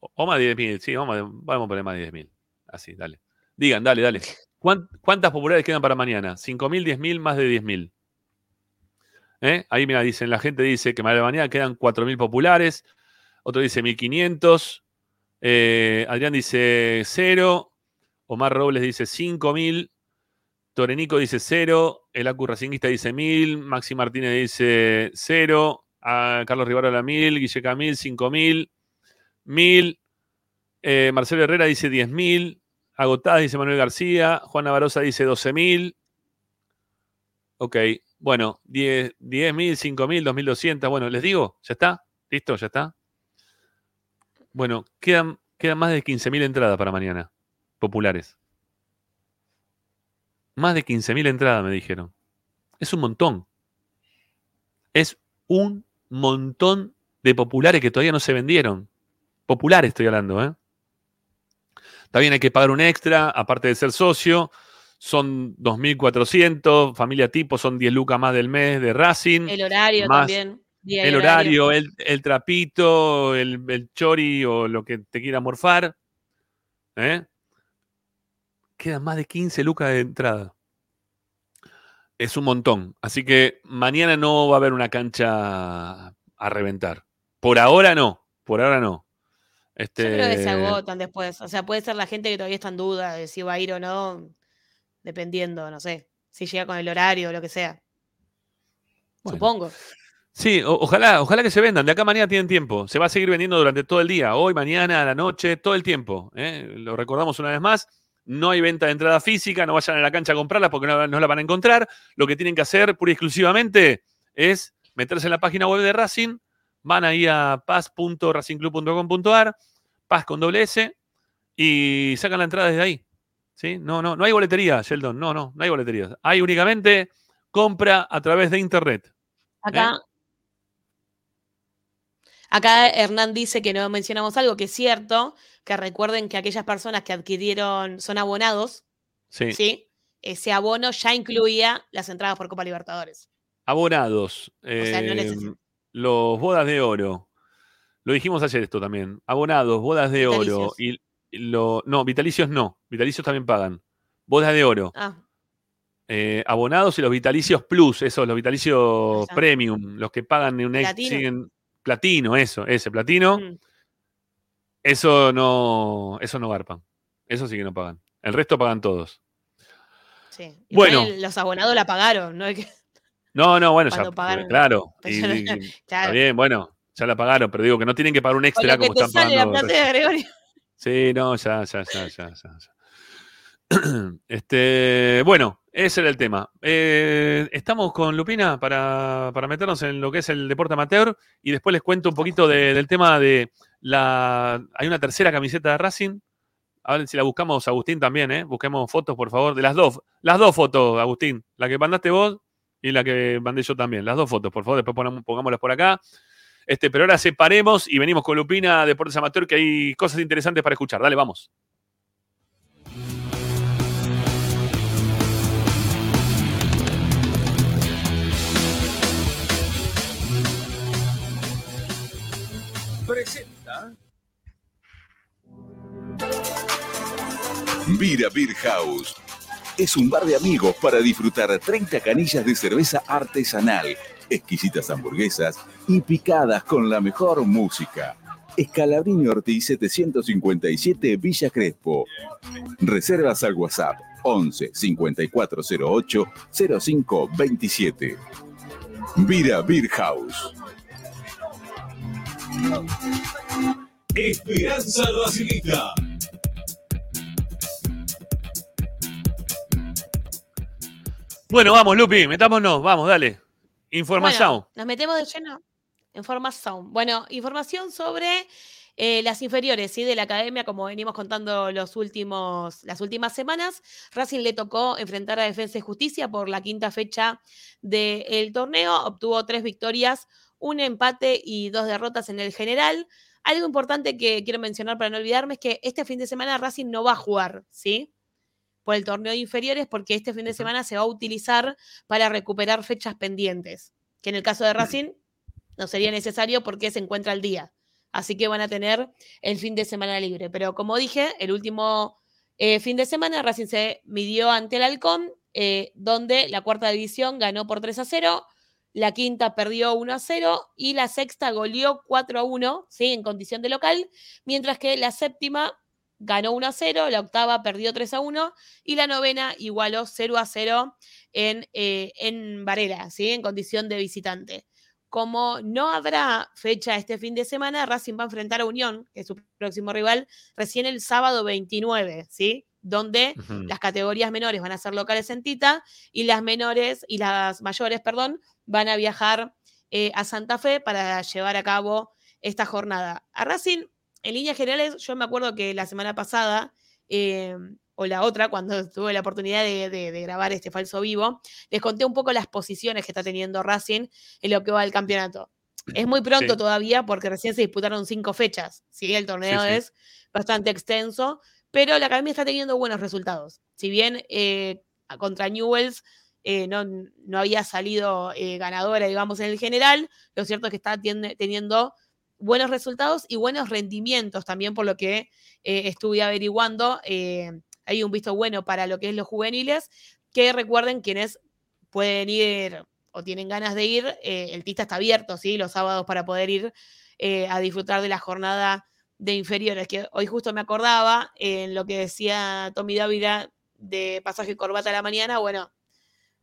O, más de 10.000, sí, vamos, a- vamos a poner más de 10.000. Así, dale. Digan, dale, dale. ¿Cuán- ¿Cuántas populares quedan para mañana? 5.000, 10.000, más de 10.000. ¿Eh? Ahí, mira, dicen, la gente dice que para mañana quedan 4.000 populares. Otro dice 1.500. Eh, Adrián dice 0. Omar Robles dice 5.000. Torenico dice 0. El Acu Racinguista dice 1.000. Maxi Martínez dice 0. A Carlos Rivarola 1.000. Guille Camil 5.000. 1.000. Eh, Marcelo Herrera dice 10.000. Agotadas dice Manuel García. Juan Navarroza dice 12.000. Ok, bueno, 10 10.000, 5.000, 2.200. Bueno, les digo, ¿ya está? ¿Listo? ¿Ya está? Bueno, quedan, quedan más de 15.000 entradas para mañana, populares. Más de 15.000 entradas, me dijeron. Es un montón. Es un montón de populares que todavía no se vendieron. Populares estoy hablando, ¿eh? Bien, hay que pagar un extra, aparte de ser socio. Son 2.400. Familia tipo son 10 lucas más del mes de Racing. El horario más también. el horario, el, el trapito, el, el chori o lo que te quiera morfar. ¿eh? Quedan más de 15 lucas de entrada. Es un montón. Así que mañana no va a haber una cancha a reventar. Por ahora no. Por ahora no. Este, Yo creo que se agotan después. O sea, puede ser la gente que todavía está en duda de si va a ir o no, dependiendo, no sé, si llega con el horario o lo que sea. Bueno. Supongo. Sí, o- ojalá, ojalá que se vendan. De acá a mañana tienen tiempo. Se va a seguir vendiendo durante todo el día. Hoy, mañana, a la noche, todo el tiempo. ¿eh? Lo recordamos una vez más. No hay venta de entrada física, no vayan a la cancha a comprarla porque no, no la van a encontrar. Lo que tienen que hacer pura y exclusivamente es meterse en la página web de Racing. Van ahí a paz.racingclub.com.ar, paz con doble S, y sacan la entrada desde ahí. ¿Sí? No, no, no hay boletería, Sheldon. No, no, no hay boletería. Hay únicamente compra a través de internet. Acá. Acá Hernán dice que no mencionamos algo que es cierto, que recuerden que aquellas personas que adquirieron, son abonados, Sí. ¿sí? Ese abono ya incluía las entradas por Copa Libertadores. Abonados. sea, no eh, los bodas de oro. Lo dijimos ayer esto también. Abonados, bodas de oro. Vitalicios. Y lo, no, vitalicios no. Vitalicios también pagan. Bodas de oro. Ah, eh, abonados y los vitalicios plus, esos, los vitalicios premium, los que pagan un ex, Platino. siguen platino, eso, ese, platino, Mm. eso no, eso no garpan. Eso sí que no pagan. El resto pagan todos. Sí. Bueno. Igual Los abonados la pagaron, ¿no? (laughs) Que- No, no, bueno, ya, Cuando pagaron- claro. (laughs) Y- ya- y- y- Está claro. bien, bueno, ya la pagaron, pero digo que no tienen que pagar un Con extra lo que como te están sale la pagando. plata de Gregorio. Sí, no, ya, ya, ya, ya, ya. (clears throat) Este, bueno, ese era el tema. Eh, estamos con Lupina para, para meternos en lo que es el deporte amateur y después les cuento un poquito de- del tema de la... Hay una tercera camiseta de Racing. A ver si la buscamos, Agustín, también, ¿eh? Busquemos fotos, por favor, de las dos. Las dos fotos, Agustín. La que mandaste vos y la que mandé yo también. Las dos fotos, por favor, después pongámoslas por acá. Este, pero ahora separemos y venimos con Lupina Deportes Amateur, que hay cosas interesantes para escuchar. Dale, vamos. Presenta. Vira Beer House. Es un bar de amigos para disfrutar 30 canillas de cerveza artesanal, exquisitas hamburguesas y picadas con la mejor música. Escalabrini Ortiz 757 Villa Crespo. Reservas al WhatsApp 11 5408 0527. Vira Beer House. Esperanza Racingista. Bueno, vamos, Lupi, metámonos, vamos, dale. Información. Nos metemos de lleno. Información. Bueno, información sobre eh, las inferiores ¿sí? de la academia, como venimos contando los últimos, las últimas semanas. Racing le tocó enfrentar a Defensa y Justicia por la quinta fecha del torneo. Obtuvo tres victorias, un empate y dos derrotas en el general. Algo importante que quiero mencionar para no olvidarme es que este fin de semana Racing no va a jugar, ¿sí? Por el torneo de inferiores, porque este fin de semana se va a utilizar para recuperar fechas pendientes, que en el caso de Racing no sería necesario porque se encuentra al día. Así que van a tener el fin de semana libre. Pero como dije, el último eh, fin de semana Racing se midió ante el Halcón, eh, donde la cuarta división ganó por 3 a 0, la quinta perdió 1 a 0 y la sexta goleó 4 a 1, ¿sí? en condición de local, mientras que la séptima ganó 1 a 0, la octava perdió 3 a 1 y la novena igualó 0 a 0 en, eh, en Varela, ¿sí? en condición de visitante. Como no habrá fecha este fin de semana, Racing va a enfrentar a Unión, que es su próximo rival, recién el sábado 29, ¿sí? Donde las categorías menores van a ser locales en Tita y las menores y las mayores, perdón, van a viajar eh, a Santa Fe para llevar a cabo esta jornada. A Racing, en líneas generales, yo me acuerdo que la semana pasada, eh, o la otra, cuando tuve la oportunidad de, de- de grabar este falso vivo, les conté un poco las posiciones que está teniendo Racing en lo que va del campeonato. Es muy pronto Sí. todavía porque recién se disputaron cinco fechas, ¿sí? El torneo Sí, sí. es bastante extenso, pero la academia está teniendo buenos resultados. Si bien eh, contra Newells eh, no, no había salido eh, ganadora, digamos, en el general, lo cierto es que está tiende- teniendo buenos resultados y buenos rendimientos también por lo que eh, estuve averiguando. eh, hay un visto bueno para lo que es los juveniles, que recuerden quienes pueden ir o tienen ganas de ir, eh, el Tista está abierto, ¿sí? Los sábados para poder ir a disfrutar de la jornada de inferiores, que hoy justo me acordaba en lo que decía Tommy Dávila de pasaje y corbata a la mañana, bueno,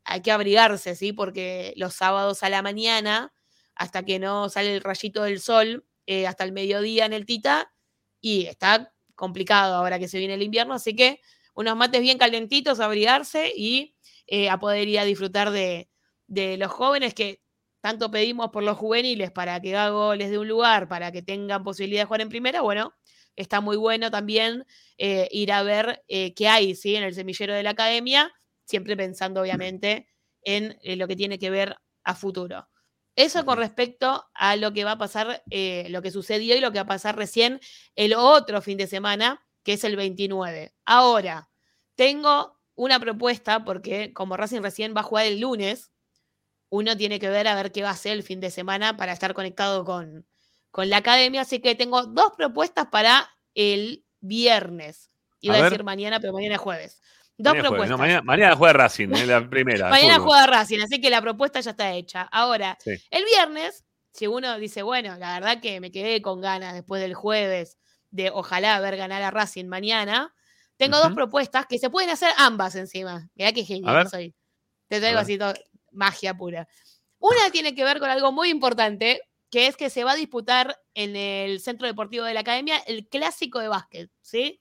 hay que abrigarse, ¿sí? Porque los sábados a la mañana, hasta que no sale el rayito del sol, eh, hasta el mediodía en el Tita, y está complicado ahora que se viene el invierno, así que unos mates bien calentitos, abrigarse y eh, a poder ir a disfrutar de, de los jóvenes que tanto pedimos por los juveniles para que Gago les dé un lugar, para que tengan posibilidad de jugar en primera, bueno, está muy bueno también eh, ir a ver qué hay ¿sí? en el semillero de la academia, siempre pensando obviamente en lo que tiene que ver a futuro. Eso con respecto a lo que va a pasar, eh, lo que sucedió y lo que va a pasar recién el otro fin de semana, que es el 29. Ahora, tengo una propuesta, porque como Racing recién va a jugar el lunes, uno tiene que ver a ver qué va a hacer el fin de semana para estar conectado con, con la academia. Así que tengo dos propuestas para el viernes. Iba A decir mañana, pero mañana es jueves. Dos Mañana juega, propuestas. no, mañana, mañana juega Racing, en la primera. Mañana fútbol. juega Racing, así que la propuesta ya está hecha. Ahora, Sí. el viernes, si uno dice, bueno, la verdad que me quedé con ganas después del jueves de ojalá ver ganar a Racing mañana, tengo dos propuestas que se pueden hacer ambas encima. Mirá qué genial soy. Te traigo así todo, magia pura. Una tiene que ver con algo muy importante, que es que se va a disputar en el Centro Deportivo de la Academia el clásico de básquet, ¿sí?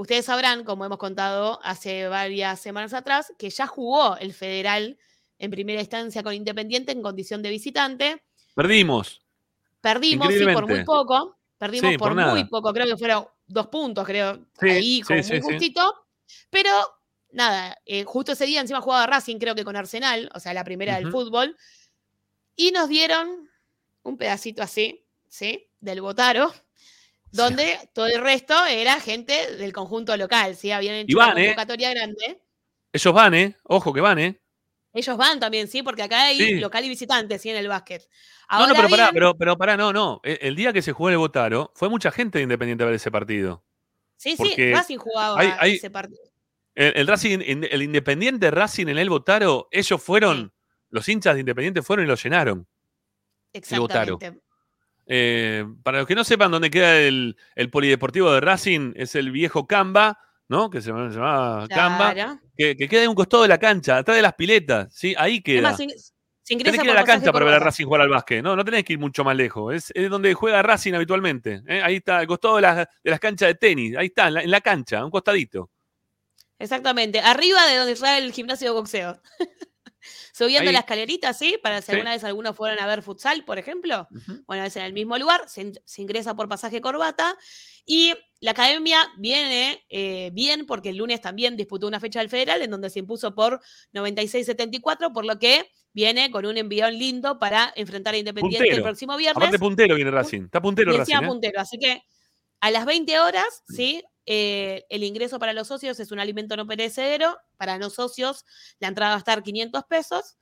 Ustedes sabrán, como hemos contado hace varias semanas atrás, que ya jugó el federal en primera instancia con Independiente en condición de visitante. Perdimos. Perdimos, sí, por muy poco. Perdimos Sí, por, muy poco, creo que fueron dos puntos, creo, Sí, ahí, sí, muy justito. Pero nada, eh, justo ese día encima jugaba Racing, creo que con Arsenal, o sea, la primera del fútbol. Y nos dieron un pedacito así, ¿sí? Del Botaro, donde todo el resto era gente del conjunto local, ¿sí? Habían hecho Y una van, ¿eh? convocatoria grande. Ellos van, ¿eh? Ojo que van, ¿eh? Ellos van también, sí, porque acá hay Sí. local y visitante, sí, en el básquet. No, Ahora no, pero pará, pero, pero pará, no, no. El, el día que se jugó el Botaro, fue mucha gente de Independiente a ver ese partido. sí, sí, Racing jugaba hay- hay- ese partido. El, el Racing, el Independiente Racing en el Botaro, ellos fueron, los hinchas de Independiente fueron y lo llenaron. Botaro. Eh, para los que no sepan dónde queda el, el polideportivo de Racing, es el viejo Camba, ¿no? Que se llama, se llamaba Camba, Claro. que, que queda en un costado de la cancha, atrás de las piletas, ¿sí? Ahí queda. más, se, se ingresa Tenés que ir a por la cancha para ver a. Racing jugar al básquet. No, no tenés que ir mucho más lejos. Es, es donde juega Racing habitualmente. ¿eh? Ahí está, al costado de las, de las canchas de tenis. Ahí está, en la, en la cancha, a un costadito. Exactamente. Arriba de donde está el gimnasio de boxeo. (laughs) Subiendo Ahí. la escalerita, ¿sí? Para si Sí. alguna vez algunos fueron a ver futsal, por ejemplo. Bueno, es en el mismo lugar, se, in- se ingresa por pasaje corbata. Y la academia viene eh, bien porque el lunes también disputó una fecha del federal en donde se impuso por 96-74, por lo que viene con un envión lindo para enfrentar a Independiente el próximo viernes. Aparte puntero viene Racing. Está puntero Racing. ¿eh? puntero. Así que a las 20 horas, ¿sí? Eh, el ingreso para los socios es un alimento no perecedero. Para no socios, la entrada va a estar 500 pesos.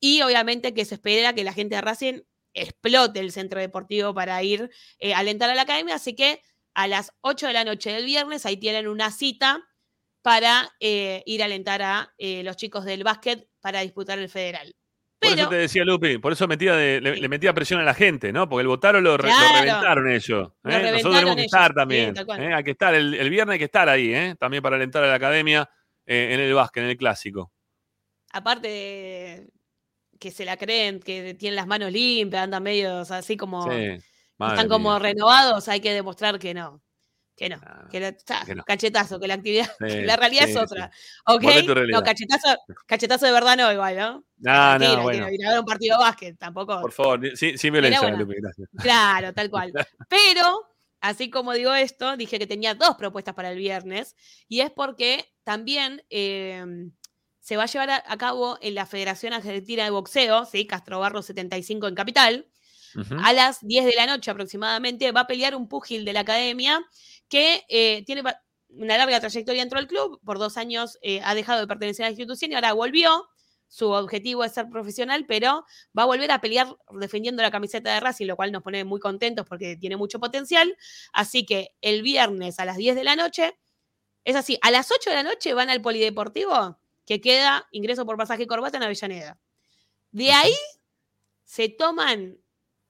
Y obviamente que se espera que la gente de Racing explote el centro deportivo para ir eh, a alentar a la academia. Así que a las 8 de la noche del viernes, ahí tienen una cita para eh, ir a alentar a eh, los chicos del básquet para disputar el federal. Por eso te decía Lupi, por eso metía de- le, le metía presión a la gente, ¿no? Porque el Botaro lo, re- lo Claro. reventaron ellos. Lo ¿eh? Nosotros tenemos que ellos, estar también. ¿eh? Hay que estar, el, el viernes hay que estar ahí, ¿eh? También para alentar a la academia eh, en el básquet, en el clásico. aparte de que se la creen, que tienen las manos limpias, andan medios así como, Sí. Están como mía. renovados, hay que demostrar que no. Que no, que, la- ta, que no. cachetazo, que la actividad, (laughs) Sí, que la realidad sí, es sí. otra. ¿Ok? Tu realidad. No, cachetazo, cachetazo de verdad no, igual, ¿no? No, no, que bueno. no ir a ver un partido de básquet, tampoco. Por favor, sin, sin violencia. Lupi, gracias. Claro, tal cual. (laughs) Pero, así como digo esto, dije que tenía dos propuestas para el viernes, y es porque también eh, se va a llevar a, a cabo en la Federación Argentina de Boxeo, ¿sí? Castro Barro 75 en Capital, Ujú. a las 10 de la noche aproximadamente, va a pelear un púgil de la academia que eh, tiene una larga trayectoria dentro del club, por dos años eh, ha dejado de pertenecer a la institución y ahora volvió. Su objetivo es ser profesional, pero va a volver a pelear defendiendo la camiseta de Racing, lo cual nos pone muy contentos porque tiene mucho potencial. Así que el viernes a las 10 de la noche, es así, a las 8 de la noche van al Polideportivo, que queda ingreso por pasaje y corbata en Avellaneda. De ahí se toman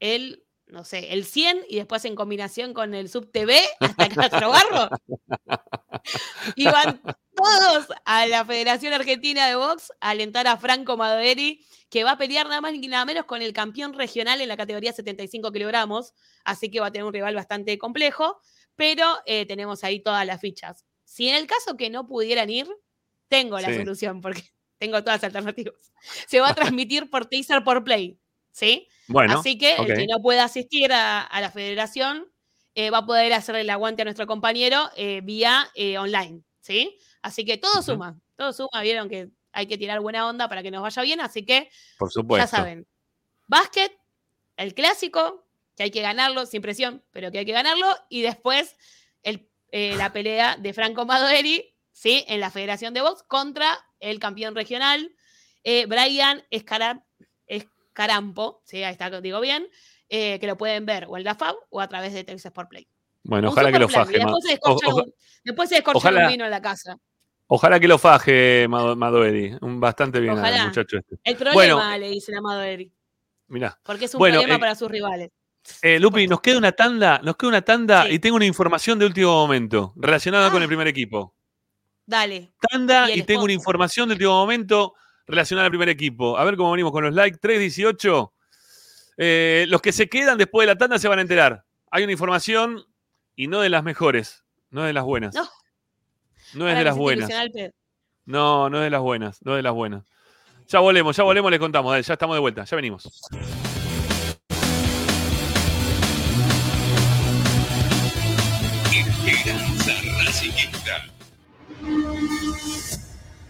el, no sé, el 100 y después en combinación con el Sub TV hasta Castro Barro. (laughs) y van todos a la Federación Argentina de Box a alentar a Franco Maderi, que va a pelear nada más ni nada menos con el campeón regional en la categoría 75 kilogramos, así que va a tener un rival bastante complejo, pero eh, tenemos ahí todas las fichas. Si en el caso que no pudieran ir, tengo la Sí. solución, porque tengo todas las alternativas. Se va a transmitir por teaser por play, ¿sí? Bueno, Así que el que no pueda asistir a, a la federación eh, va a poder hacer el aguante a nuestro compañero eh, vía eh, online, ¿sí? Así que todo suma, todo suma. Vieron que hay que tirar buena onda para que nos vaya bien, así que Por supuesto. ya saben. Básquet, el clásico, que hay que ganarlo, sin presión, pero que hay que ganarlo. Y después el, la pelea de Franco Maderi, ¿sí? En la Federación de Box contra el campeón regional, Brian Escara- Escarampo, ¿sí? Ahí está, digo bien, eh, que lo pueden ver o en la FAB o a través de Texas Sport Play. Bueno, Un ojalá que lo plan, faje. después se O- descorchan oja- un- después se descorchan ojalá- un vino en la casa. Ojalá que lo faje Mado- Madoeri. Un Bastante bien al muchacho este. El problema, Bueno, le dice el amado Eric. mirá. Porque es un Bueno, problema eh, para sus rivales. Eh, Lupi, nos queda una tanda, nos queda una tanda y tengo una información de último momento relacionada con el primer equipo. Dale. Tanda Y tengo una información de último momento relacionada al primer equipo. A ver cómo venimos con los likes. 318. Eh, los que se quedan después de la tanda se van a enterar. Hay una información y no de las mejores, no de las buenas. No. No es de las buenas. No, no es de las buenas, no es de las buenas. Ya volvemos, ya volvemos, les contamos. Dale, ya estamos de vuelta, ya venimos. Esperanza Racingista.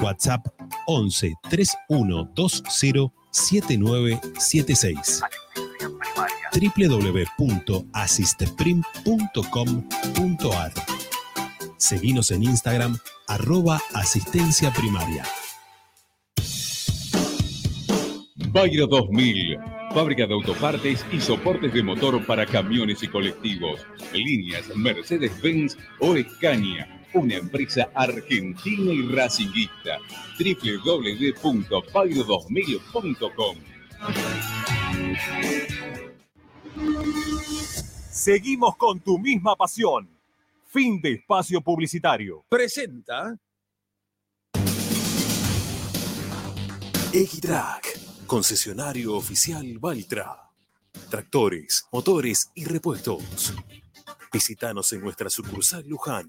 WhatsApp 11 3120 7976 www.asisteprim.com.ar Seguinos en Instagram arroba asistencia primaria. Bayro 2000, fábrica de autopartes y soportes de motor para camiones y colectivos. Líneas Mercedes-Benz o Escaña, una empresa argentina y racinguista. www.bayro2000.com Seguimos con tu misma pasión. Fin de espacio publicitario. Presenta Equitrack, concesionario oficial Valtra. Tractores, motores y repuestos. Visítanos en nuestra sucursal Luján,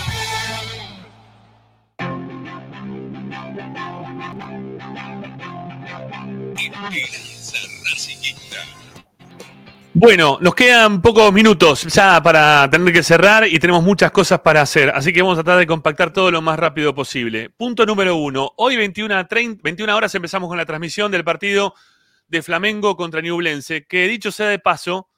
Bueno, nos quedan pocos minutos ya para tener que cerrar y tenemos muchas cosas para hacer, así que vamos a tratar de compactar todo lo más rápido posible. Punto número uno. Hoy 21, a 30 21 horas empezamos con la transmisión del partido de Flamengo contra Ñublense, que dicho sea de paso,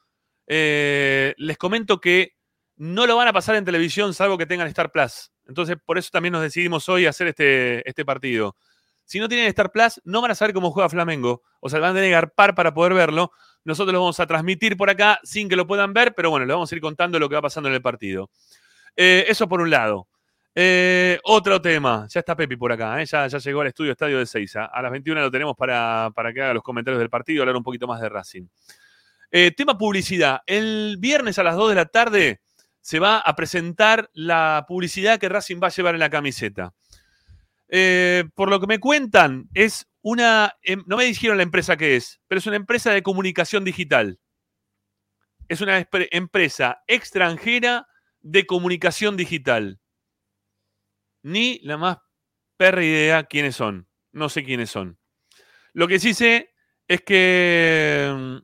eh, les comento que no lo van a pasar en televisión salvo que tengan Star Plus. Entonces, por eso también nos decidimos hoy hacer este, este partido. Si no tienen Star Plus, no van a saber cómo juega Flamengo. O sea, van a tener que garpar para poder verlo. Nosotros lo vamos a transmitir por acá sin que lo puedan ver, pero bueno, les vamos a ir contando lo que va pasando en el partido. Eh, eso por un lado. Eh, otro tema. Ya está Pepi por acá. ¿eh? Ya, llegó al estudio Estadio de Seiza. A las 21 lo tenemos para, para que haga los comentarios del partido y hablar un poquito más de Racing. Eh, tema publicidad. El viernes a las 2 de la tarde se va a presentar la publicidad que Racing va a llevar en la camiseta. Por lo que me cuentan, es una, em, no me dijeron la empresa que es, pero es una empresa de comunicación digital. Es una empresa extranjera de comunicación digital. Ni la más perra idea quiénes son. No sé quiénes son. Lo que sí sé es que mm,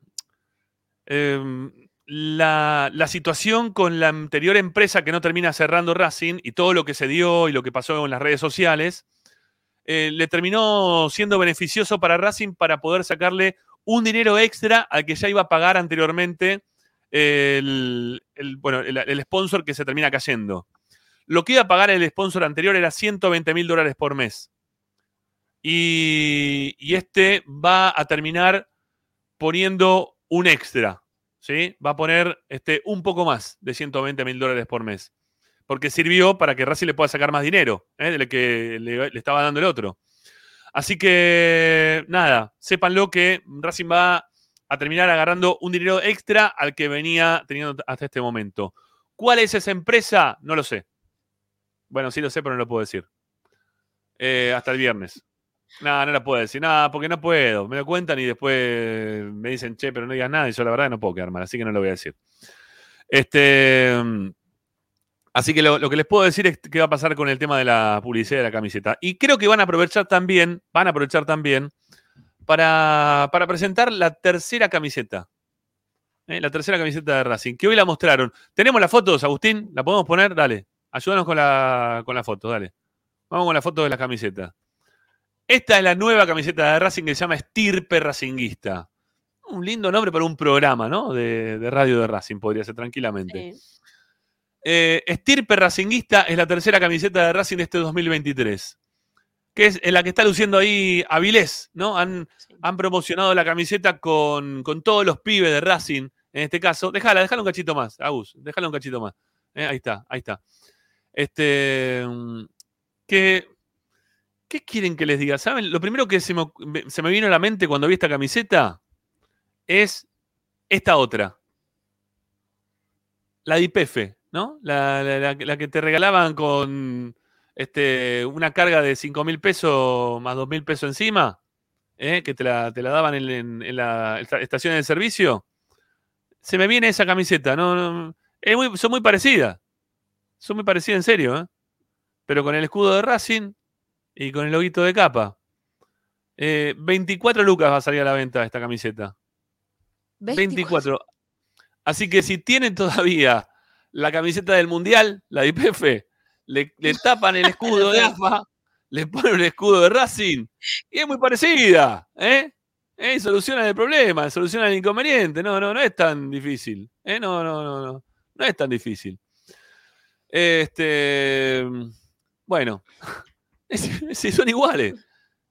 em, la, la situación con la anterior empresa que no termina cerrando Racing y todo lo que se dio y lo que pasó en las redes sociales, eh, le terminó siendo beneficioso para Racing para poder sacarle un dinero extra al que ya iba a pagar anteriormente el, el- bueno, el sponsor que se termina cayendo. Lo que iba a pagar el sponsor anterior era 120 mil dólares por mes. Y, y este va a terminar poniendo un extra. ¿sí? Va a poner este, un poco más de 120 mil dólares por mes. Porque sirvió para que Racing le pueda sacar más dinero ¿eh? del que le, estaba dando el otro. Así que, nada, sépanlo que Racing va a terminar agarrando un dinero extra al que venía teniendo hasta este momento. ¿Cuál es esa empresa? No lo sé. Bueno, sí lo sé, pero no lo puedo decir. Eh, hasta el viernes. No, no la puedo decir. No, porque no puedo. Me lo cuentan y después me dicen, che, pero no digas nada. Y yo la verdad no puedo quedar mal, así que no lo voy a decir. Este, así que lo, que les puedo decir es qué va a pasar con el tema de la publicidad de la camiseta. Y creo que van a aprovechar también, van a aprovechar también para, para presentar la tercera camiseta. ¿eh? La tercera camiseta de Racing, que hoy la mostraron. ¿Tenemos las fotos, Agustín? ¿La podemos poner? Dale. Ayúdanos con la, con la foto, dale. Vamos con la foto de la camiseta. Esta es la nueva camiseta de Racing que se llama Estirpe Racinguista. Un lindo nombre para un programa, ¿no? De, de radio de Racing, podría ser tranquilamente. Eh, Estirpe Racinguista es la tercera camiseta de Racing de este 2023. Que es en la que está luciendo ahí Avilés, ¿no? Han, han promocionado la camiseta con, con todos los pibes de Racing, en este caso. Déjala, déjala un cachito más, Agus, déjala un cachito más. Eh, ahí está, ahí está. Este. mm, Que. ¿Qué quieren que les diga? ¿Saben? Lo primero que se me, me- se me vino a la mente cuando vi esta camiseta es esta otra. La de IPF, ¿no? La, la- la- la que te regalaban con este, una carga de 5 mil pesos más 2 mil pesos encima, ¿eh? que te la, te la daban en, en- en la esta- estación de servicio. Se me viene esa camiseta, ¿no? no- es muy- son muy parecidas. Son muy parecidas en serio, ¿eh? Pero con el escudo de Racing y con el loguito de capa. Eh, 24 lucas va a salir a la venta esta camiseta. 24. Así que si tienen todavía la camiseta del Mundial, la de IPF, le, le tapan el escudo de (laughs) AFA, le ponen el escudo de Racing y es muy parecida. ¿eh? ¿Eh? Y el problema, soluciona el inconveniente. No, no, no es tan difícil. ¿eh? No, no, no, no. No es tan difícil. Este. Bueno. (laughs) Si son iguales.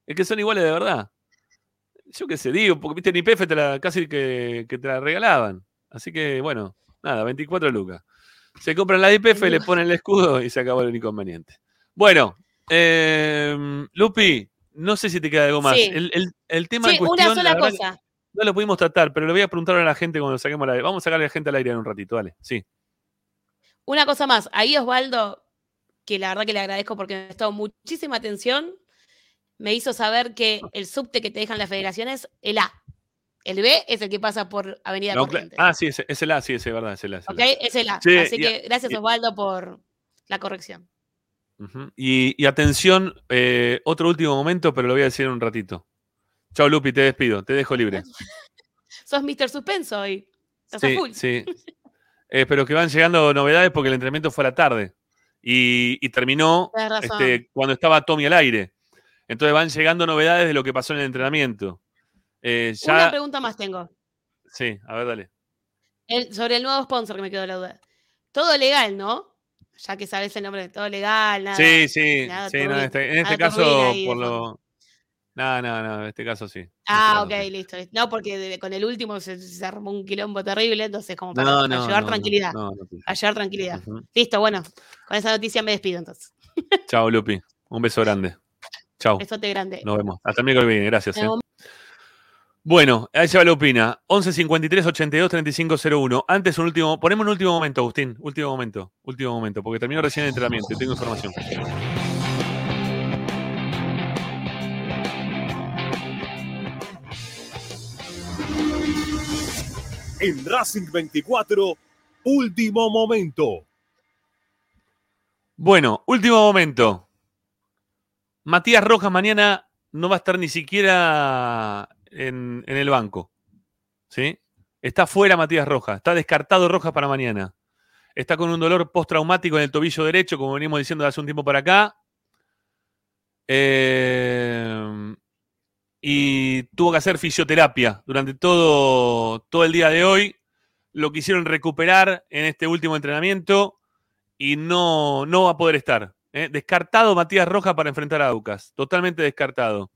Es que son iguales de verdad. Yo qué sé, digo, porque viste en IPF te la, casi que, que te la regalaban. Así que, bueno, nada, 24 lucas. Se compran la de IPF, le ponen el escudo y se acabó el inconveniente. Bueno, eh, Lupi, no sé si te queda algo más. Sí. El, el- el tema Sí, en cuestión. una sola la cosa. No lo pudimos tratar, pero lo voy a preguntar a la gente cuando saquemos la Vamos a sacarle a la gente al aire en un ratito, dale. Sí. Una cosa más. Ahí Osvaldo, que la verdad que le agradezco porque me ha estado muchísima atención, me hizo saber que el subte que te dejan las federaciones, el A. El B es el que pasa por Avenida No, Corrientes. ah, sí, ese- es el A, sí, es verdad, es el A. es el ¿Ok? A. Es el A. Sí, Así y- que gracias Osvaldo por la corrección. Y, y atención, eh, otro último momento, pero lo voy a decir en un ratito. Chao, Lupi, te despido, te dejo libre. (laughs) Sos Mr. Suspenso hoy. Estás a Sí, full. sí. (laughs) Eh, pero que van llegando novedades porque el entrenamiento fue a la tarde y, y terminó este, cuando estaba Tommy al aire. Entonces van llegando novedades de lo que pasó en el entrenamiento. Eh, Una pregunta más tengo. sí, a ver, dale. El- sobre el nuevo sponsor que me quedó la duda. Todo legal, ¿no? Ya que sabes el nombre de todo legal, nada. sí, sí, nada sí, no, en este, en este caso, por lo. No, no, no, en este caso sí. Ah, ok, Este caso sí. listo. No, porque de- con el último se, se armó un quilombo terrible, entonces como para, No, para no, llevar no, tranquilidad. Para llevar tranquilidad. Listo, bueno, con esa noticia me despido entonces. Chao, Lupi. Un beso grande. Chao. Besote grande. Nos vemos. Hasta el miércoles que viene. Gracias. Bueno, ahí se va la opina. 11 53 82 35 01. Antes un último. Ponemos un último momento, Agustín. Último momento. Último momento. Porque terminó recién el entrenamiento y tengo información. En Racing 24, último momento. Bueno, último momento. Matías Rojas mañana no va a estar ni siquiera en, el banco. ¿Sí? Está fuera Matías Rojas. Está descartado Rojas para mañana. Está con un dolor postraumático en el tobillo derecho, como venimos diciendo hace un tiempo para acá. Eh, y tuvo que hacer fisioterapia durante todo, todo el día de hoy. Lo quisieron recuperar en este último entrenamiento y no, no va a poder estar. ¿eh? Descartado Matías Rojas para enfrentar a Aucas. Totalmente descartado.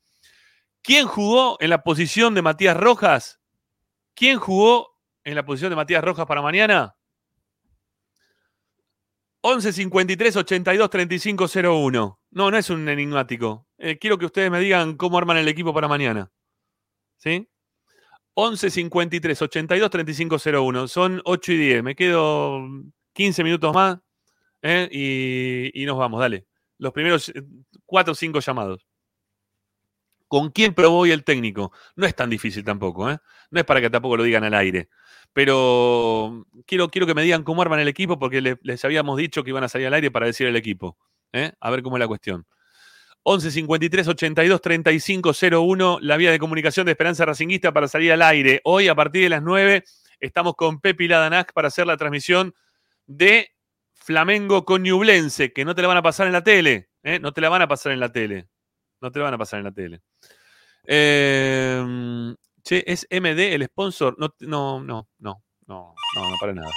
¿Quién jugó en la posición de Matías Rojas? ¿Quién jugó en la posición de Matías Rojas para mañana? 11 53 82 35 01. No, no es un enigmático. Eh, quiero que ustedes me digan cómo arman el equipo para mañana. ¿Sí? 11 53 82 35 01. Son 8 y 10. Me quedo 15 minutos más ¿eh? y, y nos vamos. Dale. Los primeros 4 o 5 llamados. ¿Con quién probó hoy el técnico? No es tan difícil tampoco. ¿eh? No es para que tampoco lo digan al aire. Pero quiero, quiero que me digan cómo arman el equipo porque le- les habíamos dicho que iban a salir al aire para decir el equipo. ¿eh? A ver cómo es la cuestión. 11 53 82 35 01, la vía de comunicación de Esperanza Racinguista para salir al aire. Hoy, a partir de las 9, estamos con Pepi Ladanac para hacer la transmisión de Flamengo con Ñublense, que no te la van a pasar en la tele. ¿eh? No te la van a pasar en la tele. No te la van a pasar en la tele. Eh, che, ¿es MD el sponsor? No, no, no, no, no, no, para nada.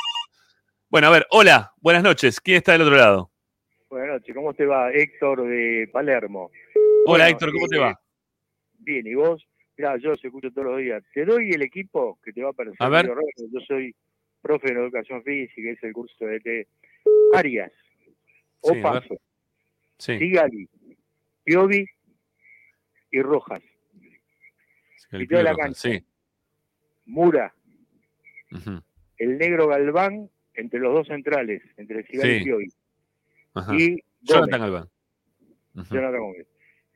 Bueno, a ver, hola, buenas noches. ¿Quién está del otro lado? Buenas noches, ¿cómo te va? Héctor de Palermo. Hola, Bueno, Héctor, ¿cómo te eh, va? Bien, ¿y vos? Mirá, yo los escucho todos los días. Te doy el equipo que te va a parecer A ver. Yo soy profe en educación física, es el curso de T. Arias, Sí. Opaso, Sí. Sigali, Piovi y Rojas. toda la Rojas, cancha. Sí. Mura, el negro Galván entre los dos centrales, entre Sigali Sí. y Piovi. Y Jonathan Galván. Ujú. Jonathan Gómez.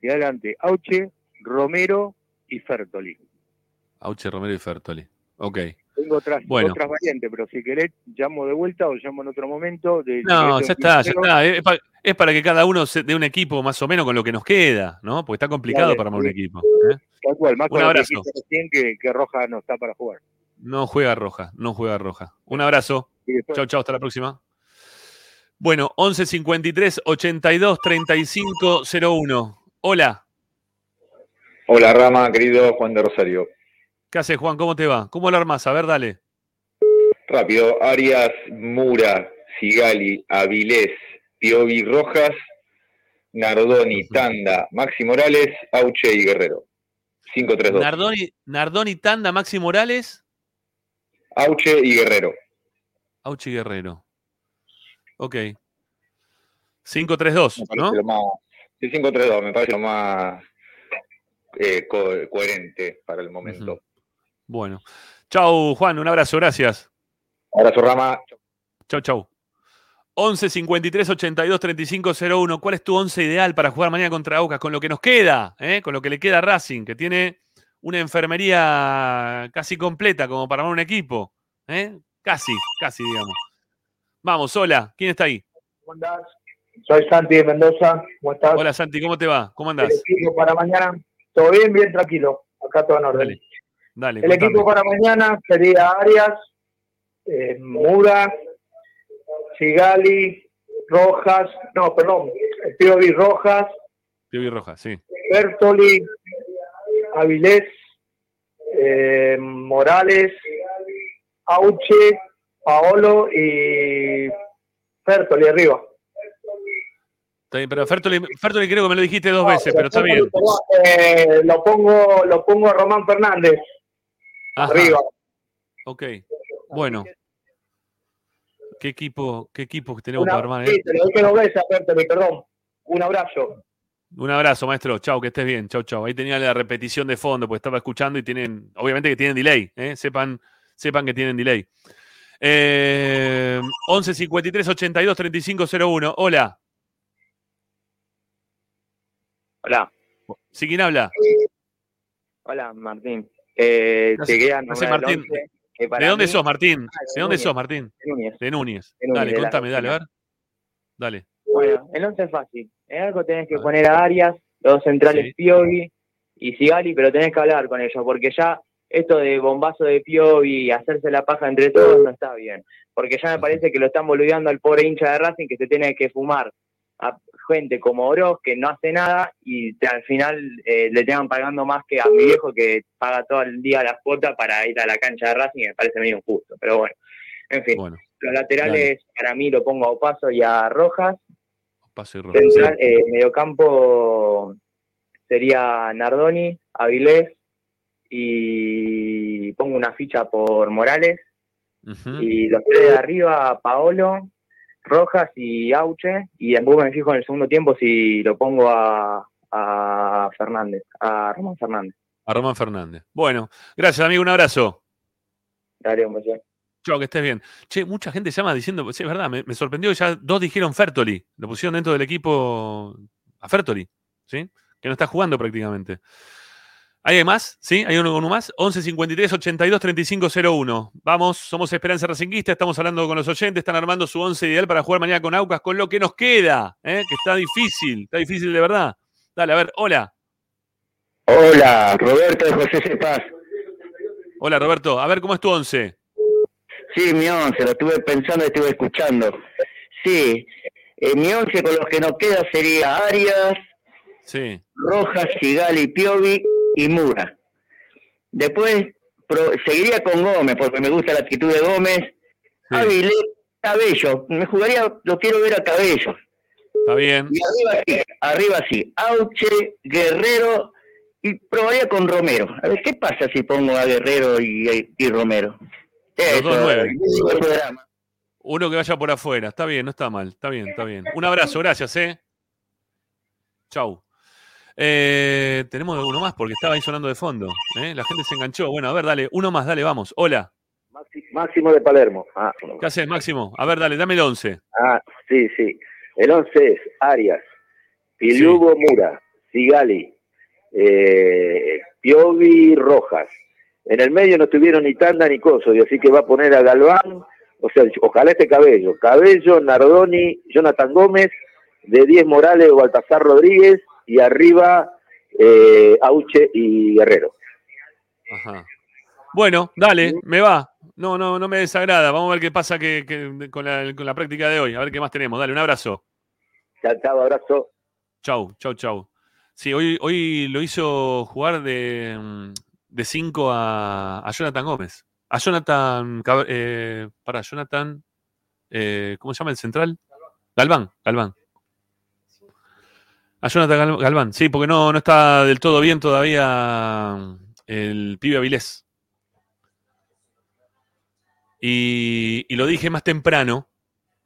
Y adelante, Auche, Romero y Fertoli. Auche Romero y Fertoli. Ok. Tengo otras, Bueno. otras variantes, pero si querés, llamo de vuelta o llamo en otro momento. de- No, de- ya está, ya está. Es, pa- es para que cada uno se dé un equipo más o menos con lo que nos queda, ¿no? Porque está complicado Dale, para armar un equipo. ¿eh? Tal cual, más Un abrazo. que, que Roja no está para jugar. No juega roja, no juega roja. Un abrazo. Chau, chau, hasta la próxima. Bueno, 11 53 82 35 01. Hola, Hola Rama, querido Juan de Rosario. ¿Qué haces, Juan? ¿Cómo te va? ¿Cómo lo armás? A ver, dale. Rápido, Arias, Mura, Sigali, Avilés, Piovi Rojas, Nardoni, Tanda, Maxi Morales, Auche y Guerrero. 5-3-2. Nardoni, Nardoni Tanda, Maxi Morales, Auche y Guerrero. Auchi Guerrero. Ok. 5-3-2, Me parece ¿no? más. Sí, 5-3-2, me parece lo más eh, co- coherente para el momento. Bueno. Chau, Juan, un abrazo, gracias. Abrazo, Rama. Chau, chau. 11 53 82 35 01. ¿Cuál es tu 11 ideal para jugar mañana contra Aucas? Con lo que nos queda, ¿eh? con lo que le queda a Racing, que tiene una enfermería casi completa como para armar un equipo. ¿eh? Casi, casi, digamos. Vamos, hola. ¿Quién está ahí? ¿Cómo andás? Soy Santi de Mendoza. ¿Cómo estás? Hola, Santi, ¿cómo te va? ¿Cómo andás? equipo para mañana. ¿Todo bien? Bien, tranquilo. acá todo en orden. Dale, El contame. equipo para mañana sería Arias, eh, Mura, Sigali, Rojas, no, perdón, Piovi Rojas, Piovi Roja, sí. Bertoli, Avilés, eh, Morales, Auche, Paolo y Bertoli arriba. Está bien, pero Fertoli, Fertoli creo que me lo dijiste dos veces, pero está bien. Eh, lo pongo, lo pongo a Román Fernández Ajá. arriba. Ok, bueno. ¿Qué equipo, qué equipo que tenemos Una- para armar? eh? sí, te lo dije dos veces, Bertoli, perdón. Un abrazo. Un abrazo, maestro. Chau, que estés bien. Chau, chau. Ahí tenía la repetición de fondo, porque estaba escuchando y tienen, obviamente que tienen delay, ¿eh? sepan, sepan que tienen delay. Eh, 11 53 82 35 01. Hola. Hola. ¿Sí quién habla? Hola, Martín. Eh, No sé- llegué a no sé, nombrar el Martín. once, que para ¿De dónde mí- sos, Martín? Ah, ¿De dónde sos, Martín? De Núñez. De Núñez. De Núñez, Dale, de contame, dale, a ver. Dale. Bueno, el 11 es fácil. En algo tenés que poner a Arias, los centrales Sí. Piovi y Sigali, pero tenés que hablar con ellos, porque ya esto de bombazo de Piovi y hacerse la paja entre todos no está bien. Porque ya me parece que lo están boludeando al pobre hincha de Racing que se tiene que fumar a gente como Oroz que no hace nada y te- al final eh, le tengan pagando más que a mi viejo que paga todo el día la cuota para ir a la cancha de Racing me parece medio injusto. Pero bueno, en fin. Los laterales para mí lo pongo a Opaso y a Rojas. Paso y rojo. Central, eh, mediocampo sería Nardoni, Avilés y pongo una ficha por Morales. Y los tres de arriba, Paolo, Rojas y Auche. Y después me fijo en el segundo tiempo si lo pongo a, a Fernández, a Román Fernández. A Román Fernández. Bueno, gracias, amigo. Un abrazo. Dale, un beso. Chao, que estés bien. Che, mucha gente llama diciendo, sí, es verdad, me, me sorprendió que ya dos dijeron Fertoli. Lo pusieron dentro del equipo a Fertoli, ¿sí? Que no está jugando prácticamente. ¿Hay más? ¿Sí? ¿Hay uno con uno más? 11 53 82 35 01. Vamos, somos Esperanza Racinguista, estamos hablando con los oyentes, están armando su once ideal para jugar mañana con Aucas, con lo que nos queda, ¿eh? que está difícil, está difícil de verdad. Dale, a ver, hola. Hola, Roberto de José Cepaz. Hola, Roberto. A ver, ¿cómo es tu once? Sí, mi once, lo estuve pensando y estuve escuchando. Sí, eh, mi once con los que nos queda sería Arias, Sí. Rojas, Sigali, Piovi y Mura. Después pro- seguiría con Gómez, porque me gusta la actitud de Gómez. Avilés, Cabello, me jugaría, lo quiero ver a Cabello. Está bien. Y arriba sí, arriba sí, Auche, Guerrero y probaría con Romero. A ver, ¿qué pasa si pongo a Guerrero y, y Romero? Los dos Eso, nueve. el programa. Uno que vaya por afuera. Está bien, no está mal. Está bien, está bien. Un abrazo, gracias, ¿eh? Chau. Eh, tenemos uno más porque estaba ahí sonando de fondo. ¿eh? La gente se enganchó. Bueno, a ver, dale. Uno más, dale, vamos. Hola. Máximo de Palermo. Ah. ¿Qué haces, Máximo? A ver, dale, dame el 11. Ah, sí, sí. El 11 es Arias, Pilugo Mura, Sigali, eh, Piovi Rojas. En el medio no tuvieron ni tanda ni coso, y así que va a poner a Galván, o sea, ojalá este Cabello. Cabello, Nardoni, Jonathan Gómez, de 10 Morales o Baltasar Rodríguez, y arriba eh, Auche y Guerrero. Ajá. Bueno, dale, me va. No, no, no me desagrada. Vamos a ver qué pasa que, que- con, la, con la práctica de hoy. A ver qué más tenemos. Dale, un abrazo. Chao, chao, abrazo. Chau, chau, chau. Sí, hoy, hoy lo hizo jugar de 5 a, a Jonathan Gómez. A Jonathan, eh, para Jonathan, eh, ¿cómo se llama el central? Galván, Galván. A Jonathan Gal- Galván, sí, porque no, no está del todo bien todavía el pibe Avilés. Y, y lo dije más temprano,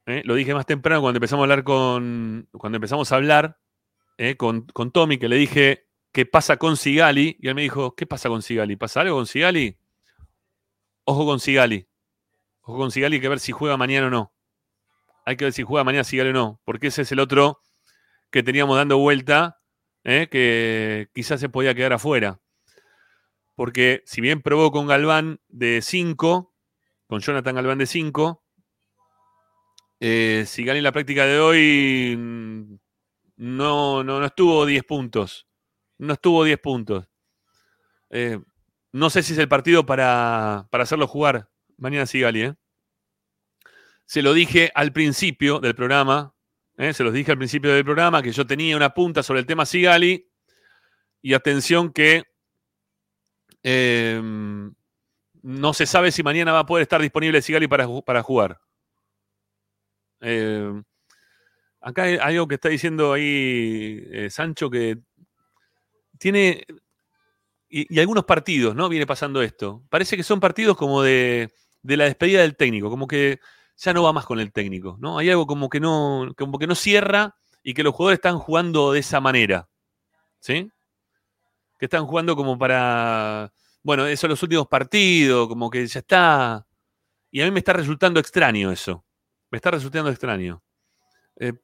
¿eh? lo dije más temprano cuando empezamos a hablar con, cuando empezamos a hablar ¿eh? con, con Tommy, que le dije, ¿qué pasa con Sigali? Y él me dijo, ¿qué pasa con Sigali? ¿Pasa algo con Sigali? Ojo con Sigali. Ojo con Sigali, hay que ver si juega mañana o no. Hay que ver si juega mañana Sigali o no, porque ese es el otro que teníamos dando vuelta, ¿eh? que quizás se podía quedar afuera. Porque si bien probó con Galván de 5, con Jonathan Galván de 5, eh, Sigali en la práctica de hoy no, no, no estuvo 10 puntos. No estuvo 10 puntos. Eh, no sé si es el partido para, para hacerlo jugar mañana Sigali. ¿eh? Se lo dije al principio del programa, ¿eh? se los dije al principio del programa que yo tenía una punta sobre el tema Sigali. Y atención que eh, no se sabe si mañana va a poder estar disponible Sigali para, para jugar. Eh, acá hay algo que está diciendo ahí Sancho que tiene. Y, y algunos partidos, ¿no? Viene pasando esto. Parece que son partidos como de, de la despedida del técnico, como que ya no va más con el técnico, ¿no? Hay algo como que no, como que no cierra y que los jugadores están jugando de esa manera. ¿Sí? Que están jugando como para. Bueno, esos los últimos partidos, como que ya está. Y a mí me está resultando extraño eso. Me está resultando extraño. Eh,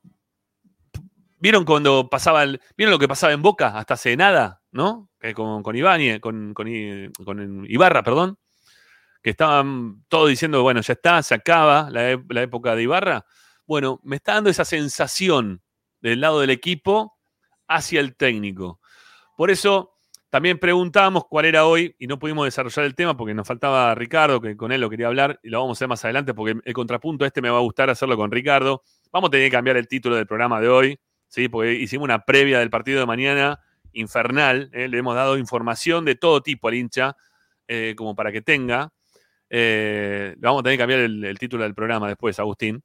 ¿Vieron cuando pasaba el, ¿Vieron lo que pasaba en Boca hasta hace nada? ¿No? Con, con con, con Ibarra, perdón. Que estaban todos diciendo, bueno, ya está, se acaba la, la época de Ibarra. Bueno, me está dando esa sensación del lado del equipo hacia el técnico. Por eso también preguntamos cuál era hoy y no pudimos desarrollar el tema porque nos faltaba Ricardo, que con él lo quería hablar y lo vamos a hacer más adelante porque el contrapunto este me va a gustar hacerlo con Ricardo. Vamos a tener que cambiar el título del programa de hoy, ¿sí? porque hicimos una previa del partido de mañana infernal. ¿eh? Le hemos dado información de todo tipo al hincha, eh, como para que tenga. Eh, vamos a tener que cambiar el, título del programa después, Agustín.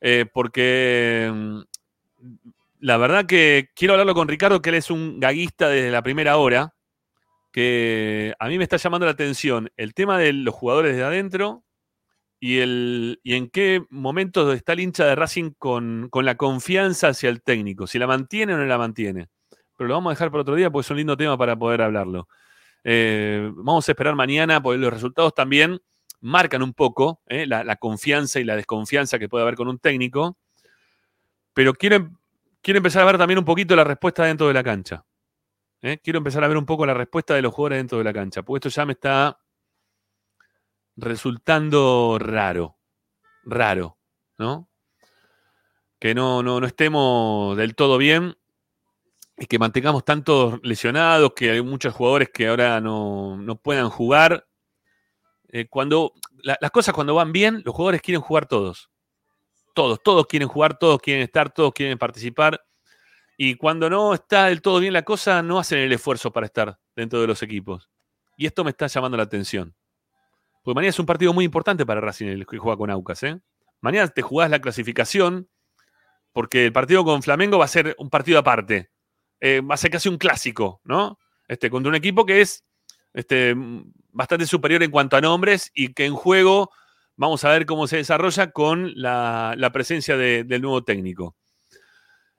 Eh, porque mm, la verdad que quiero hablarlo con Ricardo, que él es un gaguista desde la primera hora, que a mí me está llamando la atención el tema de los jugadores de adentro y, el, y en qué momento está el hincha de Racing con, con la confianza hacia el técnico, si la mantiene o no la mantiene. Pero lo vamos a dejar para otro día porque es un lindo tema para poder hablarlo. Eh, vamos a esperar mañana porque los resultados también marcan un poco eh, la, confianza y la desconfianza que puede haber con un técnico. Pero quiero, em- quiero empezar a ver también un poquito la respuesta dentro de la cancha. ¿eh? Quiero empezar a ver un poco la respuesta de los jugadores dentro de la cancha, porque esto ya me está resultando raro. Raro, ¿no? Que no, no, no estemos del todo bien y que mantengamos tantos lesionados, que hay muchos jugadores que ahora no, no puedan jugar. Eh, cuando la- las cosas cuando van bien, los jugadores quieren jugar todos. Todos, todos quieren jugar, todos quieren estar, todos quieren participar. Y cuando no está del todo bien la cosa, no hacen el esfuerzo para estar dentro de los equipos. Y esto me está llamando la atención. Porque mañana es un partido muy importante para Racing el que juega con Aucas. ¿eh? Mañana te jugás la clasificación, porque el partido con Flamengo va a ser un partido aparte. Eh, va a ser casi un clásico, ¿no? Este, contra un equipo que es este, bastante superior en cuanto a nombres y que en juego vamos a ver cómo se desarrolla con la, presencia de- del nuevo técnico.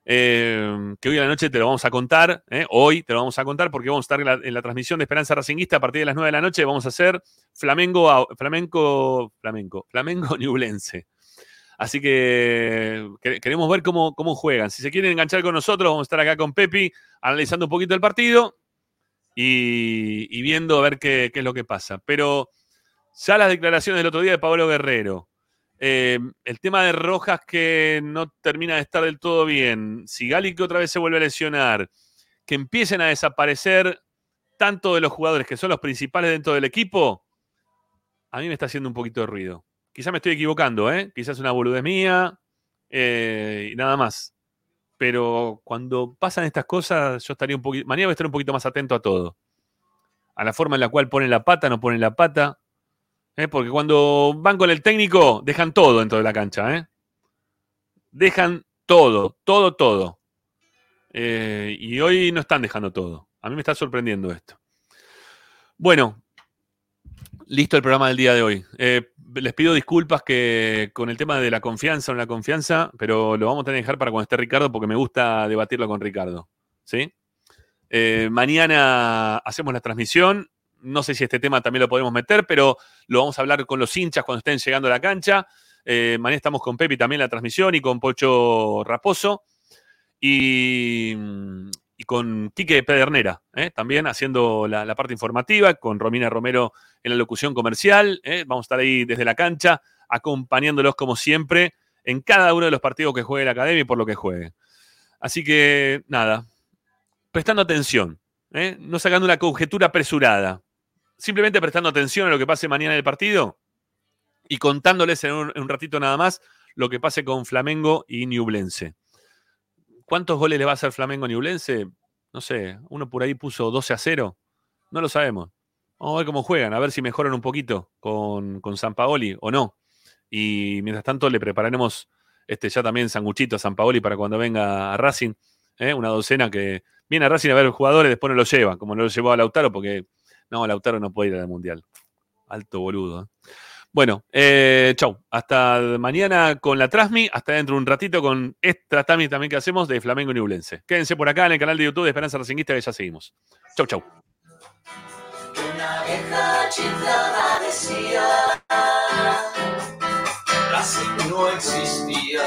Eh, que hoy a la noche te lo vamos a contar, ¿eh? hoy te lo vamos a contar porque vamos a estar en la, en transmisión de Esperanza Racinguista a partir de las 9 de la noche, vamos a hacer Flamengo, Flamenco, Flamenco, Flamengo (laughs) Ñublense. Así que que- queremos ver cómo, cómo juegan. Si se quieren enganchar con nosotros, vamos a estar acá con Pepi analizando un poquito el partido y, viendo a ver qué, qué es lo que pasa. Pero ya las declaraciones del otro día de Pablo Guerrero, eh, el tema de Rojas que no termina de estar del todo bien, Sigali que otra vez se vuelve a lesionar, que empiecen a desaparecer tanto de los jugadores que son los principales dentro del equipo, a mí me está haciendo un poquito de ruido. Quizás me estoy equivocando, ¿eh? quizás una boludez mía eh, y nada más. Pero cuando pasan estas cosas, yo estaría un poquito. Mañana voy estar un poquito más atento a todo. A la forma en la cual ponen la pata, no ponen la pata. ¿eh? Porque cuando van con el técnico, dejan todo dentro de la cancha. ¿eh? Dejan todo, todo, todo. Eh, y hoy no están dejando todo. A mí me está sorprendiendo esto. Bueno, listo el programa del día de hoy. Eh, les pido disculpas que con el tema de la confianza o la confianza, pero lo vamos a tener que dejar para cuando esté Ricardo porque me gusta debatirlo con Ricardo. ¿Sí? Eh, mañana hacemos la transmisión. No sé si este tema también lo podemos meter, pero lo vamos a hablar con los hinchas cuando estén llegando a la cancha. Eh, mañana estamos con Pepi también en la transmisión y con Pocho Raposo. Y, y con Quique Pedernera, ¿eh? también haciendo la, parte informativa, con Romina Romero en la locución comercial. ¿eh? Vamos a estar ahí desde la cancha, acompañándolos como siempre en cada uno de los partidos que juegue la academia y por lo que juegue. Así que, nada, prestando atención. ¿eh? no sacando una conjetura apresurada, simplemente prestando atención a lo que pase mañana en el partido y contándoles en un, ratito nada más lo que pase con Flamengo y Ñublense. ¿Cuántos goles le va a hacer Flamengo a Ñublense? No sé, uno por ahí puso 12 a 0. No lo sabemos. Vamos a ver cómo juegan, a ver si mejoran un poquito con, con San Paoli o no. Y mientras tanto le prepararemos este, ya también sanguchito a San Paoli para cuando venga a Racing. ¿eh? Una docena que viene a Racing a ver los jugadores, después no lo lleva, como no lo llevó a Lautaro, porque no, Lautaro no puede ir al Mundial. Alto boludo. ¿eh? Bueno, eh, chau. Hasta mañana con la Trasmi, hasta dentro de un ratito con esta Trasmi también que hacemos de Flamengo Nublense. Quédense por acá en el canal de YouTube de Esperanza Racinguista que ya seguimos. Chau, chau. Una vieja chiflada decía Racing no existía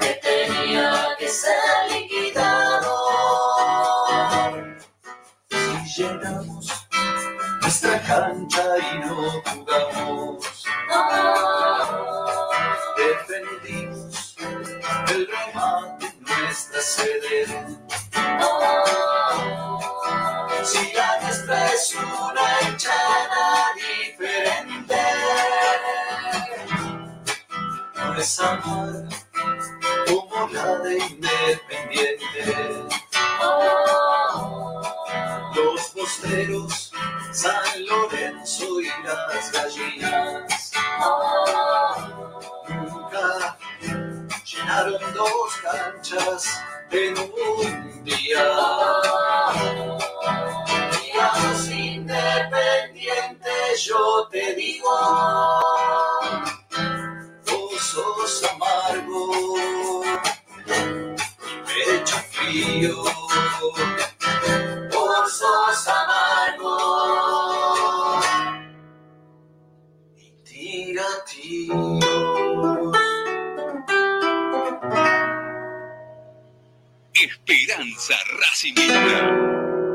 Que tenía que ser liquidado Si llenamos nuestra cancha y no jugamos en nuestra sede si la nuestra es una hinchada diferente, no es amarga como la de Independiente. Los posteros, San Lorenzo y las gallinas. Nunca dos canchas en un día. Digamos independiente, yo te digo, vos sos amargo, pecho frío, vos sos amargo. Pizza Racing